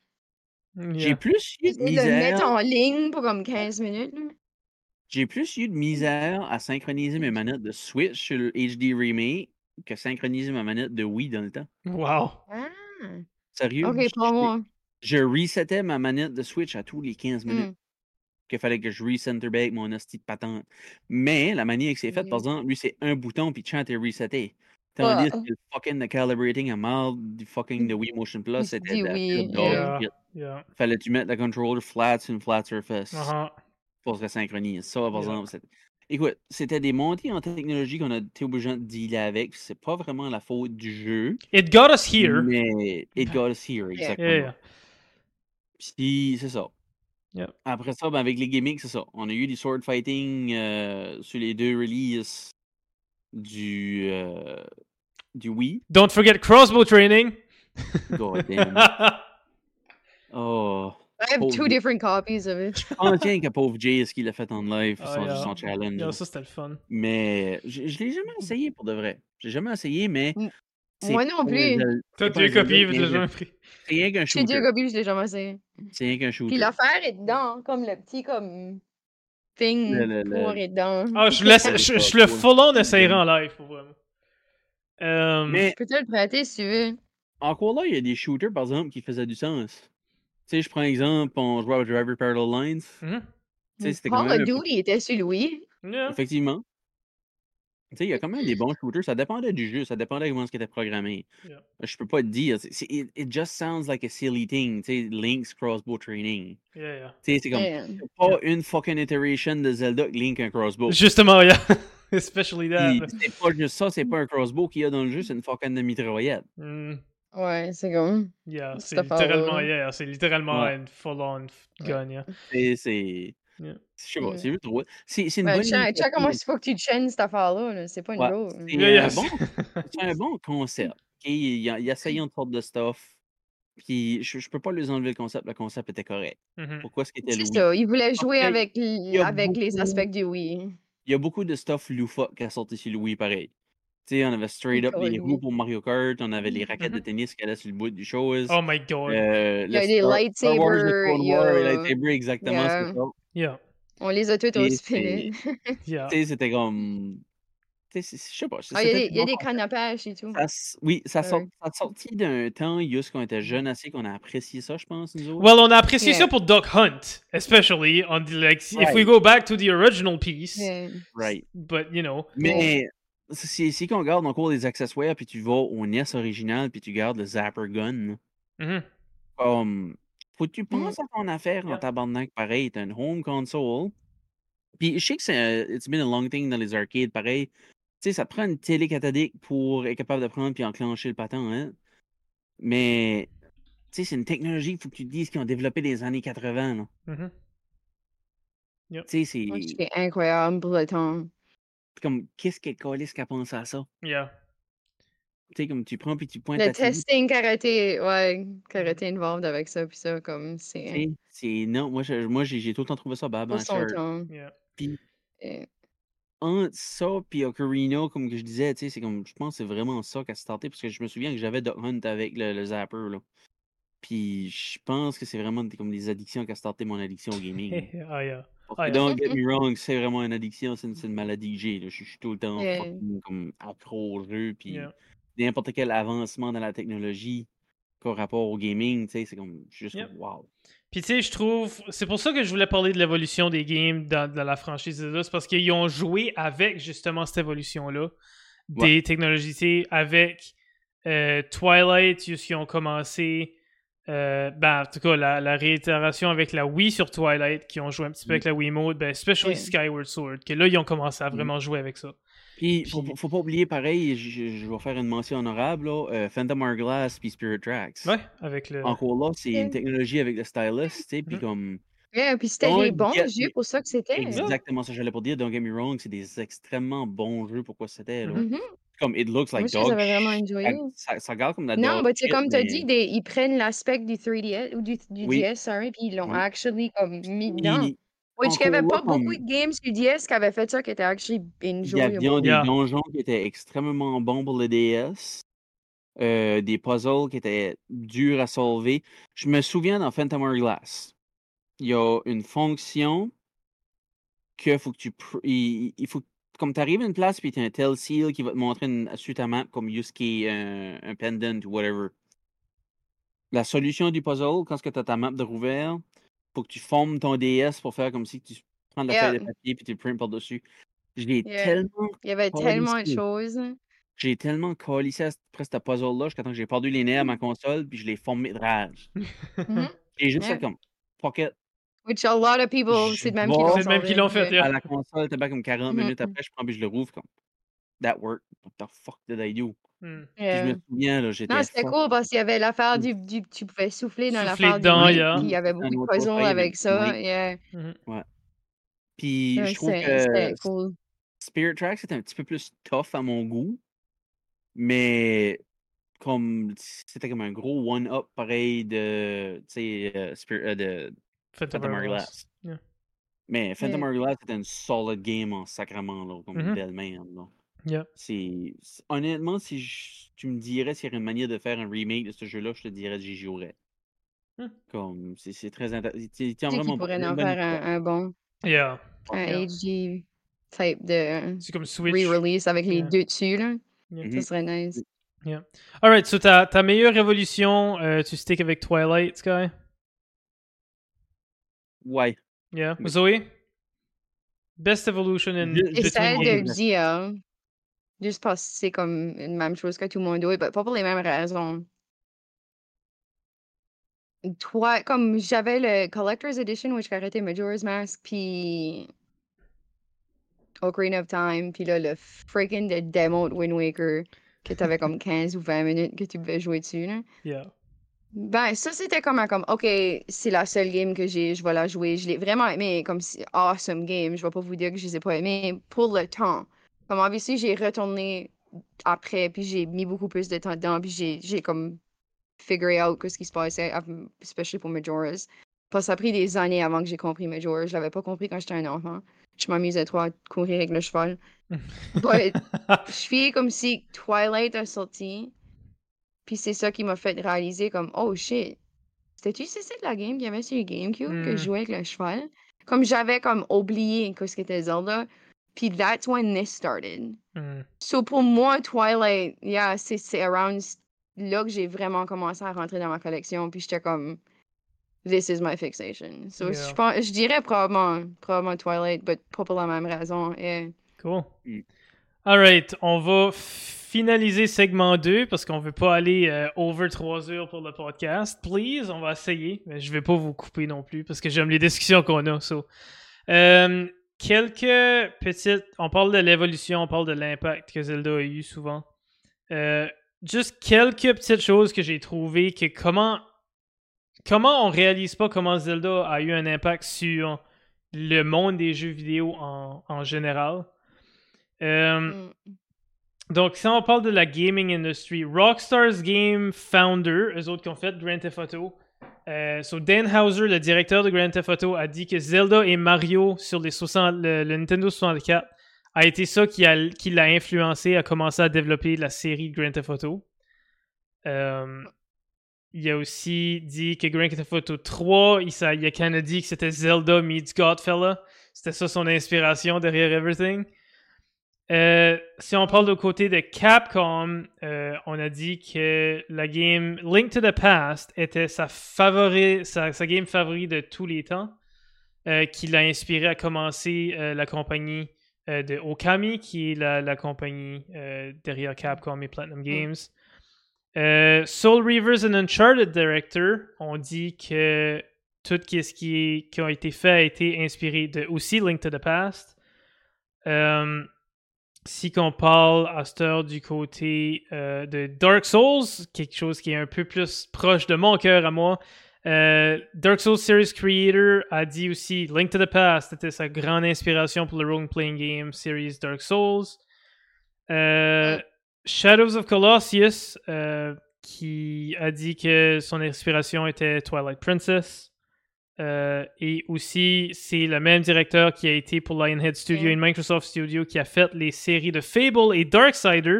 j'ai plus eu de J'essayais de le mettre misère. en ligne pour comme 15 minutes. là. J'ai plus eu de misère à synchroniser mes manettes de Switch sur le HD Remake que synchroniser ma manette de Wii dans le temps. Wow. Ah, Sérieux? ok, pour moi. Je resettais ma manette de Switch à tous les 15 minutes. Mm. Qu'il fallait que je recenter back mon hostie de patente. Mais la manière que c'est fait, par exemple, lui, c'est un bouton, puis chant est resetté. Tandis Ouais. que le fucking the calibrating à mal du fucking de Wii Motion Plus, c'était oui, yeah. Yeah. Fallait que tu mettes le controller flat sur une flat surface? Uh-huh. pour se synchroniser. Ça, par Yeah. exemple, c'est- Écoute, c'était des montées en technologie qu'on a été obligé de dealer avec. C'est pas vraiment la faute du jeu. It got us here. Mais it got us here, exactement. Yeah, yeah. Puis c'est ça. Après ça, ben, avec les gimmicks, c'est ça. On a eu du sword fighting euh, sur les deux releases du, euh, du Wii. Don't forget crossbow training. God damn. Oh. I have two different copies of it. Je pense bien que pauvre Jay, ce qu'il a fait en live, Ah, son, yeah. son challenge. Yeah, ça, c'était le fun. Mais je, je l'ai jamais essayé pour de vrai. J'ai jamais essayé, mais Mm. Moi non plus. T'as deux copies, l'as un- jamais pris. C'est rien qu'un J'ai shooter. deux copies, je l'ai jamais essayé. C'est rien qu'un shooter. Puis l'affaire est dedans, comme le petit comme Le- pour. Ah, je, laisse, je, je le full-on essayerai en live, pour vraiment. Euh, Mais Je peux te le prêter si tu veux. encore là, il y a des shooters, par exemple, qui faisaient du sens. Tu sais, je prends un exemple, on jouait à Driver Parallel Lines. mhm. Tu sais, c'était quand Call même of un- Duty était sur Wii. Yeah. Effectivement. Tu sais, il y a quand même des bons shooters. Ça dépendait du jeu, ça dépendait comment ce était programmé. Yeah. Je peux pas te dire. c'est- It, it just sounds like a silly thing. Tu sais, Link's crossbow training. Yeah, yeah. Tu sais, c'est comme. Yeah. pas une fucking iteration de Zelda que Link a un crossbow. Justement, yeah. Especially that. C'est pas juste ça, c'est pas un crossbow qu'il y a dans le jeu, c'est une fucking de mitraillette. Mm, Ouais, c'est comme. yeah, c'est littéralement, yeah, c'est littéralement Ouais. une full-on gun, yeah. C'est. Yeah. Je sais pas, c'est juste trop. C'est c'est une Ben, bonne check initiative. comment il faut que tu chaînes cette affaire-là. là? C'est pas une Ouais, joke. c'est Yeah, un bon, un bon concept. ok? Il, a, il a essayé une sorte de stuff. Puis je, je peux pas lui enlever le concept. Le concept était correct. Mhm. Pourquoi est-ce qu'il était C'est Louis? ça. Il voulait jouer avec, avec les aspects du Wii. Il y a beaucoup de stuff loufoque qui a sorti sur Louis pareil. Tu sais, on avait straight up les roues pour Mario Kart, on avait les raquettes de tennis qui allaient sur le bout du chose. Oh my god. Euh, Il y a le des Star- Star Wars, le lightsabers, il y Wars, a- les lightsabers, exactement, Yeah. c'est ça. Yeah, On les a tous au Et spinner. yeah. C'était comme. Je sais pas. Ah, il y y a des cannes à pêche et tout. Ça oui, ça, Ouais. sort, ça a sorti d'un temps, juste qu'on était jeunes assez, qu'on a apprécié ça, je pense, nous autres. Well, on a apprécié Yeah. ça pour Duck Hunt, especially on the, like if we Right. go back to the original piece. Yeah. Right. But you know, Mais si, si on regarde encore les accessoires, puis tu vas au NES original, puis tu gardes le Zapper Gun, comme. Faut que tu Mm. penses à ton affaire en Yeah. tabarnak pareil. T'as une home console. Puis je sais que c'est. un- It's been a long thing dans les arcades pareil. Tu sais, ça te prend une télé cathodique pour être capable de prendre puis enclencher le patent, hein. Mais. Tu sais, c'est une technologie, il faut que tu te dises qu'ils ont développé des années 80, là. Mhm. Tu sais, C'est incroyable pour le temps. Comme, qu'est-ce que Calis qui a pensé à ça? yeah. Tu sais, comme tu prends puis tu pointes Le testing karaté, ouais, karaté involved avec ça, puis ça, comme, c'est C'est. Non, moi, moi j'ai j'ai tout le temps trouvé ça bad. pour son temps. Yeah. Et- entre ça puis Ocarina, comme que je disais, tu sais, c'est comme, je pense que c'est vraiment ça qui a starté, parce que je me souviens que j'avais Duck Hunt avec le, le Zapper, là. Puis je pense que c'est vraiment des- comme des addictions qui a starté mon addiction au gaming. ah yeah. Ah, don't get me wrong, c'est vraiment une addiction, c'est une, une maladie que j'ai. Je suis je suis tout le temps Yeah. comme accro au jeu, puis Yeah. n'importe quel avancement dans la technologie par rapport au gaming, tu sais, c'est comme, juste Yep. wow. Puis tu sais, je trouve, c'est pour ça que je voulais parler de l'évolution des games dans, dans la franchise Zelda, c'est parce qu'ils ont joué avec justement cette évolution-là des technologies, avec euh, Twilight, ils ont commencé, euh, ben en tout cas la, la réitération avec la Wii sur Twilight, qui ont joué un petit peu Mm. avec la Wii Mode, ben especially Ouais. Skyward Sword, que là ils ont commencé à Mm. vraiment jouer avec ça. Puis, faut, Puis- faut- faut pas oublier, pareil, je, je- je vais faire une mention honorable, là, euh, Phantom Hourglass puis Spirit Tracks. Ouais, avec le. Encore là, c'est une technologie avec le stylus, tu sais, puis comme... Yeah, puis c'était des bons jeux pour ça que c'était. Exactement ça, j'allais pour dire, don't get me wrong, c'est des extrêmement bons jeux pour quoi c'était, là. Mhm. Mhm. Comme, it looks like Moi, dog vraiment. Ça, ça regarde comme de la Non, dog mais c'est comme tu as mais dit, des- ils prennent l'aspect du 3DS ou du, du Oui. DS, sorry, puis ils l'ont Oui. actually comme mis dedans. il- Which qu'il n'y avait pas là, beaucoup de games sur DS qui avaient fait ça, qui étaient actually Il y enjoyable. avait des Yeah. donjons qui étaient extrêmement bons pour le DS. euh, des puzzles qui étaient durs à solver. Je me souviens dans Phantom Hourglass, il y a une fonction que faut que tu. Il, il faut comme tu arrives à une place puis tu as un tel seal qui va te montrer une, sur ta map comme est un, un pendant ou whatever. La solution du puzzle, quand tu as ta map de rouvert, faut que tu formes ton DS pour faire comme si tu prends la Yeah. feuille de papier puis tu le prints par-dessus. Je l'ai Yeah. tellement Il y avait tellement de choses. j'ai tellement calissé après ce puzzle-là jusqu'à temps que j'ai perdu les nerfs à ma console, puis je l'ai formé de rage. Mhm. J'ai juste fait comme, fuck it. Which a lot of people, c'est de même l'ont qu'ils l'ont fait, solvé. yeah. À la console, t'es pas comme 40 minutes Mhm. après, je prends puis je le rouvre comme, that worked. What the fuck did I do? Puis je me souviens, là, j'étais. Non, c'était cool parce qu'il y avait l'affaire Mm. du, du. Tu pouvais souffler dans l'affaire du. yeah. Puis il y avait beaucoup de affaire avec ça. Yeah. Mhm. Puis Ouais, je trouve que cool. Spirit Tracks c'était un petit peu plus tough à mon goût, mais comme c'était comme un gros one-up pareil de, tu sais, euh, Spirit- euh, de Phantom Phantom Hourglass. Yeah. Mais Phantom Yeah. Hourglass c'était une solid game en sacrament, là, comme Mhm. une belle merde. Là. Yeah. C'est honnêtement, si je- tu me dirais s'il y aurait une manière de faire un remake de ce jeu-là, je te dirais j'y jouerais. Hmm. Comme c'est c'est très intéressant. Tu une en faire un, bon, Yeah. un Yeah. HD type de C'est comme Switch. re-release avec les Yeah. deux dessus, là. Yeah. Ça serait nice. Alright, so ta, ta meilleure évolution, euh, tu stick avec Twilight, Sky? Ouais. Yeah. Mais- Zoe? Best evolution in Et celle de Zia, juste parce que c'est comme une même chose que tout le monde, mais pas pour les mêmes raisons. Toi, comme j'avais le Collector's Edition où j'ai arrêté Majora's Mask, puis Ocarina of Time, puis là, le freaking de démo de Wind Waker, que t'avais comme 15 ou 20 minutes que tu pouvais jouer dessus, là. Yeah. Ben, ça, c'était comme, un- comme, OK, c'est la seule game que j'ai, je vais la jouer. Je l'ai vraiment aimé, comme, si awesome game. Je vais pas vous dire que je les ai pas aimés pour le temps. Comme, obviously, j'ai retourné après, puis j'ai mis beaucoup plus de temps dedans, puis j'ai, j'ai comme, figure out que ce qui se passait, especially pour Majora's. Parce que ça a pris des années avant que j'ai compris Majora's. Je l'avais pas compris quand j'étais un enfant. Je m'amusais trop à courir avec le cheval. But, je suis comme si Twilight a sorti, puis c'est ça qui m'a fait réaliser comme oh shit, c'était-tu c'est ça de la game? Qu'il y avait sur GameCube que je jouais avec le cheval? Comme j'avais comme oublié que ce qu'était Zelda, puis that's when this started. Hmm. So pour moi Twilight, yeah, c'est c'est around là que j'ai vraiment commencé à rentrer dans ma collection, puis j'étais comme this is my fixation. So Yeah. je pense je dirais probablement probablement Twilight, but pas pour la même raison. Yeah. Cool. Alright, on va finaliser segment 2 parce qu'on veut pas aller euh, over 3 heures pour le podcast. Please, on va essayer, mais je vais pas vous couper non plus parce que j'aime les discussions qu'on a. so. Euh, quelques petites. On parle de l'évolution, on parle de l'impact que Zelda a eu souvent. Euh, juste quelques petites choses que j'ai trouvées que comment. Comment on réalise pas comment Zelda a eu un impact sur le monde des jeux vidéo en, en général. Euh, Mm. donc, si on parle de la gaming industry, Rockstar's Game Founder, eux autres qui ont fait Grand Theft Auto, euh, so Dan Houser, le directeur de Grand Theft Auto, a dit que Zelda et Mario sur les 60 le, le Nintendo 64 a été ça qui a- qui l'a influencé à commencer à développer la série de Grand Theft Auto. Euh, il a aussi dit que Grand Theft Auto 3, il, il a quand même dit que c'était Zelda meets Godfella. C'était ça son inspiration derrière Everything. Euh, si on parle du côté de Capcom, euh, on a dit que la game Link to the Past était sa, favori, sa, sa game favorite de tous les temps, euh, qui l'a inspiré à commencer la compagnie de Okami, qui est la, la compagnie derrière Capcom et Platinum Games. Euh, Soul Reavers and Uncharted Director ont dit que tout ce qui, est, qui a été fait a été inspiré de aussi Link to the Past. Si qu'on parle à cette heure du côté euh, de Dark Souls, quelque chose qui est un peu plus proche de mon cœur à moi, euh, Dark Souls Series Creator a dit aussi Link to the Past était sa grande inspiration pour le role-playing game series Dark Souls. Euh, Shadows of Colossus, qui a dit que son inspiration était Twilight Princess. Euh, et aussi, c'est le même directeur qui a été pour Lionhead Studio Mm. et Microsoft Studio qui a fait les séries de Fable et Darksider.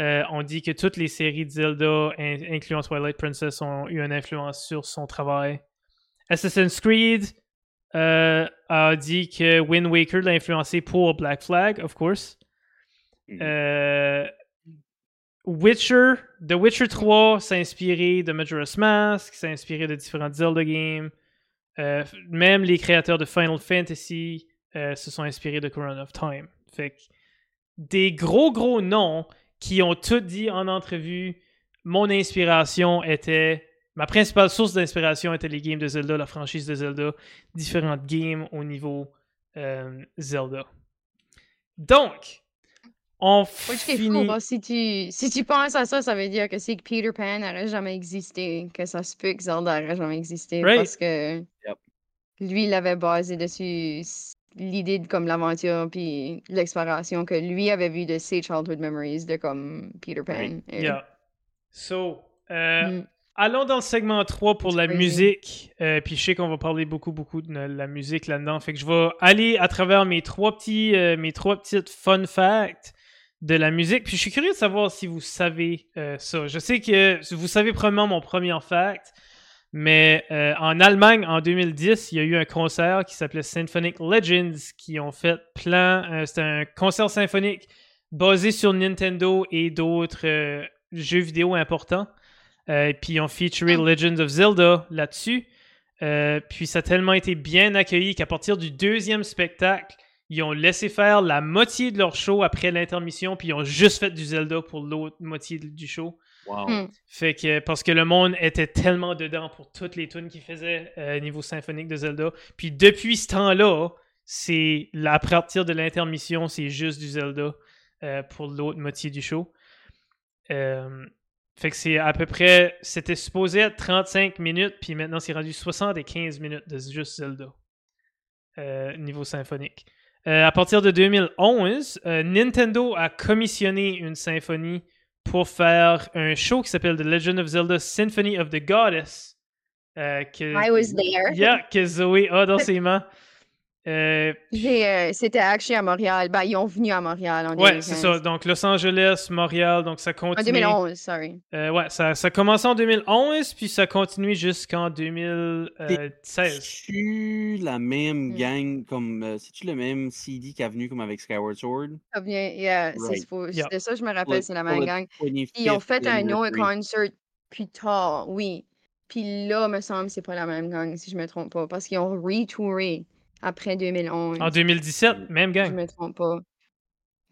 Euh, on dit que toutes les séries de Zelda, in- incluant Twilight Princess, ont eu une influence sur son travail. Assassin's Creed euh, a dit que Wind Waker l'a influencé pour Black Flag, of course. Mhm. Euh, Witcher, The Witcher 3 s'est inspiré de Majora's Mask, s'est inspiré de différentes Zelda games. Euh, même les créateurs de Final Fantasy euh, se sont inspirés de Corona of Time. Fait que des gros gros noms qui ont tout dit en entrevue. Mon inspiration était ma principale source d'inspiration était les games de Zelda, la franchise de Zelda, différentes games au niveau euh, Zelda. Donc, on Moi, je fou, si tu, si tu penses à ça, ça veut dire que c'est que Peter Pan n'aurait jamais existé, que ça se peut que Zelda n'aurait jamais existé, Right. parce que Yep. lui, il avait basé dessus l'idée de comme l'aventure puis l'exploration que lui avait vu de ses childhood memories de comme Peter Pan. Right. Et- Yeah. So, euh, Mm. allons dans le segment 3 pour It's la crazy. musique. Euh, puis je sais qu'on va parler beaucoup, beaucoup de la- la musique là-dedans. Fait que je vais aller à travers mes trois petits, euh, mes trois petites fun facts de la musique. Puis je suis curieux de savoir si vous savez euh, ça. Je sais que vous savez probablement mon premier fact, mais euh, en Allemagne, en 2010, il y a eu un concert qui s'appelait Symphonic Legends qui ont fait plein. euh, C'était un concert symphonique basé sur Nintendo et d'autres jeux vidéo importants. Puis ils ont featuré Mm. Legends of Zelda là-dessus. Puis ça a tellement été bien accueilli qu'à partir du deuxième spectacle, ils ont laissé faire la moitié de leur show après l'intermission, puis ils ont juste fait du Zelda pour l'autre moitié du show. Wow. Hmm. Fait que parce que le monde était tellement dedans pour toutes les tunes qu'ils faisaient euh, niveau symphonique de Zelda. Puis depuis ce temps-là, c'est à partir de l'intermission, c'est juste du Zelda euh, pour l'autre moitié du show. Euh, fait que c'est à peu près, c'était supposé être 35 minutes, puis maintenant c'est rendu 75 minutes de juste Zelda euh, niveau symphonique. Euh, à partir de 2011, euh, Nintendo a commissionné une symphonie pour faire un show qui s'appelle The Legend of Zelda Symphony of the Goddess. euh, que, I was there. Yeah, que Zoé a dans ses mains. Euh, euh, C'était actually à Montréal. Ben, ils ont venu à Montréal en ouais, 2015. c'est ça. Donc Los Angeles, Montréal, donc ça En continue. 2011, sorry. Euh, ouais, ça, ça a commencé en 2011, puis ça continue jusqu'en 2016. C'est-tu la même Hmm. gang comme. euh, C'est-tu le même CD qui est venu comme avec Skyward Sword? Ça vient, yeah, c'est Right. Yeah. C'était ça, je me rappelle, le- c'est la même gang. 25th Ils ont fait un autre anniversary. concert plus tard, oui. Puis là, me semble, c'est pas la même gang, si je me trompe pas. Parce qu'ils ont retouré après 2011. En 2017, même si je gang. me trompe pas.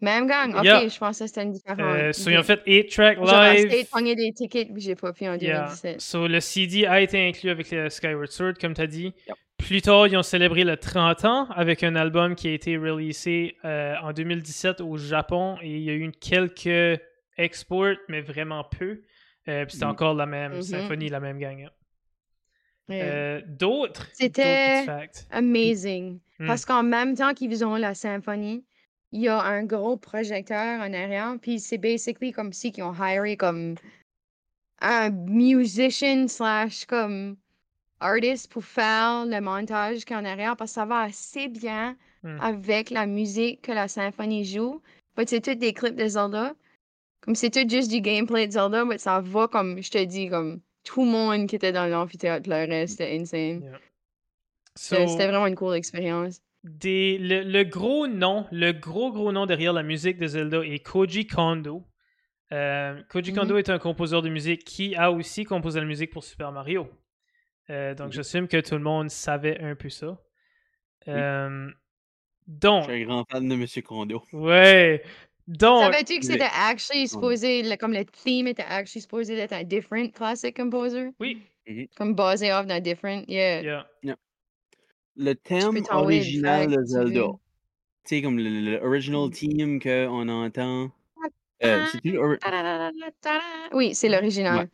Même gang? Ok, Yeah. je pensais que c'était une différente. Euh, so, ils ont fait 8 track J'aurais live. essayé de pogner des tickets, puis j'ai pas pu en Yeah. 2017. So, le CD a été inclus avec le Skyward Sword, comme tu as dit. Yep. Plus tard, ils ont célébré le 30 ans avec un album qui a été releasé euh, en 2017 au Japon et il y a eu quelques exports, mais vraiment peu. Euh, puis c'était Mm. encore la même Mhm. symphonie, la même gang. hein. Yeah. Euh, D'autres. C'était-. Amazing. Hmm. Parce qu'en même temps qu'ils ont la symphonie, il y a un gros projecteur en arrière, puis c'est basically comme si qu'ils ont hiré comme un musician slash comme artist pour faire le montage qui est en arrière parce que ça va assez bien Hmm. avec la musique que la symphonie joue. C'est tous des clips de Zelda. Comme c'est tout juste du gameplay de Zelda, mais ça va comme, je te dis, comme tout le monde qui était dans l'amphithéâtre pleurait, c'était insane. Yeah. C'était So, c'était vraiment une cool expérience. des, le, le gros nom, le gros gros nom derrière la musique de Zelda est Koji Kondo. Euh, Koji. Kondo est un compositeur de musique qui a aussi composé la musique pour Super Mario. Euh, donc Mhm. j'assume que tout le monde savait un peu ça. Euh, donc, Je suis un grand fan de Monsieur Kondo. ouais. Donc, Savais-tu que le- c'était actually supposé, le- comme le theme était actually supposé d'être un different classic composer? oui, Comme basé off d'un different, yeah. yeah. Le thème original de. Zelda. Tu sais, comme le, original Mm. theme qu'on entend. Euh. Oui, c'est l'original.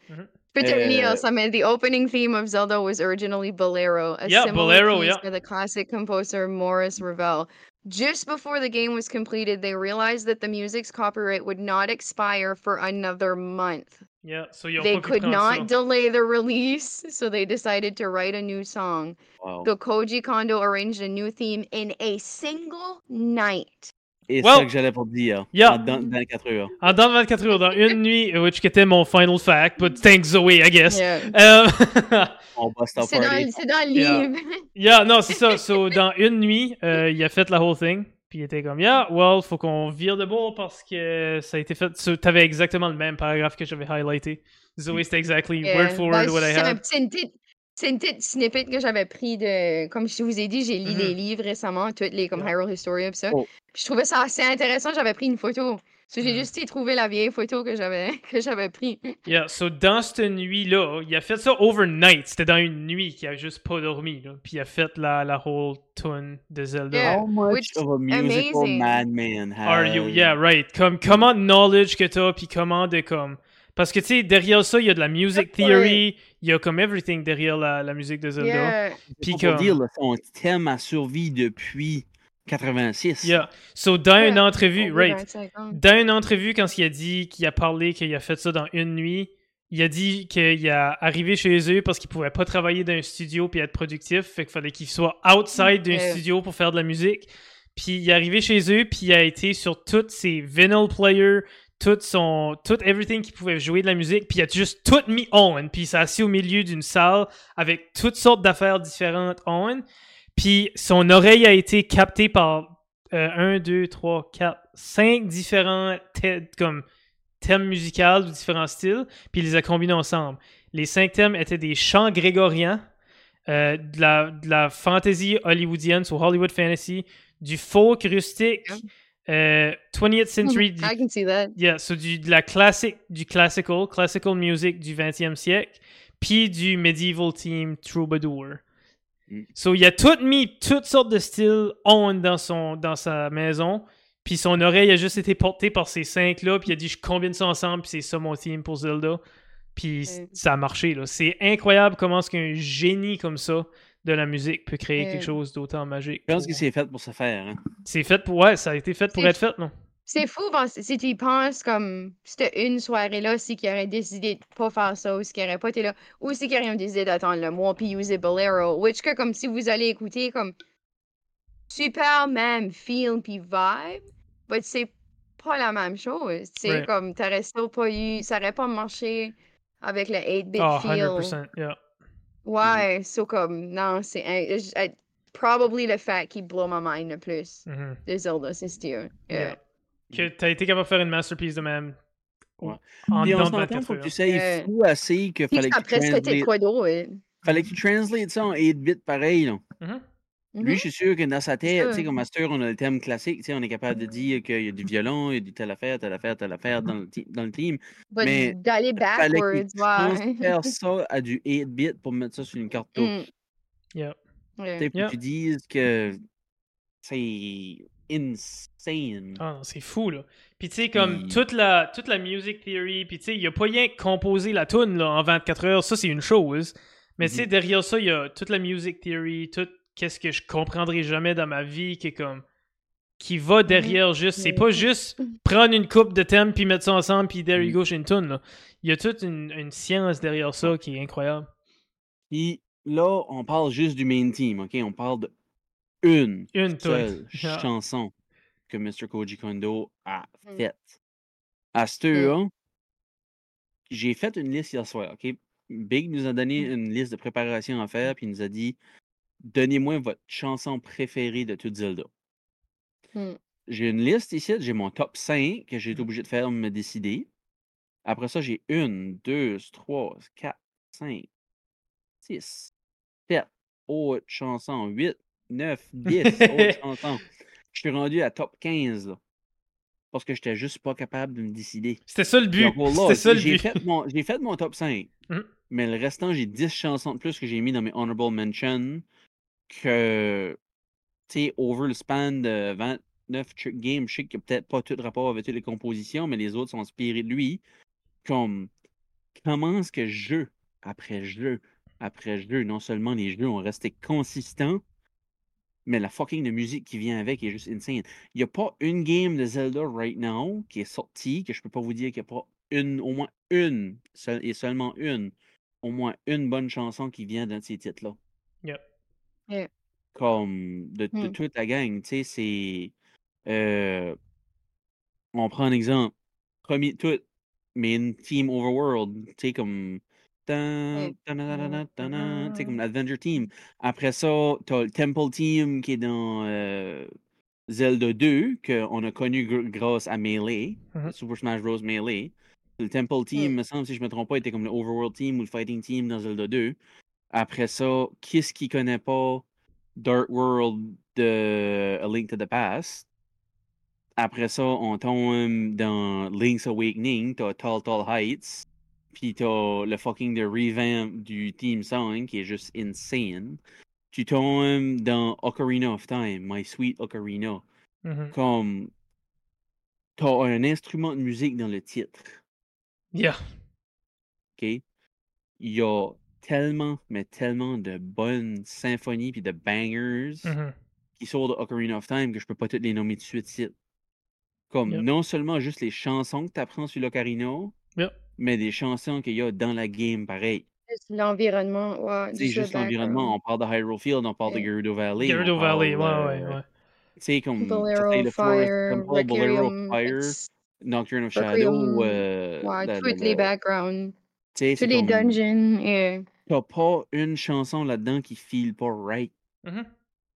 Te Euh, lire ça, mais the opening theme of Zelda was originally Bolero, a Yeah, similar Bolero, piece yeah. by the classic composer Maurice Ravel. Just before the game was completed, they realized that the music's copyright would not expire for another month. Yeah. So, They could prendre ça. not delay the release, so they decided to write a new song. Wow. So Koji Kondo arranged a new theme in a single night. Et c'est Well, ça que j'allais pour te dire. yeah. en- Dans, dans 4 heures. En dans 24 heures, dans une nuit, which était mon final fact, but thanks Zoé, I guess. Yeah. Out C'est dans, c'est dans le Yeah. livre. Yeah, non, c'est ça. So, dans une nuit, euh, il a fait la whole thing. Puis il était comme, yeah, well, faut qu'on vire de bord parce que ça a été fait. So, T'avais exactement le même paragraphe que j'avais highlighté. Zoé, c'était exactly Yeah. word for word Ben, what I c'est had. petit- une petite- c'est une petite snippet que j'avais pris de. Comme je vous ai dit, j'ai lu Mhm. les livres récemment, toutes les comme Yeah. Hyrule Historia pis ça. Oh. Puis je trouvais ça assez intéressant, j'avais pris une photo. So, j'ai Mhm. juste été trouver la vieille photo que j'avais que j'avais pris. Yeah, so dans cette nuit-là, il a fait ça overnight. C'était dans une nuit qu'il a juste pas dormi. Là. Puis il a fait la, la whole tune de Zelda. Yeah. How much which of a musical amazing. madman Are you? has- Yeah, right. Comme, comment de knowledge que t'as, puis comment de comme. Parce que tu sais, derrière ça, il y a de la music theory, il y a comme everything derrière la, la musique de Zelda. Yeah. Puis comme- dire, là, son thème a survécu depuis 86. Yeah. So, dans une entrevue, right. 25 ans. Dans une entrevue, quand il a dit qu'il a parlé, qu'il a fait ça dans une nuit, il a dit qu'il est arrivé chez eux parce qu'il pouvait pas travailler dans un studio puis être productif. Fait qu'il fallait qu'il soit outside d'un Yeah. studio pour faire de la musique. Puis il est arrivé chez eux, puis il a été sur tous ses vinyl players, tout son, tout everything qui pouvait jouer de la musique, puis il a juste tout mis on, puis il s'est assis au milieu d'une salle avec toutes sortes d'affaires différentes on, puis son oreille a été captée par euh, un, deux, trois, quatre, cinq différents comme thèmes musicaux de différents styles, puis il les a combinés ensemble. Les cinq thèmes étaient des chants grégoriens, euh, de, la, de la fantasy hollywoodienne, sur Hollywood Fantasy, du folk rustique, euh, 20th century, du- I can see that. Yeah, so du, de la classique, du classical, classical music du 20e siècle, puis du medieval team troubadour. Mm. So, il a tout mis toutes sortes de styles on dans, son, dans sa maison, puis son oreille a juste été portée par ces cinq-là, puis il a dit je combine ça ensemble, puis c'est ça mon theme pour Zelda. Puis Mm. ça a marché, là. C'est incroyable comment est-ce qu'un génie comme ça de la musique peut créer quelque chose d'autant magique. Je pense pour- que c'est fait pour se faire. Hein. C'est fait pour... Ouais, ça a été fait pour être fait, non? C'est fou parce- si tu y penses comme c'était une soirée là, si qui aurait décidé de pas faire ça ou si qui aurait pas été là, ou si qui aurait décidé d'attendre le mois puis user Bolero, which que comme si vous allez écouter comme super même feel puis vibe, but c'est pas la même chose. C'est Right. comme t'aurais still pas eu, ça aurait pas marché avec le 8-bit Oh, feel. 100%, yeah. Ouais, so comme non, c'est un- j- I- probably le fait qui blow my mind le plus Mhm. de Zelda, c'est sûr. Yeah. Que t'as été capable de faire une masterpiece de même. Ouais. En Puis on dedans de s'entend, 24 faut que heures. tu sais Ouais. fou assez que fallait que a tu presque été translates, quoi d'autre? fallait que tu translates ça en 8 bits pareil. Là. Mhm. Lui, je suis sûr que dans sa tête, tu sais, comme master, on a le thème classique, tu sais, on est capable de dire qu'il y a du violon, il y a du telle affaire, telle affaire, telle affaire dans le, dans le team. But Mais d'aller Fallait backwards, ouais. ça à du 8 bits pour mettre ça sur une carte touch. Mm, Yeah. Tu sais, faut Yeah. que tu dises que c'est insane. Ah c'est fou, là. Puis tu sais, comme toute la, toute la music theory, puis tu sais, il a pas rien composé la tune là, en 24 heures, ça c'est une chose. Mais tu sais, derrière ça, il y a toute la music theory, tout qu'est-ce que je comprendrai jamais dans ma vie qui est comme. qui va derrière juste. C'est Mhm. pas juste prendre une coupe de thèmes puis mettre ça ensemble puis there you Mhm. go, j'ai une tune, là. Il y a toute une, une science derrière ça qui est incroyable. Puis là, on parle juste du main team, OK? On parle de une Une seule. Yeah. chanson que Mr. Koji Kondo a Mm. faite. À ce là j'ai fait une liste hier soir, OK? Big nous a donné Mm. une liste de préparation à faire, puis il nous a dit Donnez-moi votre chanson préférée de toute Zelda. Mm. J'ai une liste ici, j'ai mon top 5 que j'ai été Mm. obligé de faire me décider. Après ça, j'ai une, deux, trois, quatre, cinq, six, sept autres chansons, huit, neuf, dix autres chansons. Je suis rendu à top 15 là. Parce que j'étais juste pas capable de me décider. C'était ça le but. j'ai fait, fait mon top 5. Mhm. Mais le restant, j'ai 10 chansons de plus que j'ai mis dans mes honorable mentions que, tu sais, over le span de 29 ch- games, je sais qu'il n'y peut-être pas tout rapport avec toutes les compositions, mais les autres sont inspirés de lui. Comme, comment est-ce que jeu après jeu après jeu, non seulement les jeux ont resté consistants, mais la fucking de musique qui vient avec est juste insane. Il n'y a pas une game de Zelda right now qui est sortie que je peux pas vous dire qu'il n'y a pas une, au moins une, et seulement une, au moins une bonne chanson qui vient dans ces titres-là. Yep. Comme de, de Hmm. toute la gang, tu sais, c'est. euh, on prend un exemple. Premier tout, mais une Team Overworld, tu sais, comme. tan, Tu sais, comme l'Adventure Team. Après ça, t'as le Temple Team qui est dans euh, Zelda 2, qu'on a connu gr- grâce à Melee, Mhm. Super Smash Bros. Melee. Le Temple Team, me semble, si je me trompe pas, était comme le Overworld Team ou le Fighting Team dans Zelda 2. Après ça, qui est-ce qui connaît pas Dark World de A Link to the Past? Après ça, on tombe dans Link's Awakening, t'as Tall Tall Heights, puis t'as le fucking de revamp du Team Song qui est juste insane. Tu tombes dans Ocarina of Time, My Sweet Ocarina, Mhm. comme t'as un instrument de musique dans le titre. Yeah. OK? Il y a tellement, mais tellement de bonnes symphonies puis de bangers Mhm. qui sortent de Ocarina of Time que je peux pas toutes les nommer tout de suite. Comme Yep. non seulement juste les chansons que tu apprends sur l'Ocarina, Yep. mais des chansons qu'il y a dans la game pareil. Juste l'environnement, ouais. C'est juste l'environnement. On parle de Hyrule Field, on parle de Ouais. Gerudo Valley. Gerudo Valley, ouais, euh, ouais, ouais. Tu sais, comme. Bolero, Forest Fire, Temple, Bolero Fire, Nocturne of Shadow, euh, ouais, tous les backgrounds, tous c'est les comme. dungeons. Et... T'as pas une chanson là-dedans qui file pas right. Mhm.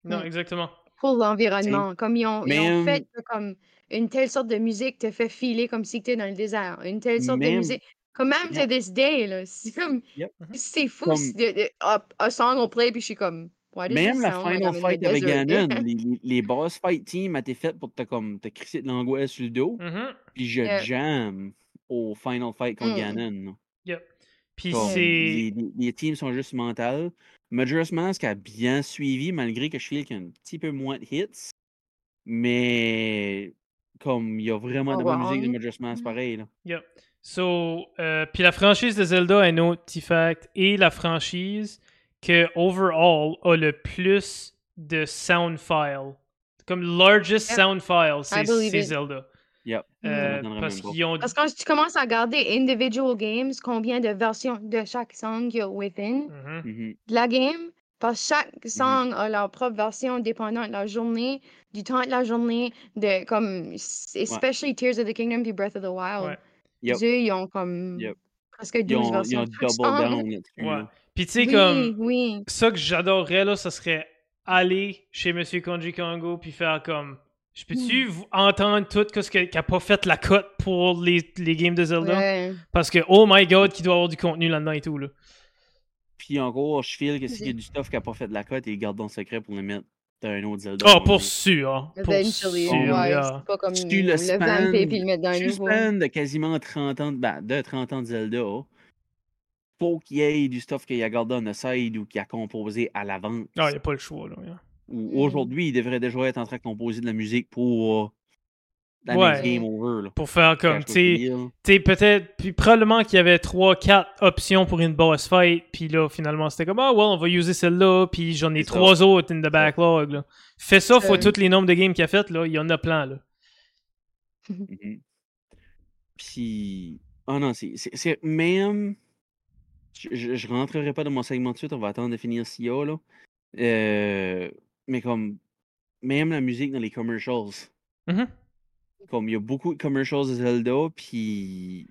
Non, Mm. exactement. pour l'environnement. Comme ils ont, ils ont fait comme une telle sorte de musique te fait filer comme si tu étais dans le désert. Une telle sorte de musique. Comme même to Yep. this day, là? C'est comme. Yep. C'est fou. Comme- de- de- a, a song on play, puis je suis comme. Même la final fight avec? Ganon, les, les, boss fight team étaient faits pour te, comme, te crisser de l'angoisse sur le dos. Mhm. Puis je Yeah. jam au final fight contre Mm. Ganon. Yep. Puis c'est. les, teams sont juste mentales. Majora's Mask a bien suivi, malgré que je feel qu'il y a un petit peu moins de hits. Mais comme il y a vraiment de bonne musique de. Majora's Mask Mm. pareil. Là. Yep. So, euh, puis la franchise de Zelda, un autre petit fact, est la franchise que, overall, a le plus de sound files. Comme largest sound file, c'est. Zelda. Yep. Euh, parce qu'ils ont. Parce que quand tu commences à regarder individual games, combien de versions de chaque song qu'il y a within? Mhm. de la game, parce que chaque Mm-hmm. song a leur propre version dépendant de la journée, du temps de la journée, de comme, especially Tears of the Kingdom puis Breath of the Wild. Ouais. Yep. Eux, ils ont comme Yep. presque Ils 12 ont, ils versions ont de chaque double song. down. Ouais. Puis tu sais, Oui, comme. oui. Ça que j'adorerais, là, ça serait aller chez Monsieur Konji Kongo puis faire comme. Je peux-tu vous entendre tout ce que- qui a pas fait la cote pour les, les games de Zelda? Ouais. Parce que, oh my god, qu'il doit avoir du contenu là-dedans et tout, là. Puis encore, je feel que s'il y a du stuff qui n'a pas fait de la cote, ils gardent dans le secret pour le mettre dans un autre Zelda. Oh, pour sûr. Pour Eventually, sûr, ouais, yeah. c'est pas comme Tu le le span, vamper puis le mettre dans un nouveau. span de quasiment 30 ans de, ben, de 30 ans de Zelda. Faut qu'il y ait du stuff qu'il a gardé on the side ou qu'il a composé à l'avance. Ah, y a pas le choix, là. yeah. Ou Mm. aujourd'hui, il devrait déjà être en train de composer de la musique pour euh, la Ouais. game over. Là. Pour faire comme, tu sais, peut-être, puis probablement qu'il y avait 3-4 options pour une boss fight, puis là, finalement, c'était comme, ah, well, on va user celle-là, puis j'en ai trois autres in the backlog, là. Fais ça, faut Euh. tous les nombres de games qu'il a fait, là, il y en a plein, là. Mhm. Puis, oh non, c'est- même. Je, je, je rentrerai pas dans mon segment de suite, on va attendre de finir SIA, là. Euh, mais comme, même la musique dans les commercials. Mhm. Comme il y a beaucoup de commercials de Zelda, puis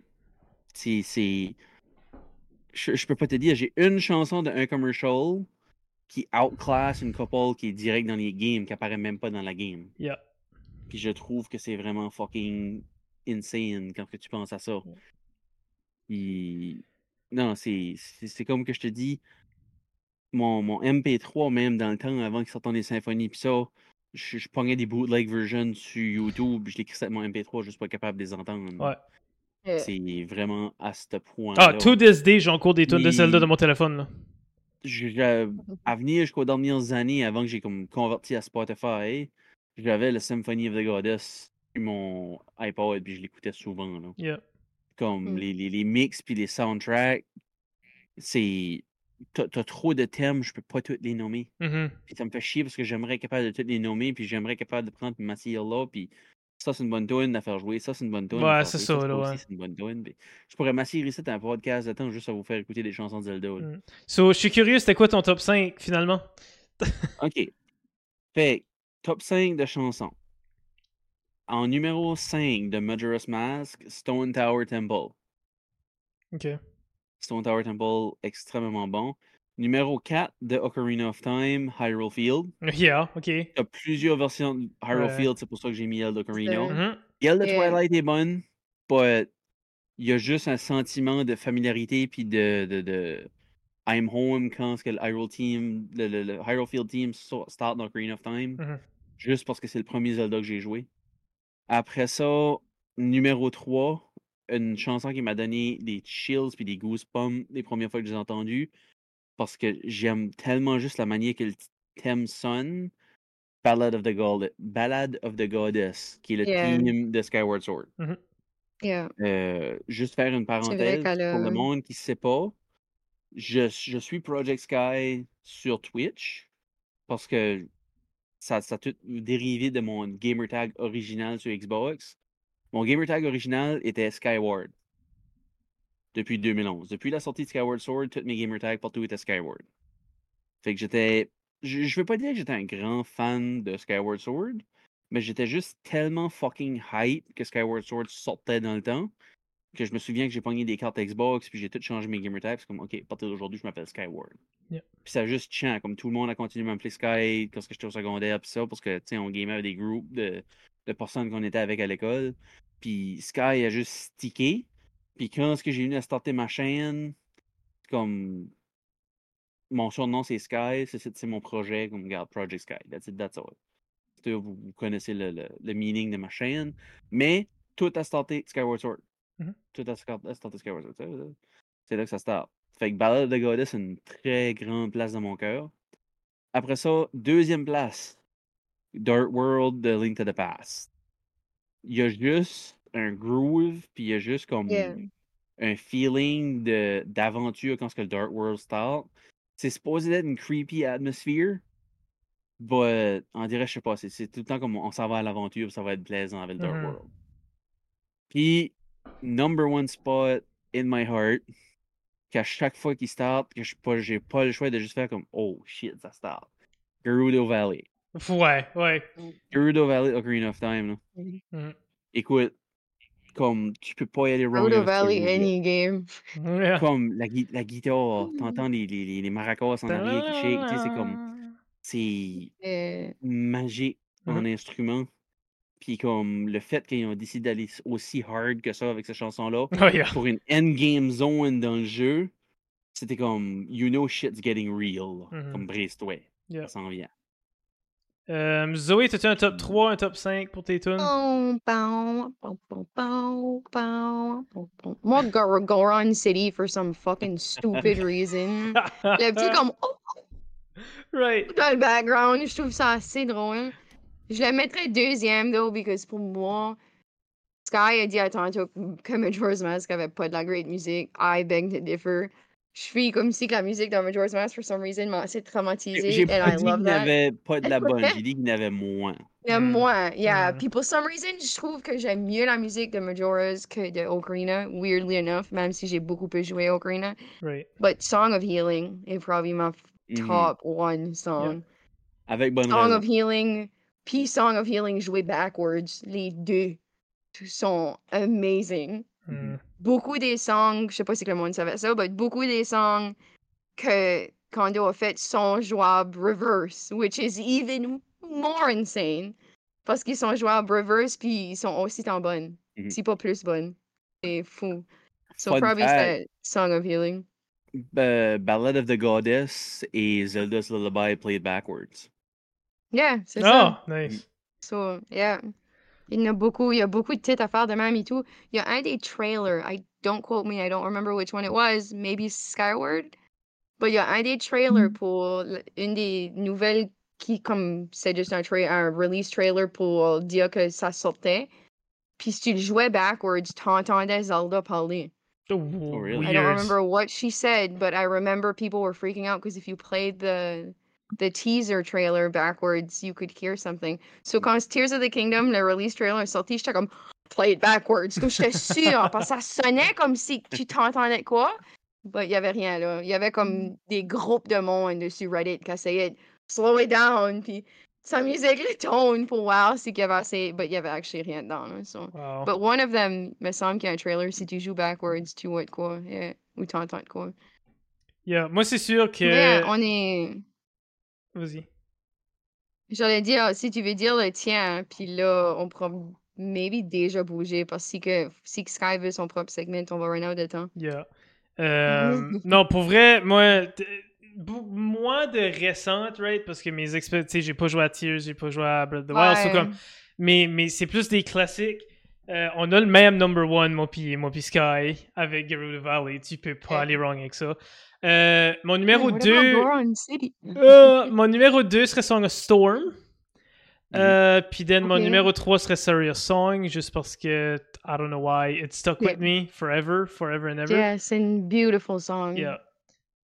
c'est. c'est- Je, je peux pas te dire, j'ai une chanson d'un commercial qui outclass une couple qui est direct dans les games, qui apparaît même pas dans la game. Yeah. Puis je trouve que c'est vraiment fucking insane quand que tu penses à ça. Puis, non, c'est comme que je te dis, mon, mon MP3, même dans le temps, avant qu'il sorte dans les symphonies, puis ça, je, je pognais des bootleg versions sur YouTube, puis je les crissais avec mon MP3, juste pas capable de les entendre. Ouais. Euh, C'est vraiment à ce point. Ah, to this day, j'ai encore des tunes de Zelda dans mon téléphone, là. je- je- à venir jusqu'aux dernières années, avant que j'ai comme converti à Spotify, j'avais le Symphony of the Goddess sur mon iPod, puis je l'écoutais souvent. Là. Yeah. Comme Mm. les, les, les mix puis les soundtracks, c'est. T'as trop de thèmes, je peux pas tous les nommer. Mhm. Puis ça me fait chier parce que j'aimerais être capable de tous les nommer, puis j'aimerais être capable de prendre ma là, puis ça c'est une bonne tune à faire jouer, ça c'est une bonne tune. Ouais, c'est ça, là, ouais. c'est une bonne tune. Je pourrais m'assurer ici dans un podcast de temps juste à vous faire écouter des chansons de Zelda. Mm. So, je suis curieux, c'était quoi ton top 5, finalement? OK. Fait, top 5 de chansons. En numéro 5 de Majora's Mask, Stone Tower Temple. OK. Stone Tower Temple, extrêmement bon. Numéro 4 de Ocarina of Time, Hyrule Field. Yeah, OK. Il y a plusieurs versions de Hyrule Ouais. Field, c'est pour ça que j'ai mis elle d'Ocarina. Mhm. Elle de Yeah. Twilight est bonne, but il y a juste un sentiment de familiarité puis de, de, de I'm home quand ce que le Hyrule Team, le, le- le Hyrule Field Team start dans Ocarina of Time. Mhm. Juste parce que c'est le premier Zelda que j'ai joué. Après ça, numéro 3, une chanson qui m'a donné des chills puis des goosebumps les premières fois que j'ai entendu. Parce que j'aime tellement juste la manière que le thème sonne. Ballad of the God Ballad of the Goddess, qui est le Yeah. theme de Skyward Sword. yeah. Euh, juste faire une parenthèse pour le monde qui ne sait pas. Je, je suis Project Sky sur Twitch parce que ça, ça a tout dérivé de mon gamertag original sur Xbox. Mon gamertag original était Skyward depuis 2011. Depuis la sortie de Skyward Sword, tous mes gamertags partout étaient Skyward. Fait que j'étais je, je veux pas dire que j'étais un grand fan de Skyward Sword, mais j'étais juste tellement fucking hype que Skyward Sword sortait dans le temps que je me souviens que j'ai pogné des cartes Xbox puis j'ai tout changé mes gamer tags. comme, OK, à partir d'aujourd'hui, je m'appelle Skyward. Yeah. Puis ça a juste chant, comme tout le monde a continué à m'appeler Sky quand j'étais au secondaire, puis ça, parce que, tu sais, on gamait avec des groupes de, de personnes qu'on était avec à l'école. Puis Sky a juste stické. Puis quand est-ce que j'ai venu à starter ma chaîne, comme mon surnom c'est Sky, c'est- mon projet, comme regarde, Project Sky. That's it, that's all. Vous, vous connaissez le, le, le meaning de ma chaîne. Mais tout a starté Skyward Sword. Mhm. Tout Skyward Sword. C'est- là que ça start. Fait que Ballad of the Goddess a une très grande place dans mon cœur. Après ça, deuxième place, Dark World de Link to the Past. Il y a juste un groove, puis il y a juste comme Yeah. un feeling d'aventure quand ce que le Dark World start. C'est supposé être une creepy atmosphere, but on dirait, je sais pas, c'est- tout le temps comme on s'en va à l'aventure, ça va être plaisant avec le Dark Mhm. World. Puis, number one spot in my heart, qu'à chaque fois qu'il start, que je pas, j'ai pas le choix de juste faire comme oh shit, ça start. Gerudo Valley. Ouais, ouais. Gerudo Valley Ocarina of Time, là. Mhm. Écoute, comme tu peux pas y aller wrong. Ce Valley, any game. Yeah. Comme la, gui- la guitare, t'entends les, les, les, les maracas en arrière qui shake, tu sais, c'est comme. C'est Euh, magique en Mhm. instrument. Puis comme le fait qu'ils ont décidé d'aller aussi hard que ça avec cette chanson-là, Oh, yeah. pour une endgame zone dans le jeu, c'était comme You know shit's getting real. Mhm. Comme Brace-toi. Yeah. Ça s'en vient. Euh, Zoé, t'as-tu un top 3, un top 5 pour tes tunes? Moi, Gor- Goron City, for some fucking stupid reason. Le petit comme oh, right. dans le background, je trouve ça assez drôle. Je le mettrais deuxième, though, because pour moi, Sky a dit à tantôt que Majora's Mask avait pas de la great musique. I beg to differ. Je suis comme si que la musique dans Majora's Mask, for some reason, m'a assez traumatisée. J'ai pas dit qu'il n'avait pas de la bonne, j'ai dit qu'il n'avait moins. Il y a Mm. moins, yeah. Mm. Puis pour some reason, je trouve que j'aime mieux la musique de Majora's que de Ocarina, weirdly enough, même si j'ai beaucoup plus joué Ocarina. Right. But Song of Healing est probablement Mhm. top one song. Avec bonne Song raison. of Healing, puis Song of Healing joué backwards, les deux sont amazing. Mm. Beaucoup des songs, je sais pas si que le monde savait ça, mais beaucoup des songs que Kondo a fait sont jouables reverse, which is even more insane. Parce qu'ils sont jouables reverse, puis ils sont aussi tant bonnes. Mhm. Si pas plus bonnes. C'est fou. So Fun probably c'est Song of Healing. Euh, Ballad of the Goddess et Zelda's Lullaby played backwards. Yeah, c'est Oh, ça. Ah, nice. So, yeah. Il y en a beaucoup, il y a beaucoup de titres à faire de même et tout. Il y a un des trailers, I don't quote me, I don't remember which one it was, maybe Skyward. But il y a un des trailers mm. pour l- une des nouvelles qui, comme c'est juste un, tra- un release trailer pour dire que ça sortait. Puis si tu le jouais backwards, t'entendais Zelda parler. Oh, oh really? I don't remember what she said, but I remember people were freaking out because if you played the the teaser trailer backwards, you could hear something. So mm. quand Tears of the Kingdom, le release trailer est sorti, j'étais comme play it backwards. Donc j'étais sûre parce que ça sonnait comme si tu t'entendais quoi. But il y avait rien là. Il y avait comme mm. des groupes de monde dessus Reddit qui essayaient de slow it down puis sa musique le tone pour voir si qu'il y avait assez, but il y avait actually rien dedans. là, so. Wow. But one of them, me semble qu'il y a un trailer, si tu joues backwards, tu vois de quoi, yeah, ou t'entends de quoi. Yeah. Moi, c'est sûr que. Mais on est... Vas-y. J'allais dire, si tu veux dire le tien, puis là, on pourra maybe déjà bouger, parce que si que Sky veut son propre segment, on va run out de temps. Yeah. Euh, non, pour vrai, moi, moins de récentes, right? Parce que mes expériences, tu sais, j'ai pas joué à Tears, j'ai pas joué à Breath of the Wild, Ouais. comme, mais, mais c'est plus des classiques. Euh, on a le même number one, moi pis, moi pis Sky, avec Gerudo Valley. Tu peux pas Ouais. aller wrong avec ça. Euh, mon numéro Ouais, what 2. about Goron City? Euh, mon numéro 2 serait Song of Storm. Euh, Puis then, mon Ok. numéro 3 serait Serious Song, juste parce que, I don't know why, it stuck with Yeah. me forever, forever and ever. Yeah, c'est une beautiful song. Yeah.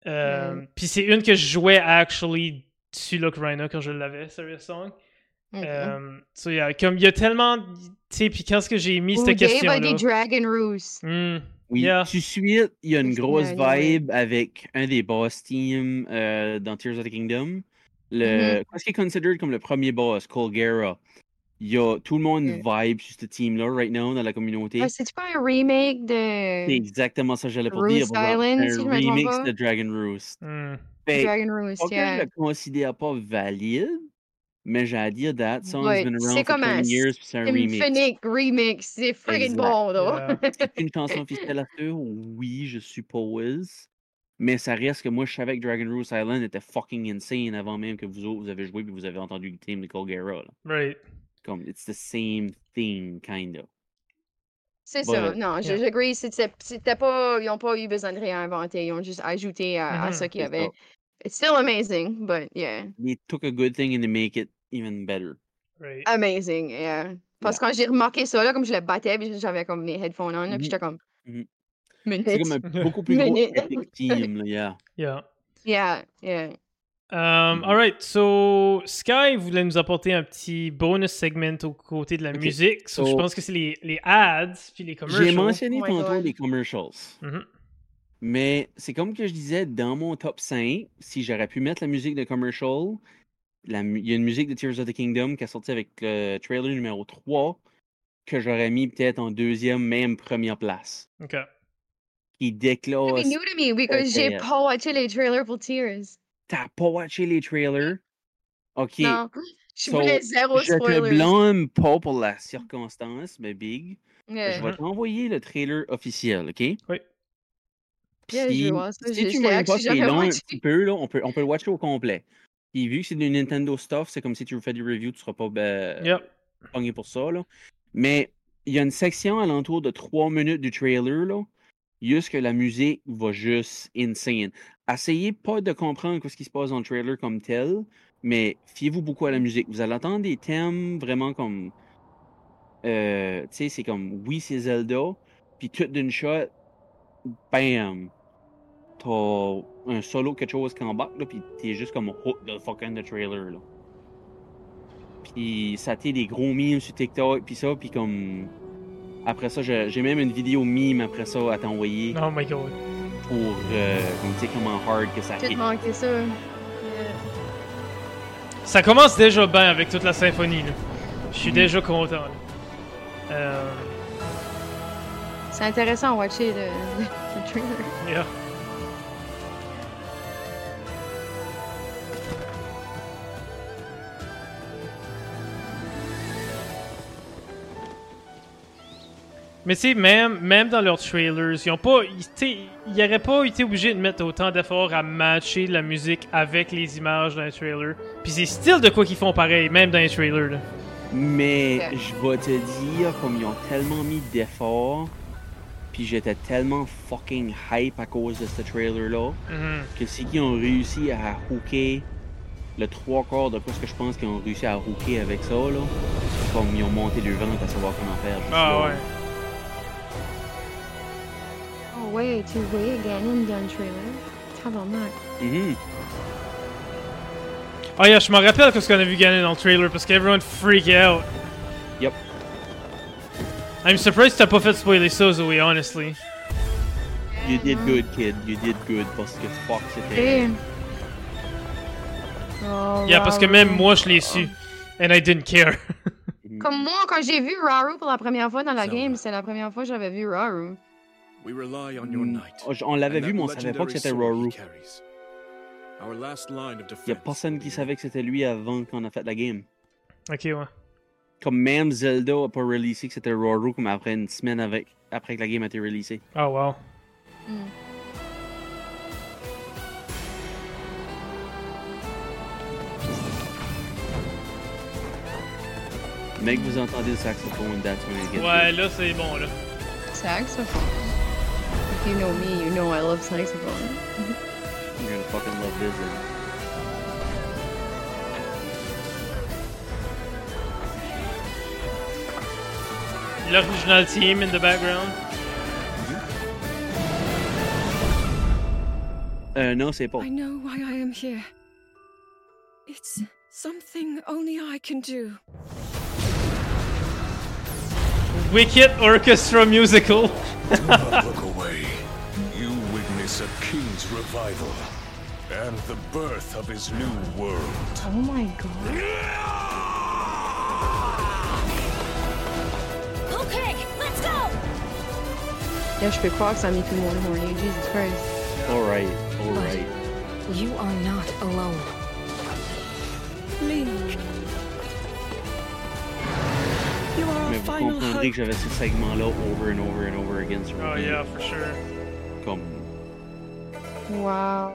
Euh, Puis c'est une que je jouais actually sur l'Ocarina quand je l'avais, Serious Song. Mhm. Euh, so yeah, comme il y a tellement. Tu sais, puis quand est-ce que j'ai mis cette question-là. Dragon Roost? Oui, Yeah. tout de suite, il y a une C'est grosse vibe avec un des boss teams euh, dans Tears of the Kingdom. Le, Qu'est-ce qui est considered comme le premier boss, Colgera? Il y a tout le monde Mm. vibe sur ce team-là right now dans la communauté. Ah, C'est-tu pas un remake C'est de exactement ça que j'allais pour dire. Island, C'est si un trompe remix de Dragon Roost. Hmm. Fait, Dragon Roost? que je Yeah. le considère pas valide, mais j'ai à dire that song's Ouais, been c'est around for comme un 20 years puis c'est un remix. Symphonic remix, c'est friggin' bon, là. C'est une chanson officielle à eux? Oui, je suppose. Mais ça reste que moi, je savais que Dragon Roost Island était fucking insane avant même que vous autres, vous avez joué et vous avez entendu le theme de Colgera. là. Right. Comme, it's the same thing, kinda. C'est ça. Non, je- Yeah. j'agree. C'était pas. Ils ont pas eu besoin de réinventer. Ils ont juste ajouté à, à Mhm. ça qu'il y avait. ça. It's still amazing, but yeah. They took a good thing and they make it even better. Right. Amazing, yeah. Parce que quand j'ai remarqué ça, là, comme je le battais, j'avais comme mes headphones on, là, Mhm. puis j'étais comme. Mhm. Minute. C'est comme un beaucoup plus gros epic team, là, yeah. Yeah. Yeah, yeah. Um, Mhm. Alright, so Sky voulait nous apporter un petit bonus segment au côté de la musique. So, je so- pense que c'est les, les ads puis les commercials. J'ai mentionné Oh tantôt God. les commercials. Mais c'est comme que je disais, dans mon top 5, si j'aurais pu mettre la musique de commercial, la il y a une musique de Tears of the Kingdom qui est sortie avec le trailer numéro 3 que j'aurais mis peut-être en deuxième, même première place. Ok. Qui It's déclare new to me because j'ai pas watché les trailers pour Tears. T'as pas watché les trailers? Ok. Non, je So, voulais zéro je te blâme pas pour la circonstance, mais Big. Yeah. Je vais t'envoyer le trailer officiel, ok? Oui. Ça. si tu vois pas c'est long un petit peu, là, on, peut, on peut le watcher au complet. Puis vu que c'est du Nintendo stuff, c'est comme si tu fais du review, tu seras pas ben, Yep. pour ça. Là. Mais il y a une section alentour de 3 minutes du trailer, là, juste que la musique va juste insane. Essayez pas de comprendre ce qui se passe dans le trailer comme tel, mais fiez-vous beaucoup à la musique. Vous allez entendre des thèmes vraiment comme. euh, tu sais, c'est comme oui, c'est Zelda, puis tout d'une shot, bam! T'as un solo, quelque chose qui embarque, là, puis t'es juste comme hook de fucking the trailer, là. Puis ça t'est des gros memes sur TikTok, puis ça, puis comme. Après ça, j'ai même une vidéo meme après ça à t'envoyer Oh my god. pour, euh, comme tu sais, comment hard que ça hit. manqué ça. Yeah. Ça commence déjà bien avec toute la symphonie. là. Je suis Mhm. déjà content. là. Euh, C'est intéressant à watcher le, le trailer. yeah. Mais tu sais, même, même dans leurs trailers, ils ont pas. Ils, tu sais, ils auraient pas été obligés de mettre autant d'efforts à matcher la musique avec les images dans les trailers. Puis c'est style de quoi qu'ils font pareil, même dans les trailers. Là. Mais je vais te dire, comme ils ont tellement mis d'efforts, puis j'étais tellement fucking hype à cause de ce trailer-là, Mhm. que c'est qu'ils ont réussi à hooker le trois quarts de ce que je pense qu'ils ont réussi à hooker avec ça, là. Comme ils ont monté le ventre à savoir comment faire. juste Ah là. ouais. Oh ouais, tu voyais Ganon dans le trailer. Tabarnak. Mhm. Ah yeah, je me rappelle que ce qu'on a vu gagner dans le trailer parce qu'everyone freak out. Yep. I'm surprised t'as pas fait spoiler ça, Zoe, honestly. You did good, kid. You did good parce que fuck, c'était. Et... Oh, Yeah, parce que même moi je l'ai su. And I didn't care. Comme moi, quand j'ai vu Raru pour la première fois dans la game, c'est la première fois que j'avais vu Raru. We rely on your Mm, knight. oh, On l'avait vu, mais on savait pas que legendary c'était Roru. carries. Our last line of Y a defense. personne qui savait que c'était lui avant qu'on a fait la game. ok, ouais. Comme même Zelda a pas releasé que c'était Roru comme après une semaine avec, après que la game a été releasée. Oh wow. Mm. Mec, vous entendez le saxophone, that's when it gets Ouais, là c'est bon là. Saxophone. If you know me, you know I love saxophone. good. You're gonna fucking love this. then. L'original team in the background. Mm-hmm. Euh, non, c'est pas. I know why I am here. It's something only I can do. Wicked Orchestra Musical. Do not look away. You witness a king's revival. and the birth of his new world. Oh my god. Okay, let's go! Là, je peux croire que ça met tout le monde horny. Jesus Christ. Alright, alright. You are not alone. Link. Mais vous comprendrez que j'avais ce segment-là over and over and over again sur Oh yeah, for sure. Comme. Man, Wow.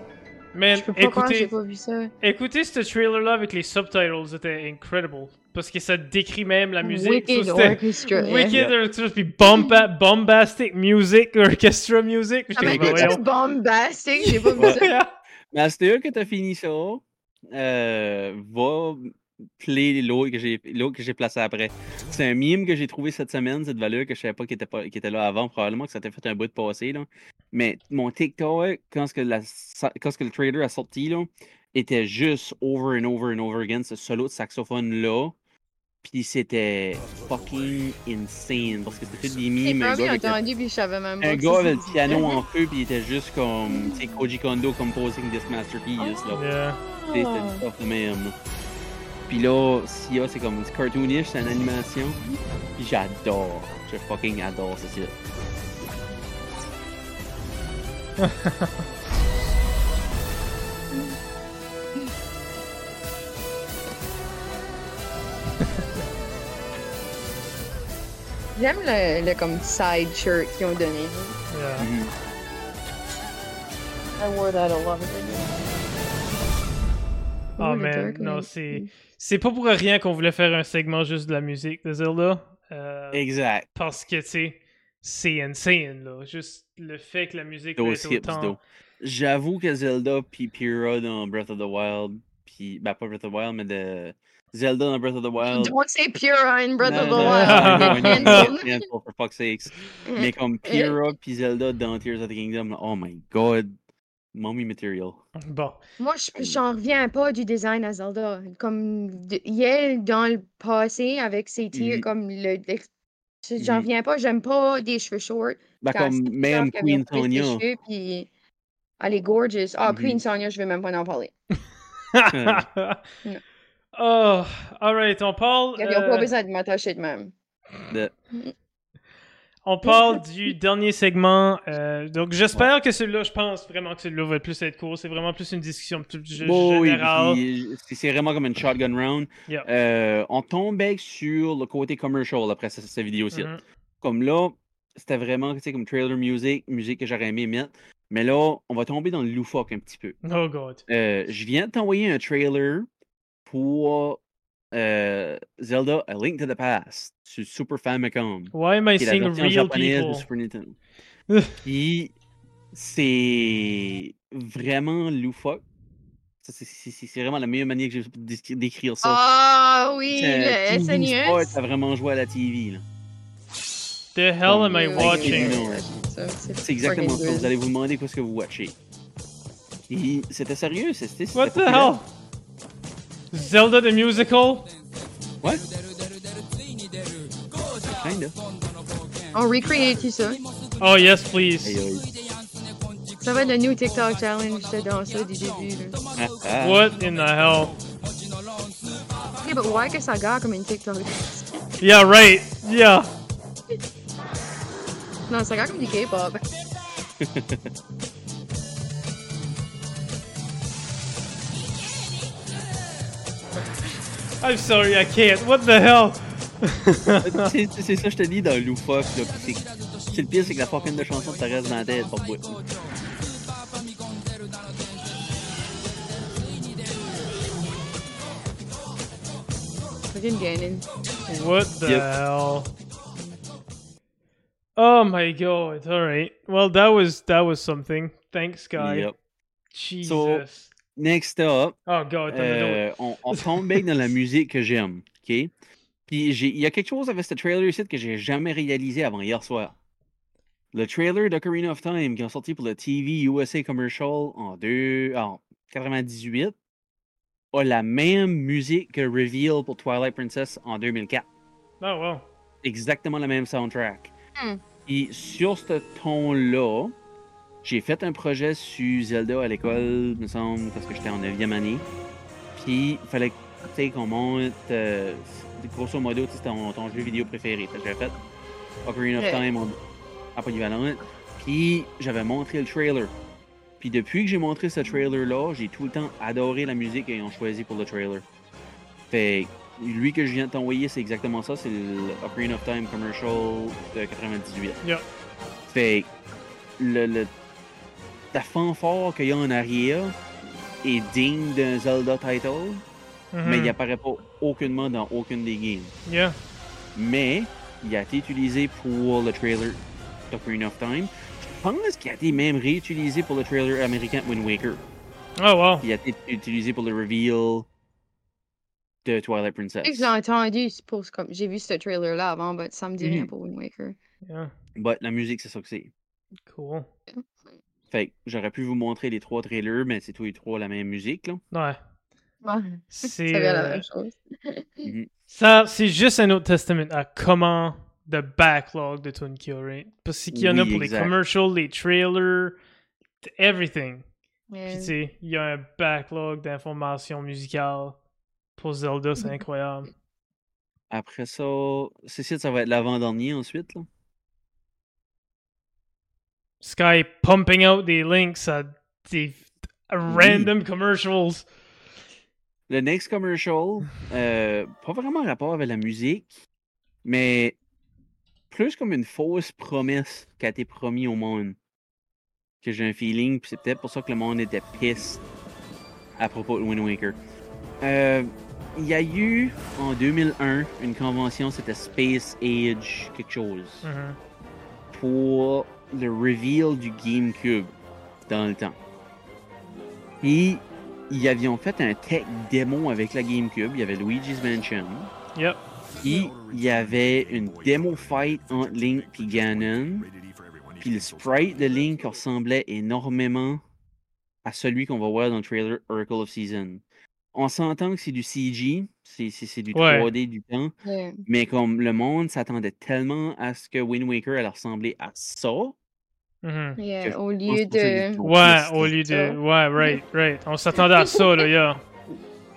Je peux pas croire que j'ai écoutez, pas vu ça. écoutez ce trailer-là avec les subtitles, c'était incredible. Parce que ça décrit même la musique. Wicked So, Orchestra. yeah. Wicked Orchestra, puis bomba bombastic music, orchestra music. Ah, mais voyons. bombastic, j'ai pas vu ça. Mais à cette heure que t'as fini ça, euh, va play l'autre que j'ai l'autre que j'ai placé après. C'est un meme que j'ai trouvé cette semaine, cette valeur que je savais pas qu'il était, pas, qu'il était là avant, probablement que ça t'a fait un bout de passé. Là. Mais mon TikTok, quand, ce que la, quand ce que le trader a sorti, là, était juste over and over and over again, ce solo de saxophone-là. Puis c'était fucking insane parce que c'était des J'ai memes. un pas gars bien avec le- entendu, puis je savais même pas. un gars avec le piano en feu, puis il était juste comme, tu sais, Koji Kondo composing this masterpiece, là. Yeah. Sais, C'était du stuff de même. Là. Puis là, Sia, c'est comme, c'est cartoonish, c'est une animation. Puis j'adore. Je fucking adore ce site. J'aime le, le comme side shirt qu'ils ont donné. Yeah. Mhm. I wore that a lot. Oh man, non, c'est c'est pas pour rien qu'on voulait faire un segment juste de la musique de Zelda. euh, Exact. parce que, tu sais, c'est insane, là. Juste le fait que la musique Those hips, autant... J'avoue que Zelda puis Pyrrha dans Breath of the Wild, puis, ben pas Breath of the Wild, mais de Zelda dans Breath of the Wild. Don't say Pura in Breath of the Non, non, Wild. non, for fuck's sakes. Mais comme Pyrrha puis Zelda dans Tears of the Kingdom, oh my god. Mommy material. Bon. Moi, je- j'en reviens pas du design à Zelda. Comme Yel dans le passé avec ses tirs, comme le. J'en reviens pas, j'aime pas des cheveux shorts. Ben comme même Queen Sonia. cheveux, puis Elle est gorgeous. Ah, Mhm. Queen Sonia, je vais même pas en parler. oh, alright, on parle. Ils n'ont euh, pas besoin de m'attacher de même. De- On parle du dernier segment. euh, donc, j'espère que celui-là, je pense vraiment que celui-là va plus être court. C'est vraiment plus une discussion Bon, générale. c'est- vraiment comme une shotgun round. Yeah. Euh, on tombe back sur le côté commercial après ce- cette vidéo-ci. Mhm. Comme là, c'était vraiment tu sais, comme trailer music, musique que j'aurais aimé mettre. Mais là, on va tomber dans le loufoque un petit peu. Oh god. Euh, je viens de t'envoyer un trailer pour euh, Zelda A Link to the Past sur Super Famicom. Why am I qui est la version japonaise de people? Super Nintendo. Puis c'est vraiment loufoque. Ça, c'est- C'est c'est- c'est vraiment la meilleure manière que j'ai d'écrire ça. Ah oui, C'est un le SNES. T'as vraiment joué à la TV. Là. The hell am I Ouais, watching? C'est exactement ça. Vous allez vous demander quoi ce que vous watchez. Puis c'était sérieux. C'était c'était What the populaire. hell? Zelda the musical? What? Kinda. On recreate tout ça. Oh yes, please. Aïe, aïe. Ça va être le new TikTok challenge. J'étais dans ça du début. Là. Ah, ah. What in the hell? Ok, but why que ça garde comme une TikTok? Yeah, right. Yeah. Non, ça garde comme du K-pop. I'm sorry, I can't. What the hell? C'est c'est ça je te dis dans loufoque. là, puis c'est- C'est le pire, c'est que la fucking de chanson te reste dans la tête. Pas bout. Fucking Ganon. What the Yep. hell? Oh my god. All right. Well, that was that was something. Thanks, guy. Yep. Jesus. Next up, oh god. euh, on, on tombe back dans la musique que j'aime. OK? Puis j'ai- il y a quelque chose avec ce trailer ici que j'ai jamais réalisé avant hier soir. Le trailer d'Ocarina of Time qui est sorti pour le TV USA Commercial en, deux, en 98 a la même musique que Reveal pour Twilight Princess en 2004. Oh wow. Exactement la même soundtrack. Hmm. Et sur ce ton-là, J'ai fait un projet sur Zelda à l'école, me semble, parce que j'étais en 9e année. Puis, il fallait tu sais, qu'on monte. euh, grosso modo, ton, ton jeu vidéo préféré. Fait que j'avais fait Ocarina of. Time en, en polyvalent. Puis, j'avais montré le trailer. Puis, depuis que j'ai montré ce trailer-là, j'ai tout le temps adoré la musique qu'ils ont choisi pour le trailer. Fait que lui que je viens de t'envoyer, c'est exactement ça. C'est le Ocarina of Time commercial de 98. Yeah. Fait que le, le- la fanfare qu'il y a en arrière est digne d'un Zelda title, mais Mhm. il apparaît pas aucunement dans aucune des games. Yeah. Mais il a été utilisé pour le trailer d'Ocarina of Time. Je pense qu'il a été même réutilisé pour le trailer américain de Wind Waker. Oh, wow. Il a été utilisé pour le reveal de Twilight Princess. J'ai entendu, comme j'ai vu ce trailer-là avant, mais ça me dit rien Mhm. pour Wind Waker. Yeah. But la musique, c'est ça que c'est. Cool. Fait que j'aurais pu vous montrer les trois trailers, mais c'est tous les trois la même musique. Là. Ouais. Ouais, C'est la euh, même chose. ça, c'est juste un autre testament à comment the backlog de Tunkyo, right? Parce qu'il y en a pour exact. les commercials, les trailers, everything. Puis Mais- tu sais, il y a un backlog d'informations musicales pour Zelda, c'est incroyable. Après ça, Cécile, ça va être l'avant-dernier ensuite. Là. Sky pumping out des links à des random commercials. Le next commercial, euh, pas vraiment rapport avec la musique, mais plus comme une fausse promesse qui a été promis au monde. Que j'ai un feeling, puis c'est peut-être pour ça que le monde était pisse à propos de Wind Waker. Euh, Il y a eu en 2001 une convention, c'était Space Age quelque chose, Mhm. pour le reveal du GameCube dans le temps. Et ils avaient fait un tech démo avec la GameCube, il y avait Luigi's Mansion. Yep. Puis il y avait une démo fight entre Link et Ganon. Puis le sprite de Link ressemblait énormément à celui qu'on va voir dans le trailer Oracle of Season. On s'entend que c'est du CG, c'est c'est- c'est du Ouais. 3D du temps, mais comme le monde s'attendait tellement à ce que Wind Waker allait ressembler à ça, Mhm. Yeah, au lieu de. Ouais, au lieu de. Ouais, right, right. On s'attendait à ça, là, yeah.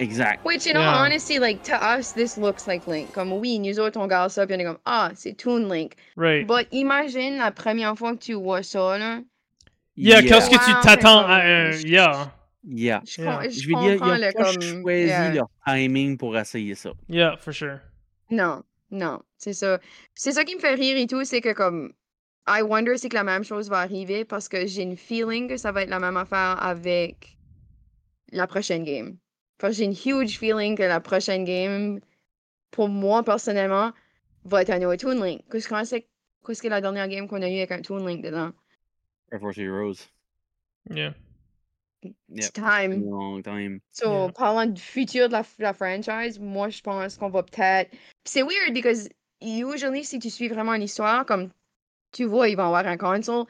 Exact. Which, in all honesty, like to us, this looks like Link. Comme oui, nous autres, on regarde ça, puis on est comme ah, c'est Toon Link. Right. But imagine la première fois que tu vois ça, là. Yeah, qu'est-ce que tu t'attends à un. comme- Yeah. Yeah. Je, Yeah. com- je, Je veux dire, ils pas comme. choisi leur timing pour essayer ça. Yeah, for sure. Non, non, c'est ça. C'est ça qui me fait rire et tout, c'est que comme I wonder si que la même chose va arriver parce que j'ai une feeling que ça va être la même affaire avec la prochaine game. Parce que j'ai une huge feeling que la prochaine game, pour moi personnellement, va être un nouveau Toon Link. Qu'est-ce que c'est qu'est-ce que la dernière game qu'on a eu avec un Toon Link dedans? Air Force Heroes. Yeah. Yep. It's time. Long time. So, Yeah. parlant du futur de la, la franchise, moi, je pense qu'on va peut-être. C'est weird because usually, si tu suis vraiment une histoire, comme tu vois, ils vont avoir un console,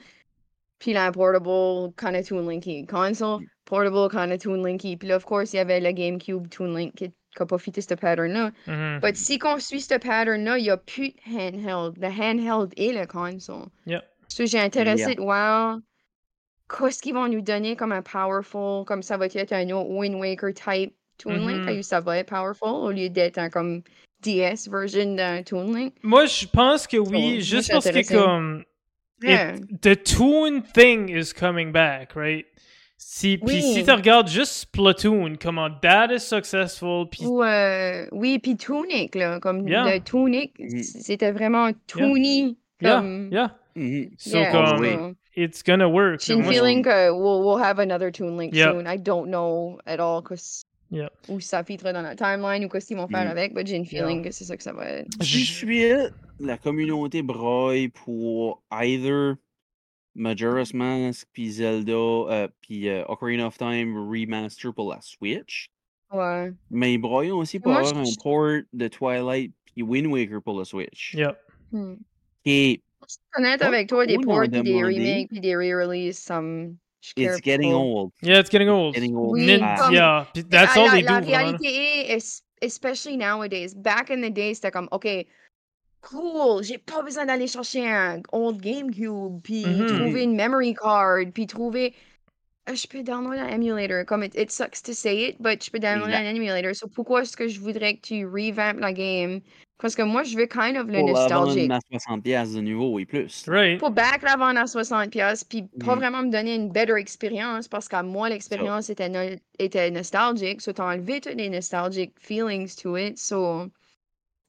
puis là, un portable kind of Toon Linky. Console, portable kind of Toon Linky. Puis là, of course, il y avait le GameCube Toon Link qui n'a pas fité ce pattern-là. Mhm. But si qu'on suit ce pattern-là, il n'y a plus de handheld. Le handheld et le console. Yep. So, j'ai intéressé Yeah. de voir qu'est-ce qu'ils vont nous donner comme un powerful, comme ça va être un autre Wind Waker type Toon Link, où ça va être powerful au lieu d'être un comme DS version d'un Toon Link. Moi, je pense que oui, moi, je juste parce que intéressée. comme. it- the Toon thing is coming back, right? Si, Puis si Oui. tu regardes juste Splatoon, comment that is successful, puis Ou, euh, oui, puis Tunic, là, comme Yeah. le Tunic, Mhm. c'était vraiment Toony. yeah, Comme, yeah. Mhm. So yeah, comme, oui. so, it's gonna work. J'ai une feeling que we'll, we'll have another Toon Link Yeah. soon. I don't know at all cause, Yeah. où ça filtre dans la timeline ou qu'est-ce qu'ils vont faire Mhm. avec, mais j'ai une Yeah. feeling que c'est ça que ça va être. J'y Je- suis la communauté broille pour either Majora's Mask puis Zelda euh, puis euh, Ocarina of Time remaster pour la Switch. Ouais. Mais ils broillent aussi pour Moi, avoir je- un port de Twilight puis Wind Waker pour la Switch. Yeah. Hmm. Et honnête avec toi, des ports, des remakes, puis des re-releases, ça me... je care it's getting old. Yeah, it's getting old. Getting old. Oui, Nin- yeah, that's all la, they do. la vraiment. réalité est, es- especially nowadays, back in the day, c'était comme, OK, cool, j'ai pas besoin d'aller chercher un old GameCube, puis Mhm. trouver une memory card, puis trouver. Ah, Je peux downloader un emulator. Comme it, it sucks to say it, but je peux downloader Exact. un emulator. So pourquoi est-ce que je voudrais que tu revamp la game? Parce que moi, je veux kind of le Pour la vendre nostalgique. à 60$ de nouveau et plus. Right. Pour back la vendre à 60$, puis pas Mhm. vraiment me donner une better expérience, parce qu'à moi, l'expérience était, no- était nostalgique. So t'as enlevé tous les nostalgic feelings to it. So,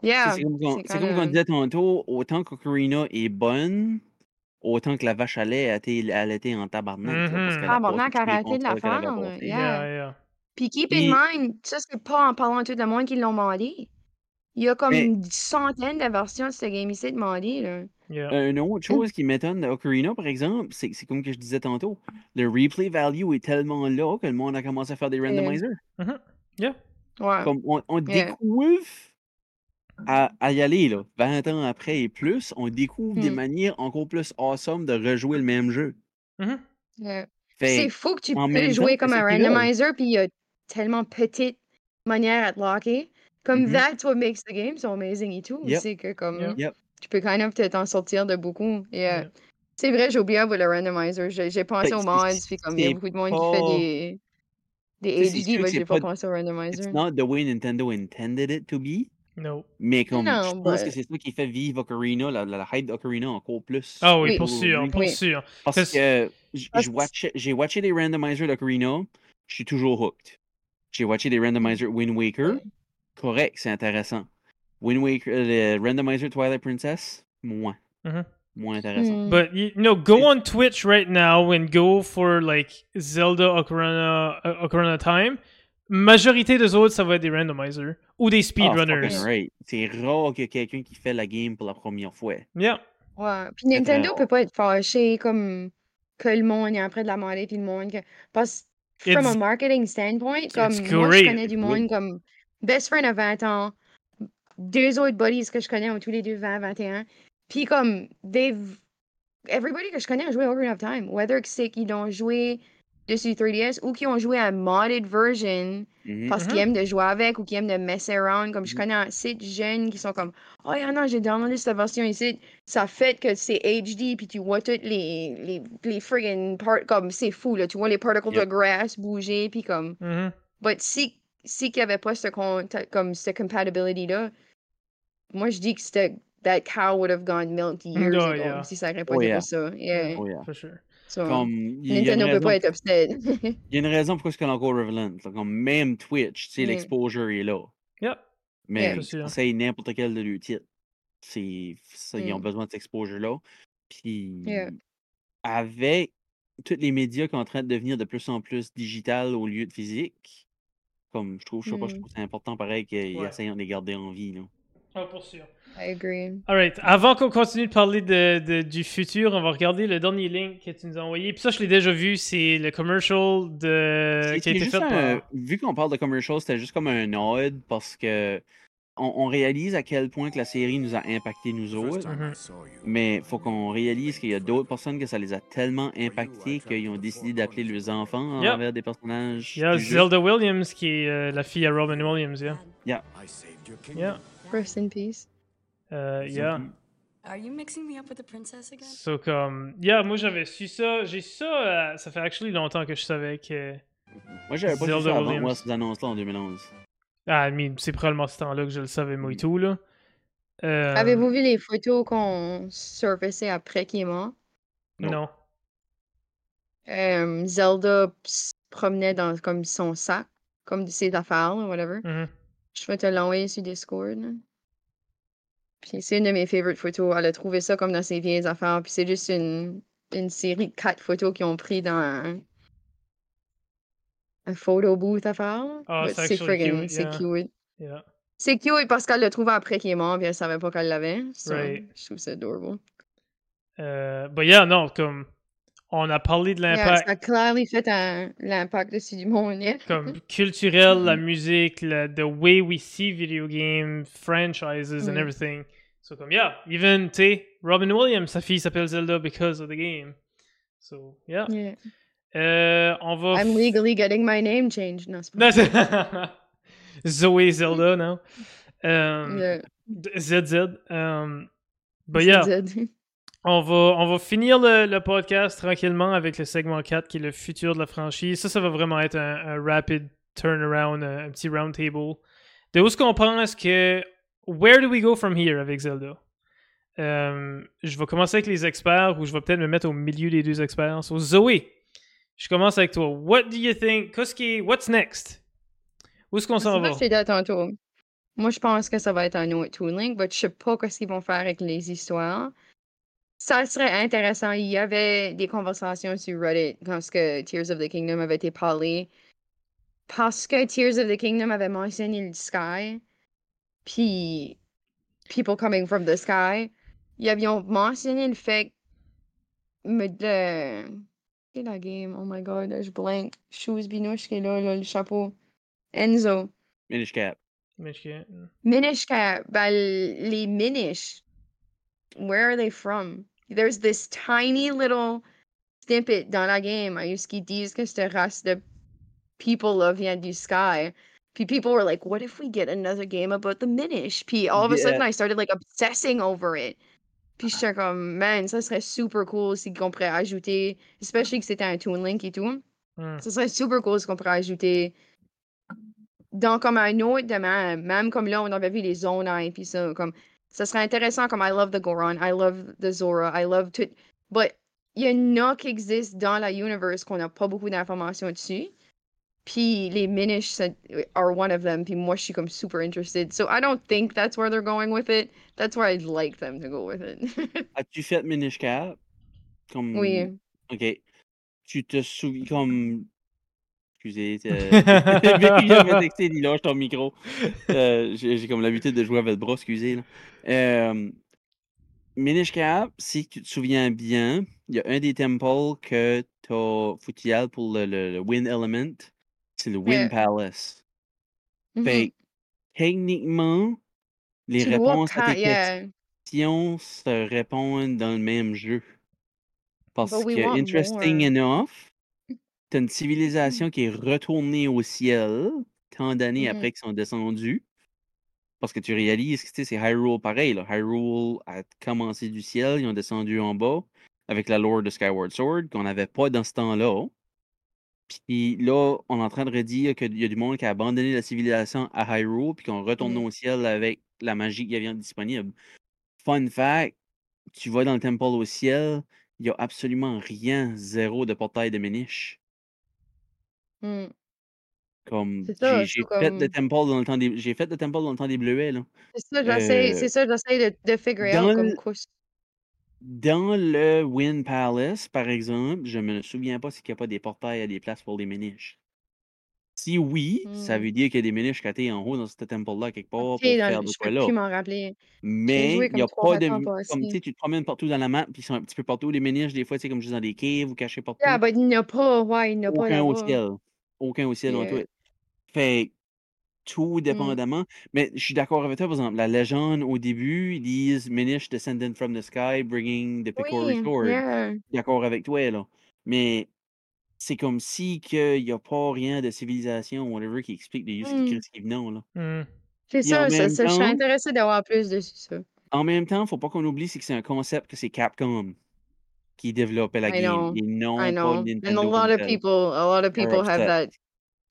yeah. C'est comme, c'est comme kinda- disait tantôt, autant qu'Ocarina est bonne, autant que la vache à lait, elle était, elle était en tabarnak. là, parce passé tous les arrêtez de la faire. Yeah. Yeah, yeah. Puis keep in mind, ça c'est pas en parlant à tout le monde qui l'ont demandé. Il y a comme Mais- une centaine de versions de ce game ici demandé, là. Yeah. Euh, Une autre chose qui m'étonne d'Ocarina, par exemple, c'est c'est comme que je disais tantôt, le replay value est tellement là que le monde a commencé à faire des randomizers. Yeah. Ouais. Comme on, on Yeah. découvre à, à y aller, là, 20 ans après et plus, on découvre des Hmm. manières encore plus awesome de rejouer le même jeu. Yeah. Fait C'est fou que tu peux même jouer temps, comme un randomizer, puis il y a tellement petite manière à te locker. Comme Mhm. that's what makes the game so amazing et tout. Yep. C'est que comme Yep. Tu peux kind of te- t'en sortir de beaucoup. Yeah. Yep. C'est vrai, j'ai oublié le randomizer. J'ai pensé mods, c'est- puis comme il y a beaucoup de monde qui fait des, des sûr mais j'ai pas- pensé au randomizer. It's not the way Nintendo intended it to be, No. mais comme Non, je pense que c'est ça qui fait vivre Ocarina, la, la, la hype d'Ocarina encore plus. Ah oui, Oui. pour sûr, Oui. pour Oui. sûr. Parce que j'ai watché des randomizers d'Ocarina, je suis toujours hooked. J'ai watché des randomizers Wind Waker, correct, c'est intéressant. Wind Waker, euh, le randomizer Twilight Princess, moins. Mhm. Moins intéressant. Hmm. But you know, go on Twitch right now and go for like Zelda Ocarina uh, Ocarina Time. Majorité des autres, ça va être des randomizers ou des Ah, speedrunners. right. C'est rare qu'il y ait quelqu'un qui fait la game pour la première fois. yeah. Ouais. Puis Nintendo peut pas être fâché comme que le monde est train de la demander puis le monde que parce que from a marketing standpoint comme moi je connais du Oui. monde comme best friend à 20 ans deux autres buddies que je connais ont tous les deux 20 21 puis comme they've everybody que je connais a joué Ocarina of Time whether que c'est qu'ils l'ont joué dessus 3DS ou qu'ils ont joué à modded version Mhm. parce qu'ils aiment de jouer avec ou qu'ils aiment de mess around. Comme je Mhm. connais assez de jeunes qui sont comme Oh, yeah, non, j'ai downloadé cette version ici. Ça fait que c'est HD, puis tu vois toutes les, les, les friggin' parts. Comme c'est fou, là. Tu vois les particles de Yep. grass bouger, puis comme. Mhm. But si, si qu'il n'y avait pas ce comme cette compatibility-là, moi je dis que c'était. That cow would have gone milked years Oh, ago yeah. si ça n'aurait pas Oh, été yeah. ça. Yeah. Oh, yeah. For sure. So, Comme, il y, a une Nintendo peut raison, pas être upset. il y a une raison pourquoi c'est encore Revelant. Comme même Twitch, tu sais, Mm. l'exposure est là. Yep. Mais. C'est conseille n'importe quel de leurs titres. C'est, ça, Ils ont Mm. besoin de cette exposure-là. Puis, avec tous les médias qui sont en train de devenir de plus en plus digital au lieu de physique, comme je trouve, je sais pas, je Mm. trouve que c'est important pareil qu'ils Ouais. essayent de les garder en vie. Là. Ah, pour sûr. I agree. Alright, avant qu'on continue de parler de, de- du futur, on va regarder le dernier link que tu nous as envoyé. Puis ça, je l'ai déjà vu, c'est le commercial de... Qui a été fait un- par... Vu qu'on parle de commercial, c'était juste comme un nod parce que on, on réalise à quel point que la série nous a impacté nous autres. saw you, Mais faut qu'on réalise qu'il y a d'autres personnes que ça les a tellement impactés qu'ils ont décidé d'appeler leurs enfants Yep. envers des personnages. Il y a. Zelda Williams qui est euh, la fille à Robin Williams, yeah. I saved your kingdom. Yeah. Rest in peace. Euh, yeah. Are you mixing me up with the princess again? So, comme... Yeah, moi, j'avais su ça. J'ai su ça... euh, ça fait actually longtemps que je savais que... Moi, j'avais pas vu Zelda ça avant moi, ces annonces-là en 2011. Ah, I mean, c'est probablement ce temps-là que je le savais, moi et tout, là. Euh, Avez-vous vu les photos qu'on surfaçait après qu'il est mort? Non. Euh, Zelda se promenait dans comme son sac, comme ses affaires, whatever. Mhm. Je vais te l'envoyer sur Discord. Puis c'est une de mes favorite photos. Elle a trouvé ça comme dans ses vieilles affaires. Puis c'est juste une, une série de quatre photos qu'ils ont pris dans un, un photo booth affaire. là. Ah, c'est c'est friggin' cute, c'est yeah. cute. Yeah. C'est cute parce qu'elle l'a trouvé après qu'il est mort, puis elle savait pas qu'elle l'avait. So, Right. Je trouve ça adorable. Euh, but yeah, non, comme... On a parlé de l'impact... ça a clairement fait un- l'impact monde. yeah. comme culturel, la musique, le, the way we see video game franchises and Mm. everything. So comme yeah, even tu Robin Williams, sa fille s'appelle Zelda because of the game. So yeah. Yeah. Euh, on va. I'm legally getting my name changed. Non, c'est pas Zoé Zelda, non? Um, Yeah. ZZ. Um, but yeah, ZZ. on va, on va finir le, le podcast tranquillement avec le segment 4 qui est le futur de la franchise. Ça, ça va vraiment être un, un rapid turnaround, un, un petit round table. De où est-ce qu'on pense que. Where do we go from here avec Zelda? Euh, je vais commencer avec les experts ou je vais peut-être me mettre au milieu des deux experts. So, Zoé, je commence avec toi. What do you think? Qu'est-ce qui What's next? Où est-ce qu'on C'est s'en va? tantôt. Moi, je pense que ça va être un autre Toon Link, mais je sais pas ce qu'ils vont faire avec les histoires. Ça serait intéressant. Il y avait des conversations sur Reddit quand ce que Tears of the Kingdom avait été parlé. Parce que Tears of the Kingdom avait mentionné le Sky, puis People Coming from the Sky. Ils avaient mentionné le fait que me- de... Quelle est la game? Oh my god, je blank. Shoes Binouche qui est là, là, le chapeau. Enzo. Minish Cap. Mais je- Minish Cap, ben, les Minish, where are they from? There's this tiny little snippet dans la game où ils disent que cette race de people-là vient du sky. People were like, what if we get another game about the Minish? Puis all of a sudden, I started like obsessing over it. Puis j'étais comme, man, ça serait super cool si qu'on pourrait ajouter, especially que c'était un Toon Link et tout. Hmm. Ça serait super cool si qu'on pourrait ajouter dans comme un autre de même, même comme là, on avait vu les Zonai puis ça, comme, ça serait intéressant comme I love the Goron, I love the Zora, I love tout, but il y en a qui existent dans la universe qu'on n'a pas beaucoup d'informations dessus. Puis les Minish are one of them. Puis moi, je suis comme super interested. So I don't think that's where they're going with it. That's where I'd like them to go with it. As-tu fait Minish Cap? Comme... oui. Ok. Tu te souviens comme. Excusez. euh, J'avais texté, dis lâche ton micro. Euh, J'ai comme l'habitude de jouer avec le bras, excusez. Là. Euh, Minish Cap, si tu te souviens bien, il y a un des temples que t'as foutu pour le, le, le Wind Element. C'est le Wind Yeah. Palace. Mhm. Fait que, techniquement, les Tu réponses à tes yeah. questions se répondent dans le même jeu. Parce que, interesting more. enough, t'as une civilisation qui est retournée au ciel tant d'années Mhm. après qu'ils sont descendus. Parce que tu réalises que tu c'est Hyrule pareil. Là. Hyrule a commencé du ciel, ils ont descendu en bas avec la lore de Skyward Sword qu'on n'avait pas dans ce temps-là. Puis là, on est en train de redire qu'il y a du monde qui a abandonné la civilisation à Hyrule puis qu'on retourne Mhm. au ciel avec la magie qui vient disponible. Fun fact, tu vas dans le temple au ciel, il n'y a absolument rien, zéro de portail de Méniche. Mm. Comme C'est ça, j'ai c'est fait le temple dans le temps des j'ai fait le temple dans le temps des bleuets là. C'est ça, j'essaie, Euh, c'est ça, j'essaie de, de figure dans out comme le- quoi. Dans le Wind Palace, par exemple, je me souviens pas s'il n'y a pas des portails à des places pour les Méniches. Si oui, ça Hmm. veut dire qu'il y a des Méniches catés en haut dans ce temple-là quelque part Ok, pour dans- faire de je quoi peux là. plus m'en rappeler. Mais joué il n'y a comme pas de. Comme tu passés. sais, tu te promènes partout dans la map, puis ils sont un petit peu partout, les Méniches, des fois, tu sais, comme juste dans des caves ou cachés partout. Yeah, but il n'y a pas, ouais, il n'y a pas Aucun au là-bas. ciel. Aucun au ciel en Yeah. tout. Fait que tout Mm. dépendamment. Mais je suis d'accord avec toi, par exemple, la légende au début, ils disent Minish descended from the sky, bringing the Picori Oui, sword. yeah. Je suis d'accord avec toi, là. Mais c'est comme si qu'il n'y a pas rien de civilisation ou whatever qui explique de Yusuke Mm. Qui venant, là. Hmm. C'est ça, ça, je suis intéressée d'avoir plus dessus ça. En même temps, faut pas qu'on oublie, c'est que c'est un concept que c'est Capcom qui développait la I game know, et non I know. And a Nintendo lot of people, a lot of people have that,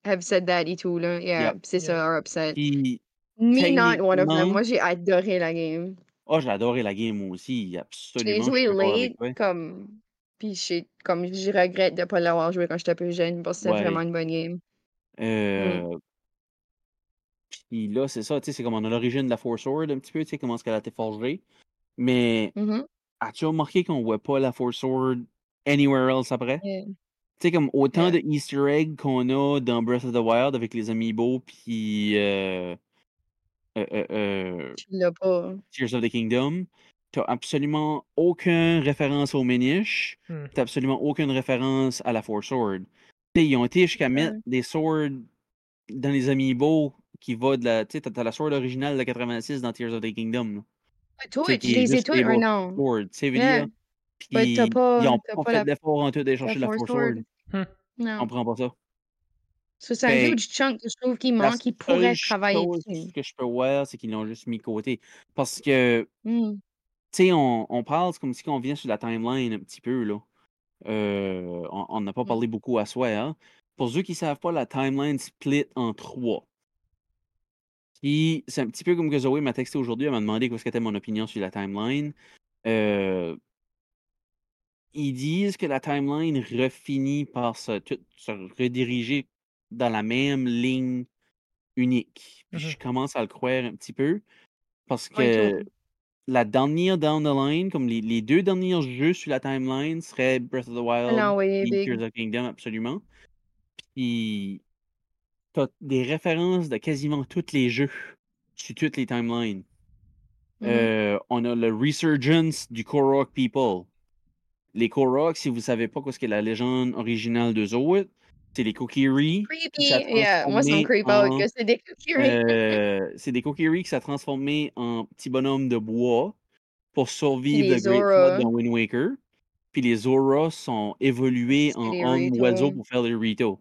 have said that et tout, là. Yeah, Yep. c'est ça, are upset. Me not one of them. Moi, j'ai adoré la game. oh, j'ai adoré la game aussi, J'ai absolument. je suis joué late, comme, puis j'ai, comme, je regrette de pas l'avoir joué quand j'étais plus jeune, parce que c'était Ouais. vraiment une bonne game. Euh, Puis là, c'est ça, tu sais, c'est comme on a l'origine de la Force Sword un petit peu, tu sais, comment est-ce qu'elle a été forgée. Mais Mhm. As-tu remarqué qu'on voit pas la Force Sword anywhere else après? Yeah. Tu sais, comme autant Yeah. de Easter eggs qu'on a dans Breath of the Wild avec les amiibo puis euh, euh, euh, euh, l'as pas. Tears of the Kingdom, t'as absolument aucune référence aux Minish, Hmm. t'as absolument aucune référence à la Force Sword. Tu sais, ils ont été jusqu'à mettre des swords dans les amiibo qui va de la. Tu sais, t'as t'as la sword originale de 86 dans Tears of the Kingdom. Est les Able un non. Sword, tu sais, Yeah. Puis, t'as pas- ils ont t'as pas pas fait la- d'effort en tout d'aller La chercher la Force Sword. Hmm. Non. comprends pas ça. So, c'est un huge chunk que je trouve qu'il manque, qui pourrait travailler dessus. que je peux voir, c'est qu'ils l'ont juste mis de côté. Parce que, Mmh. tu sais, on, on parle c'est comme si on vient sur la timeline un petit peu, là. Euh, on n'a pas parlé beaucoup à soi, hein. Pour ceux qui ne savent pas, la timeline split en trois. Puis, c'est un petit peu comme que Zoé m'a texté aujourd'hui, elle m'a demandé qu'est-ce qu'était mon opinion sur la timeline. Euh, ils disent que la timeline refinit par se, tout- se rediriger dans la même ligne unique. Puis je commence à le croire un petit peu parce que la dernière down the line, comme les, les deux derniers jeux sur la timeline seraient Breath of the Wild et Tears of the Kingdom, absolument. Puis des références de quasiment tous les jeux sur toutes les timelines. Mmh Euh, on a le Resurgence du Korok People. Les Korok, si vous ne savez pas ce qu'est la légende originale de Zoet, c'est les Kokiri. Creepy! Yeah, moi, que c'est des cookies. Euh, c'est des Kokiri qui s'est transformé en petits bonhommes de bois pour survivre le Great. Flood dans Wind Waker. Puis les Zora sont évolués C'est en hommes oiseaux pour faire les Rito.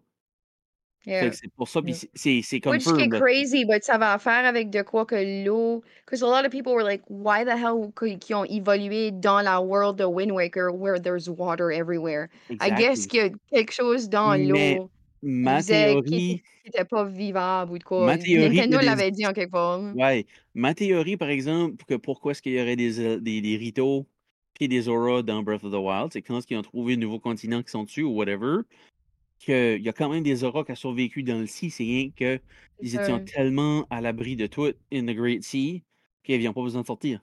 Yeah. c'est pour ça, puis Yeah. c'est- c'est Which confirmed. get crazy, but ça va faire avec de quoi que l'eau. Because a lot of people were like, why the hell qui ont évolué dans la world de Wind Waker where there's water everywhere? I guess Exactly. qu'il y a quelque chose dans Mais l'eau ma qui n'était pas vivable ou de quoi. ma théorie Nintendo des- l'avait dit en quelque part. Ouais, ma théorie, par exemple, que pourquoi est-ce qu'il y aurait des, euh, des, des Rito puis des Zora dans Breath of the Wild, c'est quand ils ont trouvé un nouveau continent qui sont dessus ou whatever, qu'il y a quand même des Zora qui ont survécu dans le sea, c'est rien que ils étaient tellement à l'abri de tout in the Great Sea qu'ils n'avaient pas besoin de sortir.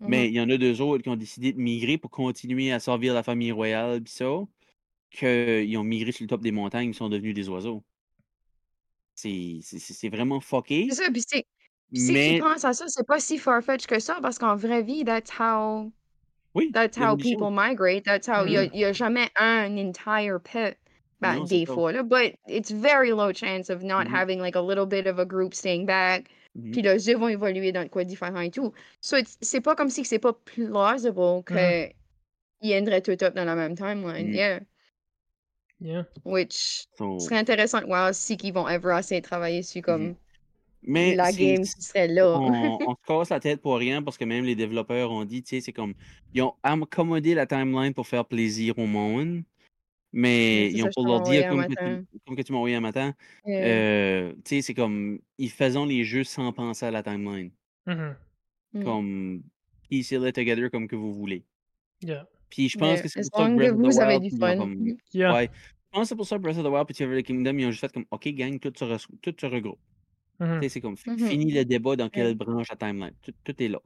Mhm. Mais il y en a deux autres qui ont décidé de migrer pour continuer à servir la famille royale pis ça, qu'ils ont migré sur le top des montagnes, ils sont devenus des oiseaux. C'est c'est- c'est- c'est vraiment fucké, C'est ça, puis c'est. Si tu penses à ça, c'est pas si far-fetched que ça, parce qu'en vraie vie, that's how oui, that's how people migrate. That's how il y, a- Mhm. il y a jamais un entire pet. Des ça. fois, là, but it's very low chance of not Mhm. having like a little bit of a group staying back. Mhm. Puis les œufs vont évoluer dans quoi différent et tout. So it's- c'est pas comme si c'est pas plausible que ils endraient tout up dans la même timeline. Yeah. Yeah. Which So, serait intéressant de voir si qu'ils vont ever de travailler sur comme mais la game serait là. on, on se casse la tête pour rien parce que même les développeurs ont dit, tu sais, c'est comme, ils ont accommodé la timeline pour faire plaisir au monde, mais ils ça, ont je pour t'ai leur envoyé dire, un comme que, matin. tu, comme que tu m'as envoyé un matin, euh, tu sais, c'est comme, ils faisons les jeux sans penser à la timeline. Mhm. Mm. Comme, piece it together comme que vous voulez. Yeah. Puis je pense Yeah, que c'est pour ça que Breath of the vous avez Wild, du fun. comme, Yeah. ouais, je pense que c'est pour ça que Breath of the Wild et Tears of the Kingdom, ils ont juste fait comme, ok, gang, tout se, re- tout se regroupe. Tu sais, c'est comme, Mhm. fini le débat dans quelle branche la timeline. Tout, tout est là.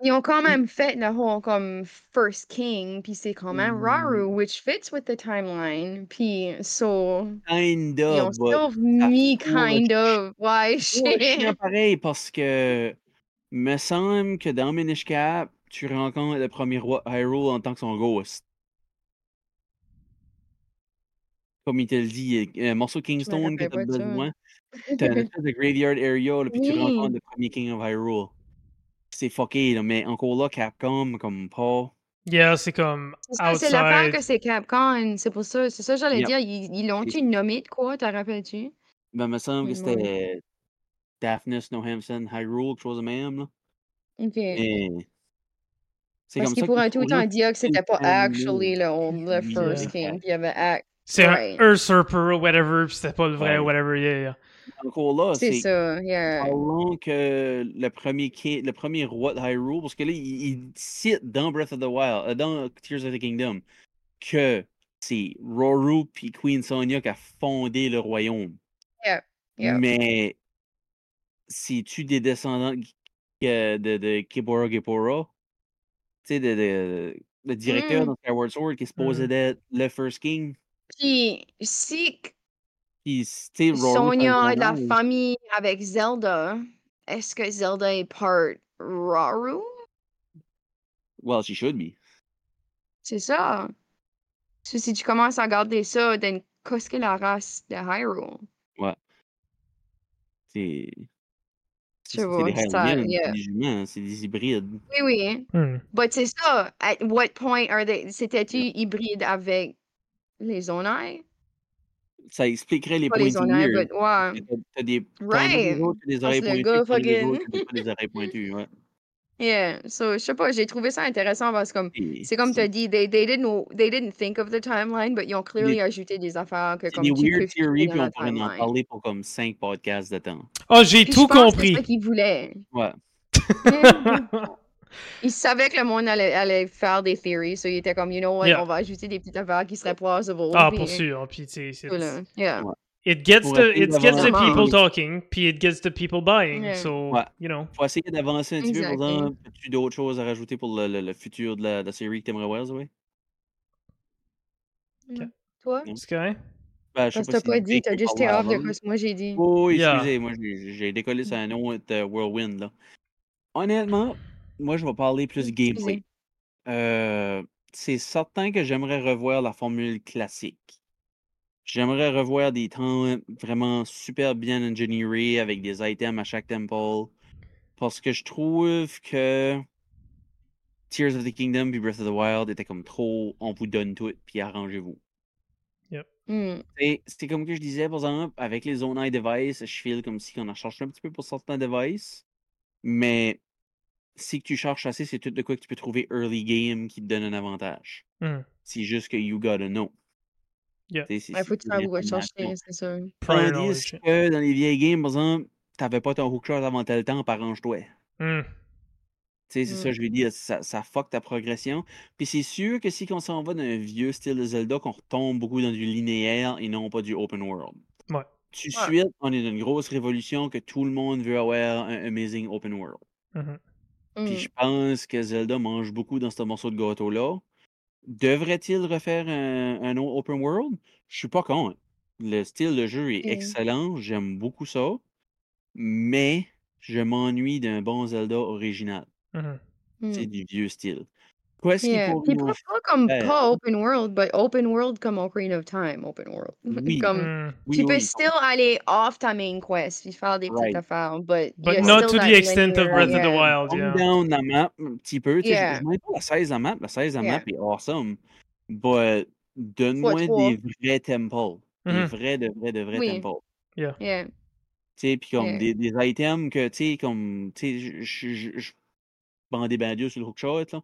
Ils ont quand même fait le whole comme First King, puis c'est quand même Raru, Mm. which fits with the timeline. Puis, so, Kind ils of, ont mis fout le kind of. Ouais, chien shit. pareil parce que me semble que dans Minish Cap, tu rencontres le premier roi Hyrule en tant que son ghost. Comme il te le dit, un morceau Je me Kingstone que rappelle tu as pas de ça. besoin. Tu as une espèce de graveyard area, là, puis tu rencontres le premier King of Hyrule. C'est fucké, là, mais encore là, Capcom, comme pas. Yeah, c'est comme C'est l'affaire que c'est Capcom. C'est pour ça, c'est ça que j'allais Yep. dire. Ils ils l'ont-tu nommé de quoi, t'en rappelles-tu? Ben, me semble que c'était Daphne Snowhampson Hyrule, quelque chose de même. Là. Ok. C'est Parce comme qu'ils pourraient tout le temps dire que c'était pas actually le, le First Yeah. King. Puis il y avait act. C'est un Ouais. usurper ou whatever, puis c'était pas le vrai Ouais. whatever. Yeah, yeah. Encore là, C'est ça, yeah. parlons que le premier, le premier roi de Hyrule, parce que là, il, il cite dans Breath of the Wild, euh, dans Tears of the Kingdom, que c'est Roru puis Queen Sonia qui a fondé le royaume. Yeah. Yeah. Mais c'est-tu des descendants que- de, de Kibora Gipora? Tu sais, de, de- le directeur Mm. dans Skyward Sword qui est supposé Mm. être le First King? Puis si Puis, Sonia de la famille avec Zelda, est-ce que Zelda est part Raru? Well, she should be. C'est ça. So, si tu commences à regarder ça, then qu'est-ce que la race de Hyrule? Ouais. C'est. Je C'est c'est vois, des ça, Hylians, yeah. c'est des humains, c'est des hybrides. Oui, oui. Hmm. But c'est ça. At what point are they... C'était-tu hybride avec les Zonai? Ça expliquerait les pointus honneurs, weird. but ouais. T'as des Right. des des Parce oreilles que le pointues, gars, fucking- des oreilles pointues, ouais. Yeah, so je sais pas, j'ai trouvé ça intéressant parce que comme c'est comme tu as dit, they, they didn't they didn't think of the timeline, but ils ont clearly ajouté des affaires que comme des tu peux weird theories, puis on pourrait en parler pour comme 5 podcasts de temps. Oh, j'ai tout compris. C'est ça qu'ils voulaient. Ouais. Ils savaient que le monde allait, allait faire des theories, so ils étaient comme, you know what, Yeah. on va ajouter des petites affaires qui seraient plausible. ah, pour sûr. Puis, tu sais. Yeah. Ouais. It gets Pour the it gets the people talking, puis it gets the people buying. Yeah. So, Ouais. you know. Faut essayer d'avancer un petit peu. Exactly. exemple, as-tu d'autres choses à rajouter pour le, le- le futur de la, de la série que t'aimerais voir, Zoé? Toi? Non. C'est correct? Ben, je Parce que pas t'as si pas dit, t'as juste été off de quoi ce que moi j'ai dit. Oh, Yeah. excusez, moi j'ai j'ai décollé sur un autre euh, Whirlwind. Là. Honnêtement, moi je vais parler plus gameplay. Euh, c'est certain que j'aimerais revoir la formule classique. J'aimerais revoir des temps vraiment super bien ingénierés avec des items à chaque temple. Parce que je trouve que Tears of the Kingdom puis Breath of the Wild étaient comme trop on vous donne tout puis arrangez-vous. Hmm. Et c'est comme que je disais, par exemple, avec les Zone Eye Device, je file comme si on en cherchait un petit peu pour certains devices. Mais si tu cherches assez, c'est tout de quoi que tu peux trouver early game qui te donne un avantage. Hmm. C'est juste que you gotta know. Yeah. Ouais, faut que tu saches où l'information. c'est sûr. Tandis que dans les vieilles games, par exemple, t'avais pas ton hookshot avant tel temps, par arrange-toi. Tu sais, c'est ça, Mm. je veux dire, ça, ça fuck ta progression. Puis c'est sûr que si on s'en va d'un vieux style de Zelda, qu'on retombe beaucoup dans du linéaire et non pas du open world. Ouais. Tout de Ouais. suite, on est dans une grosse révolution que tout le monde veut avoir un amazing open world. Puis Hmm. je pense que Zelda mange beaucoup dans ce morceau de gâteau-là. Devrait-il refaire un, open world? Je suis pas contre. Le style de jeu est Mm. excellent, j'aime beaucoup ça. Mais je m'ennuie d'un bon Zelda original. Hmm. C'est du vieux style. Qu'il Yeah. Puis pas, pas comme pas open world, but open world comme Ocarina of Time, open world. Oui. comme Hmm. Oui, tu peux oui, still aller off ta main quest puis faire des petites Right. affaires, but, not still to that the extent of Breath of the yeah. Wild, yeah. down la map un petit peu. tu sais, je- Yeah. Je, ne pas la 16 la map. La 16 la Yeah. map est awesome. But donne-moi des vrais temples. Des Mhm. vrais, de vrais, de vrais Oui. temples. Yeah. Tu sais, puis comme Yeah. des, des items que, tu sais, comme, tu sais, je- je je- je bandais ben Dieu sur le hookshot, là.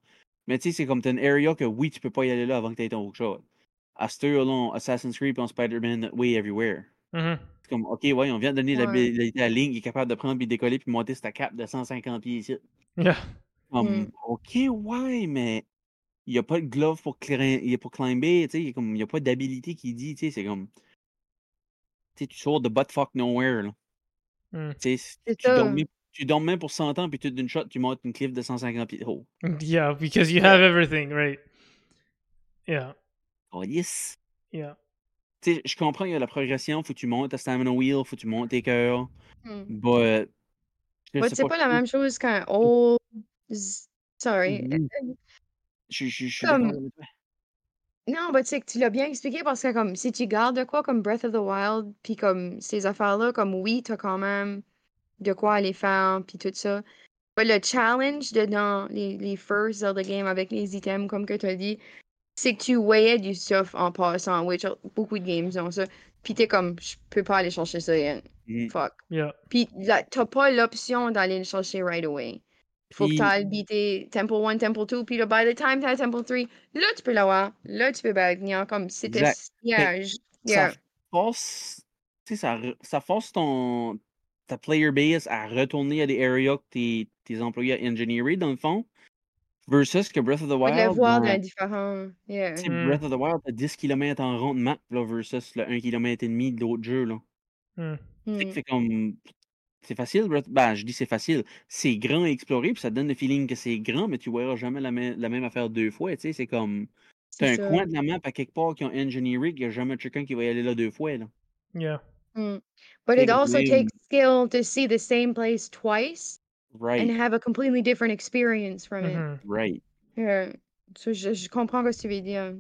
Mais tu sais, c'est comme, t'as une area que, oui, tu peux pas y aller là avant que t'aies ton hookshot. À ce là Assassin's Creed et Spider-Man Way Everywhere. Mhm. C'est comme, OK, ouais, on vient de donner Ouais. l'habilité à Link, il est capable de prendre puis décoller puis monter sa cape de 150 pieds ici. Yeah. Comme, Mm. OK, ouais, mais il n'y a pas de glove pour, pour climber, tu sais, il y a comme- il n'y a pas d'habilité qui dit, tu sais, c'est comme, tu sais, tu sors de butt-fuck nowhere, là. Mm. Tu sais, tu dormais, tu dormais pour 100 ans, puis tout d'une shot, tu montes une cliff de 150 pieds de haut. Yeah, because you have everything, right? Yeah, Oh, yes! yeah. Tu sais, je comprends, il y a la progression, faut que tu montes ta stamina wheel, faut que tu montes tes cœurs, Hmm. but... But c'est pas la même chose qu'un old. Sorry. Oui. Je, je, je suis Comme-. Non, mais tu sais que tu l'as bien expliqué parce que comme si tu gardes de quoi comme Breath of the Wild, puis comme ces affaires-là, comme oui, t'as quand même de quoi aller faire, puis tout ça. Mais le challenge de dans les, les first Zelda games avec les items, comme que tu as dit, c'est que tu voyais du stuff en passant, which beaucoup de games ont ça. Puis t'es comme, je peux pas aller chercher ça. Mhm. Fuck. Yeah. Puis t'as pas l'option d'aller le chercher right away. Faut que t'ailles beater Temple 1, Temple 2, puis là, by the time t'as Temple 3, là, tu peux l'avoir. Là, tu peux venir comme c'était. Yeah, yeah. ça force, ça force ton, ta player base à retourner à des areas que tes, tes employés à engineerer, dans le fond, versus que Breath of the de Wild, le voir de ben, la différence. Yeah. tu sais, Mm. Breath of the Wild, t'as 10 km en ronde map, là, versus le 1 km et demi de l'autre jeu, là. Mm. Tu sais Mm. que c'est comme, c'est facile, Breath- ben, je dis c'est facile, c'est grand à explorer, puis ça te donne le feeling que c'est grand, mais tu verras jamais la, même- la même affaire deux fois, tu sais, c'est comme, C'est t'as un ça. coin de la map à quelque part qui ont engineeré, qu'il n'y a jamais quelqu'un qui va y aller là deux fois, là. Yeah. Mm. But it a also blame. takes skill to see the same place twice Right, and have a completely different experience from it. Mhm. right. Yeah. So, je, je comprends ce que tu veux dire.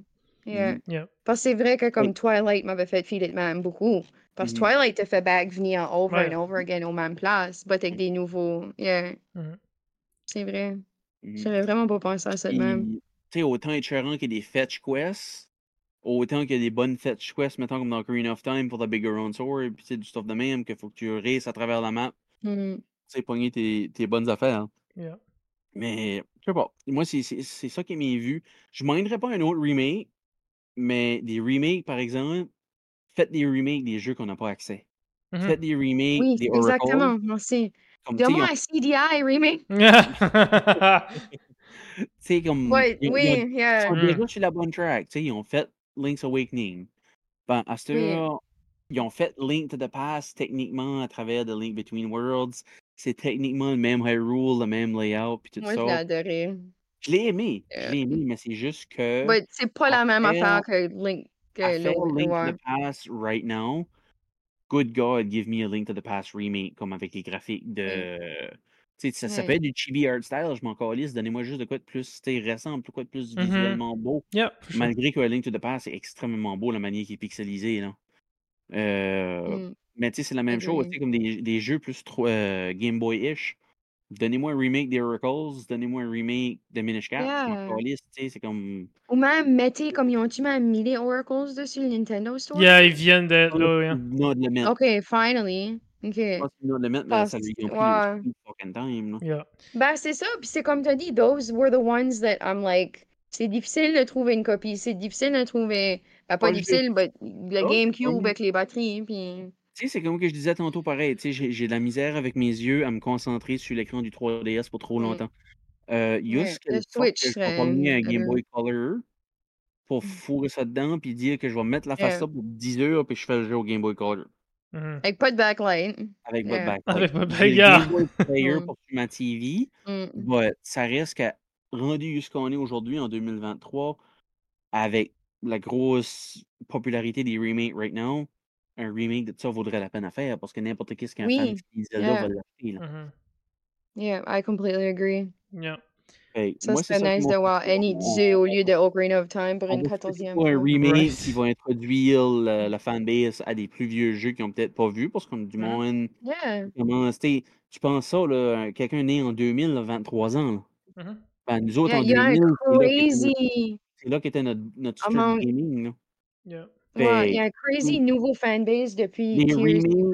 Yeah. Mhm. Yeah. Parce que c'est vrai que comme Oui. Twilight m'avait fait filer de même beaucoup. Parce que Mhm. Twilight te fait back venir over Ouais. and over again aux mêmes places, but avec des nouveaux. Yeah. Mhm. C'est vrai. Mhm. J'avais vraiment pas pensé à ça de même. Puis, tu sais, autant écœurant qu'il y a des fetch quests, autant qu'il y a des bonnes fetch quests, mettons comme dans Ocarina of Time pour The Bigger Own Sword, puis c'est du stuff de même, qu'il faut que tu races à travers la map, Mhm. tu sais, pogner tes, tes bonnes affaires. Yeah. Mais, je sais pas. Moi, c'est c'est- c'est ça qui m'est vu. Je m'aimerais pas un autre remake, mais des remakes, par exemple, faites des remakes des jeux qu'on n'a pas accès. Mhm. Faites des remakes Oui, des Oracle. exactement. Merci. Ils Donne-moi un CDI remake. tu sais, comme. Ouais, ils- ils ont- oui, Ils yeah. sont Mm. déjà sur la bonne track. Tu sais, ils ont fait Link's Awakening. Ben, à ce Oui. là ils ont fait Link to the Past techniquement à travers The Link Between Worlds. C'est techniquement le même Hyrule, le même layout, puis tout Moi, je l'ai ça. adoré. Je l'ai aimé. Je Euh, l'ai aimé, mais c'est juste que. C'est pas la même affaire faire- que Link. Que à le, faire le- Link to the Past right now, good God, give me a Link to the Past remake, comme avec les graphiques de. Ça, ça peut être du chibi art style, je m'en calisse, donnez-moi juste de quoi de plus récent, de quoi de plus Mhm. visuellement beau. Malgré que Link to the Past est extrêmement beau, la manière qui est pixelisée. Là. Euh, Mm. Mais tu sais, c'est la même chose, tu sais, comme des, des jeux plus euh, Game Boy-ish. Donnez-moi un remake des Oracles, donnez-moi un remake de Minish Cap, je Yeah. c'est comme. Ou même, mettez, comme ils ont-tu même mis les Oracles dessus le Nintendo Store? Yeah, ils viennent d'être Oh, là, yeah. Non, de le mettre. Ok, finally. Ok. Ben, c'est ça. Puis c'est comme tu as dit, those were the ones that I'm like, c'est difficile de trouver une copie. C'est difficile de trouver. Ben, pas difficile, mais le GameCube avec les batteries. Puis. Tu sais, c'est comme que je disais tantôt pareil. Tu sais, j'ai de la misère avec mes yeux à me concentrer sur l'écran du 3DS pour trop Mm. longtemps. Euh, Ouais, juste le Switch que je vais un Game better. Boy Color pour fourrer ça dedans puis dire que je vais mettre la face Yeah. là pour 10 heures puis je fais le jeu au Game Boy Color Mhm. Avec pas de backlight. avec Yeah. votre backlight. Avec J'ai le backlight. Player Mm. pour TV, Mm. but ça reste qu'à rendu ce qu'on est aujourd'hui en 2023 avec la grosse popularité des remakes right now, un remake de ça vaudrait la peine à faire parce que n'importe qui qui est un fan de Zelda yeah. va l'acheter. Mhm. Yeah, I completely agree. Yeah. Que Ça moi, c'est serait qui nice m'ont de voir fait- Any on- Dieu au lieu de Ocarina of Time pour on une va faire 14e pas un remake qui va introduire la, la fanbase à des plus vieux jeux qu'ils ont peut-être pas vu parce qu'on a du Mhm. monde Yeah. qui commence, tu penses ça, là, quelqu'un né en 2000, là, 23 ans. Là. Mhm. Ben, nous autres, Yeah, en il y a un 2000, c'est là qu'était notre- crazy. c'est là qu'était notre, Among- gaming. Là. Yeah. Ouais, il y a un crazy nouveau fanbase depuis les remakes the Kingdom.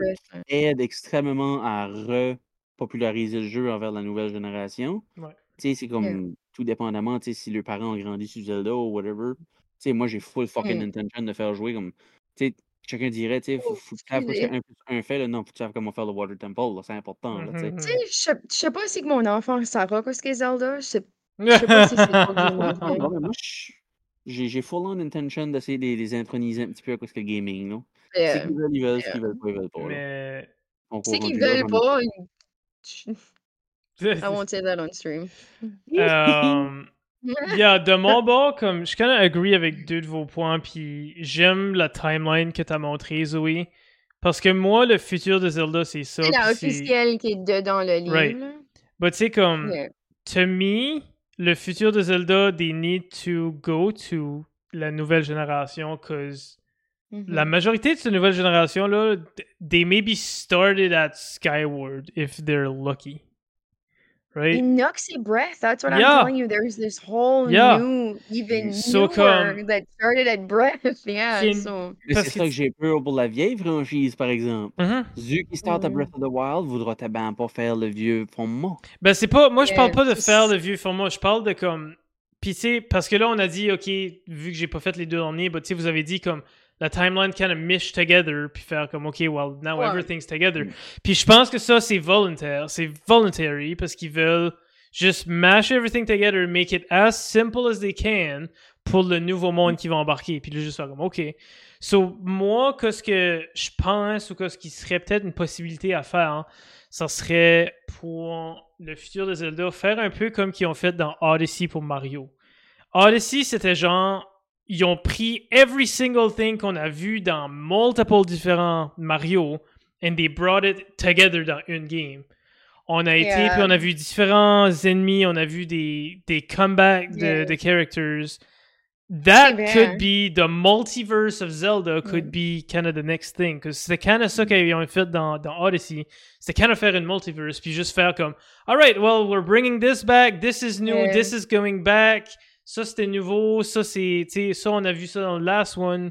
aide extrêmement à repopulariser le jeu envers la nouvelle génération. Ouais. Tu sais, c'est comme tout dépendamment, tu sais, si les parents ont grandi sur Zelda ou whatever. Tu sais, moi, j'ai full fucking Mm. intention de faire jouer comme. Tu sais, chacun dirait, tu sais, faut, Oh, faut que tu saches parce que excusez. 1 plus 1 fait, là, non, faut que tu saches comment faire le Water Temple, là, c'est important, là, tu sais. Tu sais, je sais- je sais pas si que mon enfant saura qu'est-ce qu'est Zelda. Je sais, je sais pas si c'est. Non, non, mais moi, je- j'ai j'ai full on intention d'essayer de les, les introniser un petit peu à cause que le gaming, là. Euh, qu'ils veulent, ils veulent, si qu'ils veulent pas, ils veulent pas, là. Mais. C'est au qu'ils rendu là, veulent j'en ai- pas. ils- I won't say that on stream. Um, yeah, de mon bord, comme je kind of agree avec deux de vos points, puis j'aime la timeline que t'as montré, Zoé. Parce que moi, le futur de Zelda, c'est ça. C'est la officielle qui est dedans le livre. Right. But tu sais, comme, Yeah. to me, le futur de Zelda, they need to go to la nouvelle génération, cause Mhm. la majorité de cette nouvelle génération, là, th- they maybe started at Skyward, if they're lucky. Right? Breath, that's what Yeah. I'm telling you. There's this whole Yeah. new, even So newer comme- that started at Breath. Yeah, C'est une- so. C'est que ça que j'ai peur pour la vieille franchise, par exemple. Mhm. Zu qui start à. Breath of the Wild voudra taban pas faire le vieux format. Ben, c'est pas. Moi, je Yeah, parle pas de c'est- faire le vieux format. Je parle de comme. Puis, tu sais, parce que là, on a dit, OK, vu que j'ai pas fait les deux derniers, bah, tu sais, vous avez dit comme la timeline kind of mesh together, puis faire comme, OK, well, now Ouais. everything's together. Puis, je pense que ça, c'est volontaire. C'est voluntary parce qu'ils veulent juste mash everything together, make it as simple as they can pour le nouveau monde qui va embarquer. Puis, là, juste faire comme, OK. So, moi, qu'est-ce que je pense ou qu'est-ce qui serait peut-être une possibilité à faire, hein, ça serait pour le futur de Zelda, faire un peu comme qu'ils ont fait dans Odyssey pour Mario. Odyssey, c'était genre, ils ont pris every single thing qu'on a vu dans multiple différents Mario and they brought it together dans une game. On a été, Yeah. puis on a vu différents ennemis, on a vu des, des comebacks de, Yeah. de characters. That could be the multiverse of Zelda, could Mm. be kind of the next thing. Because c'était kind of ça qu'ils ont fait dans, dans Odyssey. C'était kind of faire une multiverse, puis juste faire comme, alright, well, we're bringing this back, this is new, Yeah. this is going back. Ça c'était nouveau, ça c'est, tu sais, ça on a vu ça dans le last one.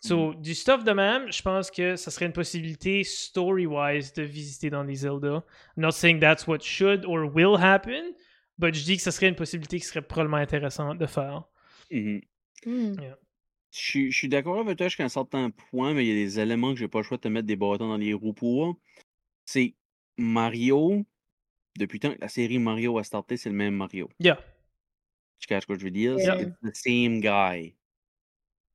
So, du stuff de même, je pense que ça serait une possibilité story-wise de visiter dans les Zelda. I'm not saying that's what should or will happen, but je dis que ça serait une possibilité qui serait probablement intéressante de faire. Mhm. Hmm. Je suis- je suis d'accord avec toi jusqu'à un certain point, mais il y a des éléments que j'ai pas le choix de te mettre des bâtons dans les roues pour. C'est Mario, depuis le temps que la série Mario a starté, c'est le même Mario. Yeah. Tu catches ce que je veux dire? Yeah. C'est the same guy.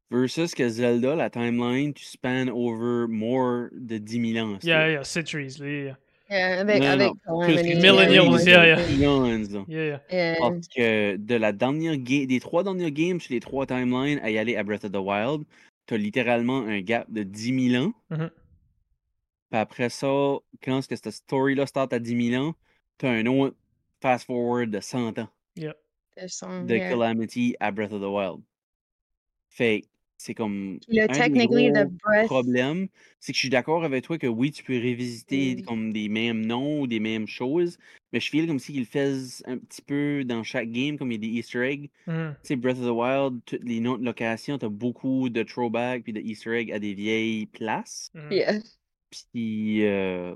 Versus que Zelda, la timeline, tu span over more de 10 000 ans. Yeah, yeah, centuries. Yeah, Yeah, avec, Non, non, Millennials, yeah, yeah. yeah. yeah. Parce que de la dernière des trois dernières games sur les trois timelines à y aller à Breath of the Wild, t'as littéralement un gap de 10 000 ans. Mhm. Puis après ça, quand est-ce que cette story-là start à 10 000 ans, t'as un autre fast-forward de 100 ans Some- de yeah. Calamity à Breath of the Wild. Fait c'est comme. Technically, the breath. problème, c'est que je suis d'accord avec toi que oui, tu peux révisiter Mm. comme des mêmes noms ou des mêmes choses, mais je feel comme s'ils le faisaient un petit peu dans chaque game, comme il y a des Easter eggs. Mhm. Tu sais, Breath of the Wild, toutes les noms de location, t'as beaucoup de throwback puis de Easter eggs à des vieilles places. Yeah. Puis, euh,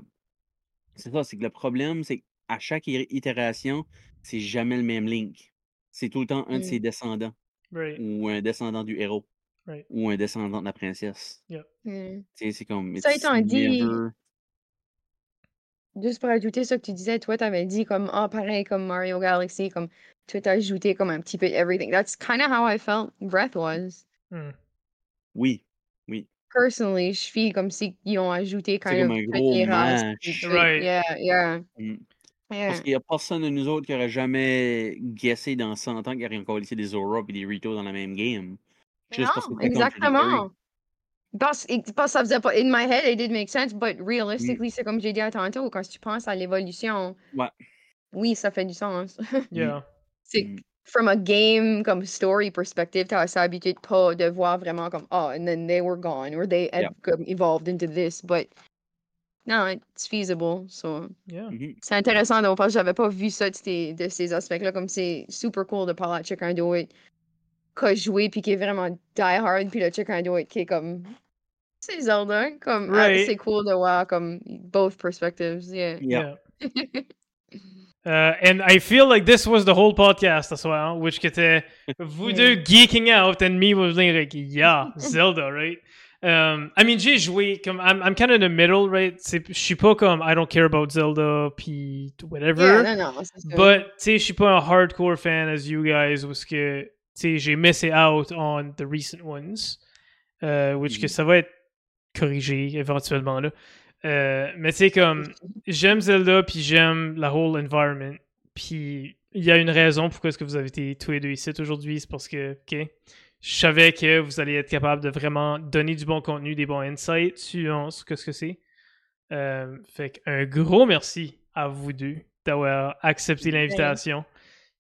c'est ça, c'est que le problème, c'est qu'à chaque itération, c'est jamais le même Link. C'est tout le temps un de Mm. ses descendants, Right. ou un descendant du héros, Right. ou un descendant de la princesse. Yeah. Tu sais, c'est comme. Ça étant dit, never- Juste pour ajouter ça que tu disais, toi, t'avais dit comme, ah, pareil, comme Mario Galaxy, comme, tu t'as ajouté comme un petit peu everything. That's kind of how I felt Breath was. Mhm. Oui, oui. Personally, je feel comme si ils ont ajouté kind comme of un gros tout. Right. Yeah, yeah, Mm. yeah. Parce qu'il n'y a personne de nous autres qui aurait jamais guessé dans 100 ans qu'il y aurait encore laissé des Zora et des Rito dans la même game. Non, exactement. Parce, que ça faisait pas. In my head, it did make sense, but Mm. realistically, c'est comme j'ai dit à tantôt, quand tu penses à l'évolution, Ouais. oui, ça fait du sens. Yeah. c'est Mm. from a game comme story perspective, t'as assez habitué de pas de voir vraiment comme oh, and then they were gone or they had comme evolved into this, but no, it's feasible. So Yeah. Mhm. c'est intéressant donc parce que j'avais pas vu ça de ces, de ces aspects-là, comme c'est super cool de parler à quelqu'un d'autre qui a joué puis qui est vraiment die hard, puis le quelqu'un d'autre qui est comme c'est Zelda, comme ah, Right. c'est cool de voir comme both perspectives, yeah. Yeah. Yeah. Uh, and I feel like this was the whole podcast as well, which était vous deux geeking out and me was like, yeah, Zelda, right? Um, I mean, j'ai joué comme I'm, I'm kind of in the middle, right? Je suis pas comme I don't care about Zelda, puis whatever. Yeah, non, non, c'est ça. But, tu sais, je suis pas un hardcore fan as you guys, parce que, tu sais, j'ai missed out on the recent ones, euh, which que Mhm. ça va être corrigé éventuellement, là. Euh, mais tu sais, comme, j'aime Zelda, puis j'aime la whole environment, puis il y a une raison pourquoi est-ce que vous avez été tous les deux ici aujourd'hui, c'est parce que, ok, je savais que vous allez être capable de vraiment donner du bon contenu, des bons insights sur ce que ce que c'est. Euh, fait qu'un gros merci à vous deux d'avoir accepté l'invitation,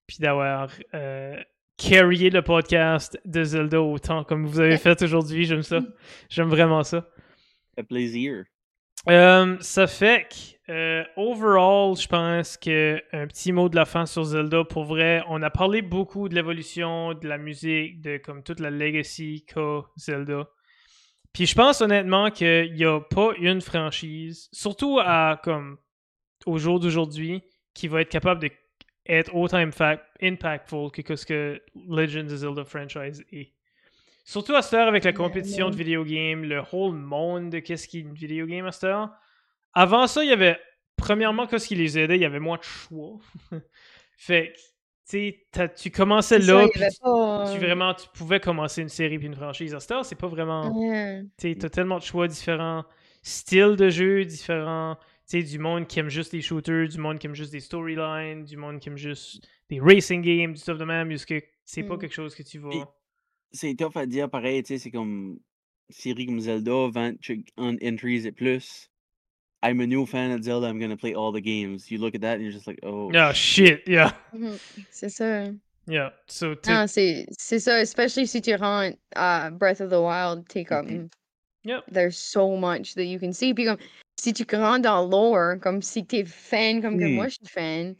puis d'avoir euh, le podcast de Zelda autant comme vous avez fait aujourd'hui. J'aime ça. J'aime vraiment ça. Fait plaisir. Euh, ça fait que, euh, overall, je pense que un petit mot de la fin sur Zelda, pour vrai, on a parlé beaucoup de l'évolution, de la musique, de comme toute la legacy qu'a Zelda. Puis je pense honnêtement qu'il n'y a pas une franchise, surtout à comme au jour d'aujourd'hui, qui va être capable de être autant impact- impactful que ce que Legends of Zelda franchise est. Surtout à cette heure avec la compétition de vidéo game, le whole monde de qu'est-ce qui est une vidéo game à cette heure. Avant ça, il y avait, premièrement, qu'est-ce qui les aidait, il y avait moins de choix. fait que, tu sais, t'as- tu commençais C'est ça, là, avait tu, pas, tu euh, vraiment, tu pouvais commencer une série puis une franchise. À cette heure, c'est pas vraiment... yeah. Tu sais, t'as tellement de choix différents, styles de jeu différents, tu sais, du monde qui aime juste les shooters, du monde qui aime juste des storylines, du monde qui aime juste des racing games, du stuff de même, parce que c'est pas Mm. quelque chose que tu vas... Et- C'est tough à dire pareil, tu sais, c'est comme série comme Zelda, 20 on entries et plus. I'm a new fan of Zelda, I'm gonna play all the games. You look at that and you're just like, oh. Oh shit, yeah, Mhm. C'est ça. yeah. So, tu- Non, c'est c'est ça, especially si tu rentres à Breath of the Wild, t'es comme. Yep. There's so much that you can see. Puis comme, si tu rentres dans lore, comme si t'es fan, comme que Hmm. moi je suis fan,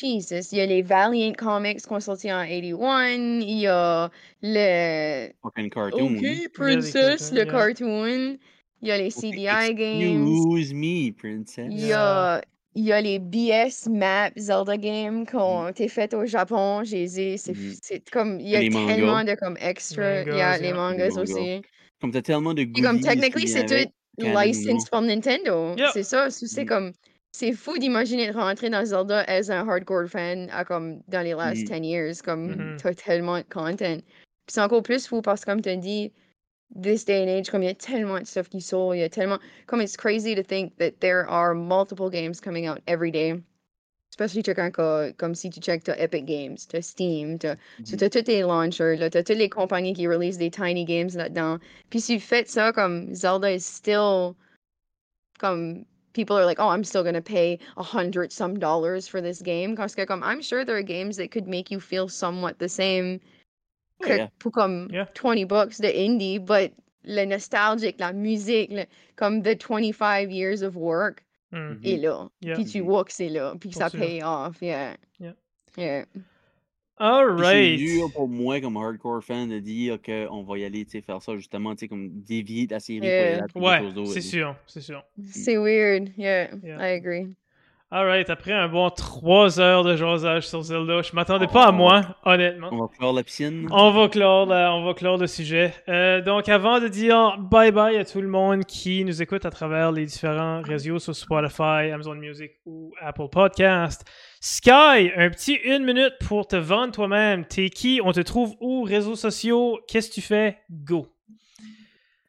Jesus, il y a les Valiant Comics qui ont sorti en 81, il y a le Fucking cartoon. OK Princess, le cartoon, il y a les CDI games, Excuse me, princess. il y a, il y a les BS Map Zelda games qui Mm. ont été faites au Japon, j'ai dit, c'est c'est comme, il y a Les mangas. tellement de comme extra, les yeah. mangas Les mangas. aussi. Comme t'as tellement de goodies. comme technically, c'est tout licensed par Nintendo. Yeah. C'est ça. c'est- C'est Mm. comme. C'est fou d'imaginer de rentrer dans Zelda as un hardcore fan à comme dans les last Mm. 10 years. Comme Mhm. t'as tellement de content. Puis c'est encore plus fou parce que comme t'as dit, this day and age, comme il y a tellement de stuff qui sort, il y a tellement. Comme it's crazy to think that there are multiple games coming out every day. Especially tu quand, comme si tu check t'as Epic Games, t'as Steam, t'as so, Mhm. t'as tous les launchers, t'as toutes les compagnies qui release des tiny games là-dedans. Puis si vous faites ça, comme Zelda is still comme people are like, oh, I'm still gonna pay a hundred some dollars for this game. Parce que comme I'm sure there are games that could make you feel somewhat the same Oh, yeah. pour comme Yeah. 20 bucks the indie, but le nostalgique, la musique, le- comme the 25 years of work Hmm. est là. Yeah. Puis tu vois que c'est là, puis ça paye off, yeah. Yeah. Yeah. All right. C'est dur pour moi, comme hardcore fan, de dire qu'on va y aller, tu sais, faire ça, justement, tu sais, comme dévier de la série pour y aller Yeah. à quelque Ouais, c'est sûr, c'est sûr. C'est weird, yeah, Yeah. I agree. Alright, après un bon 3 heures de jasage sur Zelda, je m'attendais pas à moi, honnêtement. On va faire la piscine. On va clore, le- on va clore le sujet. Euh, donc, avant de dire bye bye à tout le monde qui nous écoute à travers les différents réseaux sur Spotify, Amazon Music ou Apple Podcast, Sky, un petit une minute pour te vendre toi-même. T'es qui? On te trouve où? Réseaux sociaux? Qu'est-ce que tu fais? Go.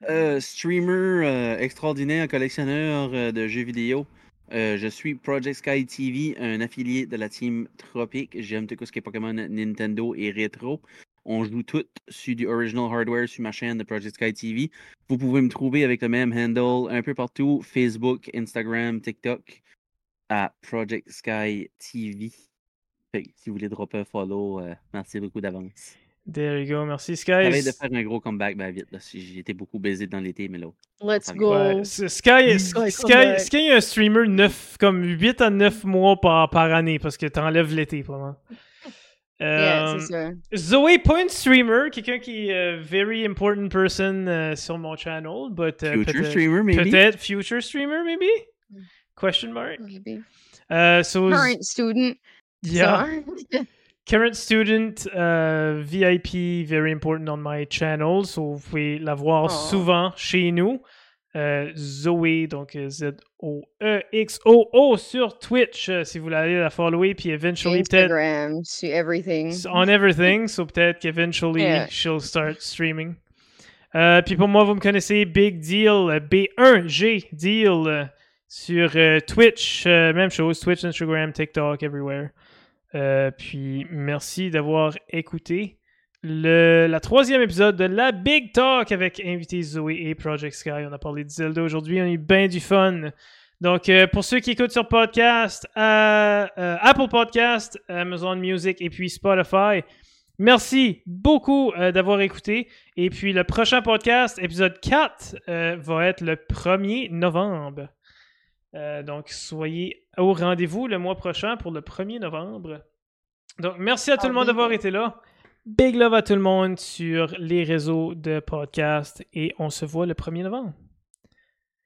Euh, streamer euh, extraordinaire, collectionneur euh, de jeux vidéo. Je suis Project Sky TV, un affilié de la team Tropic. J'aime tout ce qui est Pokémon, Nintendo et rétro. On joue tout sur du original hardware sur ma chaîne de Project Sky TV. Vous pouvez me trouver avec le même handle un peu partout Facebook, Instagram, TikTok à Project Sky TV. Fait que si vous voulez dropper un follow, euh, merci beaucoup d'avance. There you go, merci Sky. J'avais de faire un gros comeback ben vite. là. J'ai été beaucoup baisé dans l'été, mais là. Let's go. Ouais, Sky, Sky Sky. Sky est un streamer 9, comme 8 à 9 mois par, par année parce que t'enlèves l'été, vraiment. Yeah, Euh, c'est ça. Zoé, pas une streamer, quelqu'un qui est euh, very important person euh, sur mon channel, but euh, Future peut-être- streamer, maybe? peut-être future streamer, maybe? Question mark. Maybe. Uh, so, Current student. yeah, current student, uh, VIP, very important on my channel, so vous pouvez la voir Oh. souvent chez nous. Euh, Zoé, donc euh, Z-O-E-X-O-O sur Twitch, euh, si vous voulez aller la follower, puis eventually peut-être Instagram, sur everything. on everything, so peut-être qu'eventually Yeah. she'll start streaming. Euh, puis pour moi, vous me connaissez, Big Deal, euh, B1G Deal sur euh, Twitch, euh, même chose, Twitch, Instagram, TikTok, everywhere. Euh, puis merci d'avoir écouté le la troisième épisode de la Big Talk avec invité Zoé et Project Sky. On a parlé de Zelda aujourd'hui, on a eu bien du fun. Donc, pour ceux qui écoutent sur podcast, Apple Podcast, Amazon Music et puis Spotify, merci beaucoup d'avoir écouté. Et puis, le prochain podcast, épisode 4, euh, va être le 1er novembre. Euh, donc, soyez au rendez-vous le mois prochain pour le 1er novembre. Donc, merci à tout le monde d'avoir été là. Big love à tout le monde sur les réseaux de podcast et on se voit le 1er novembre.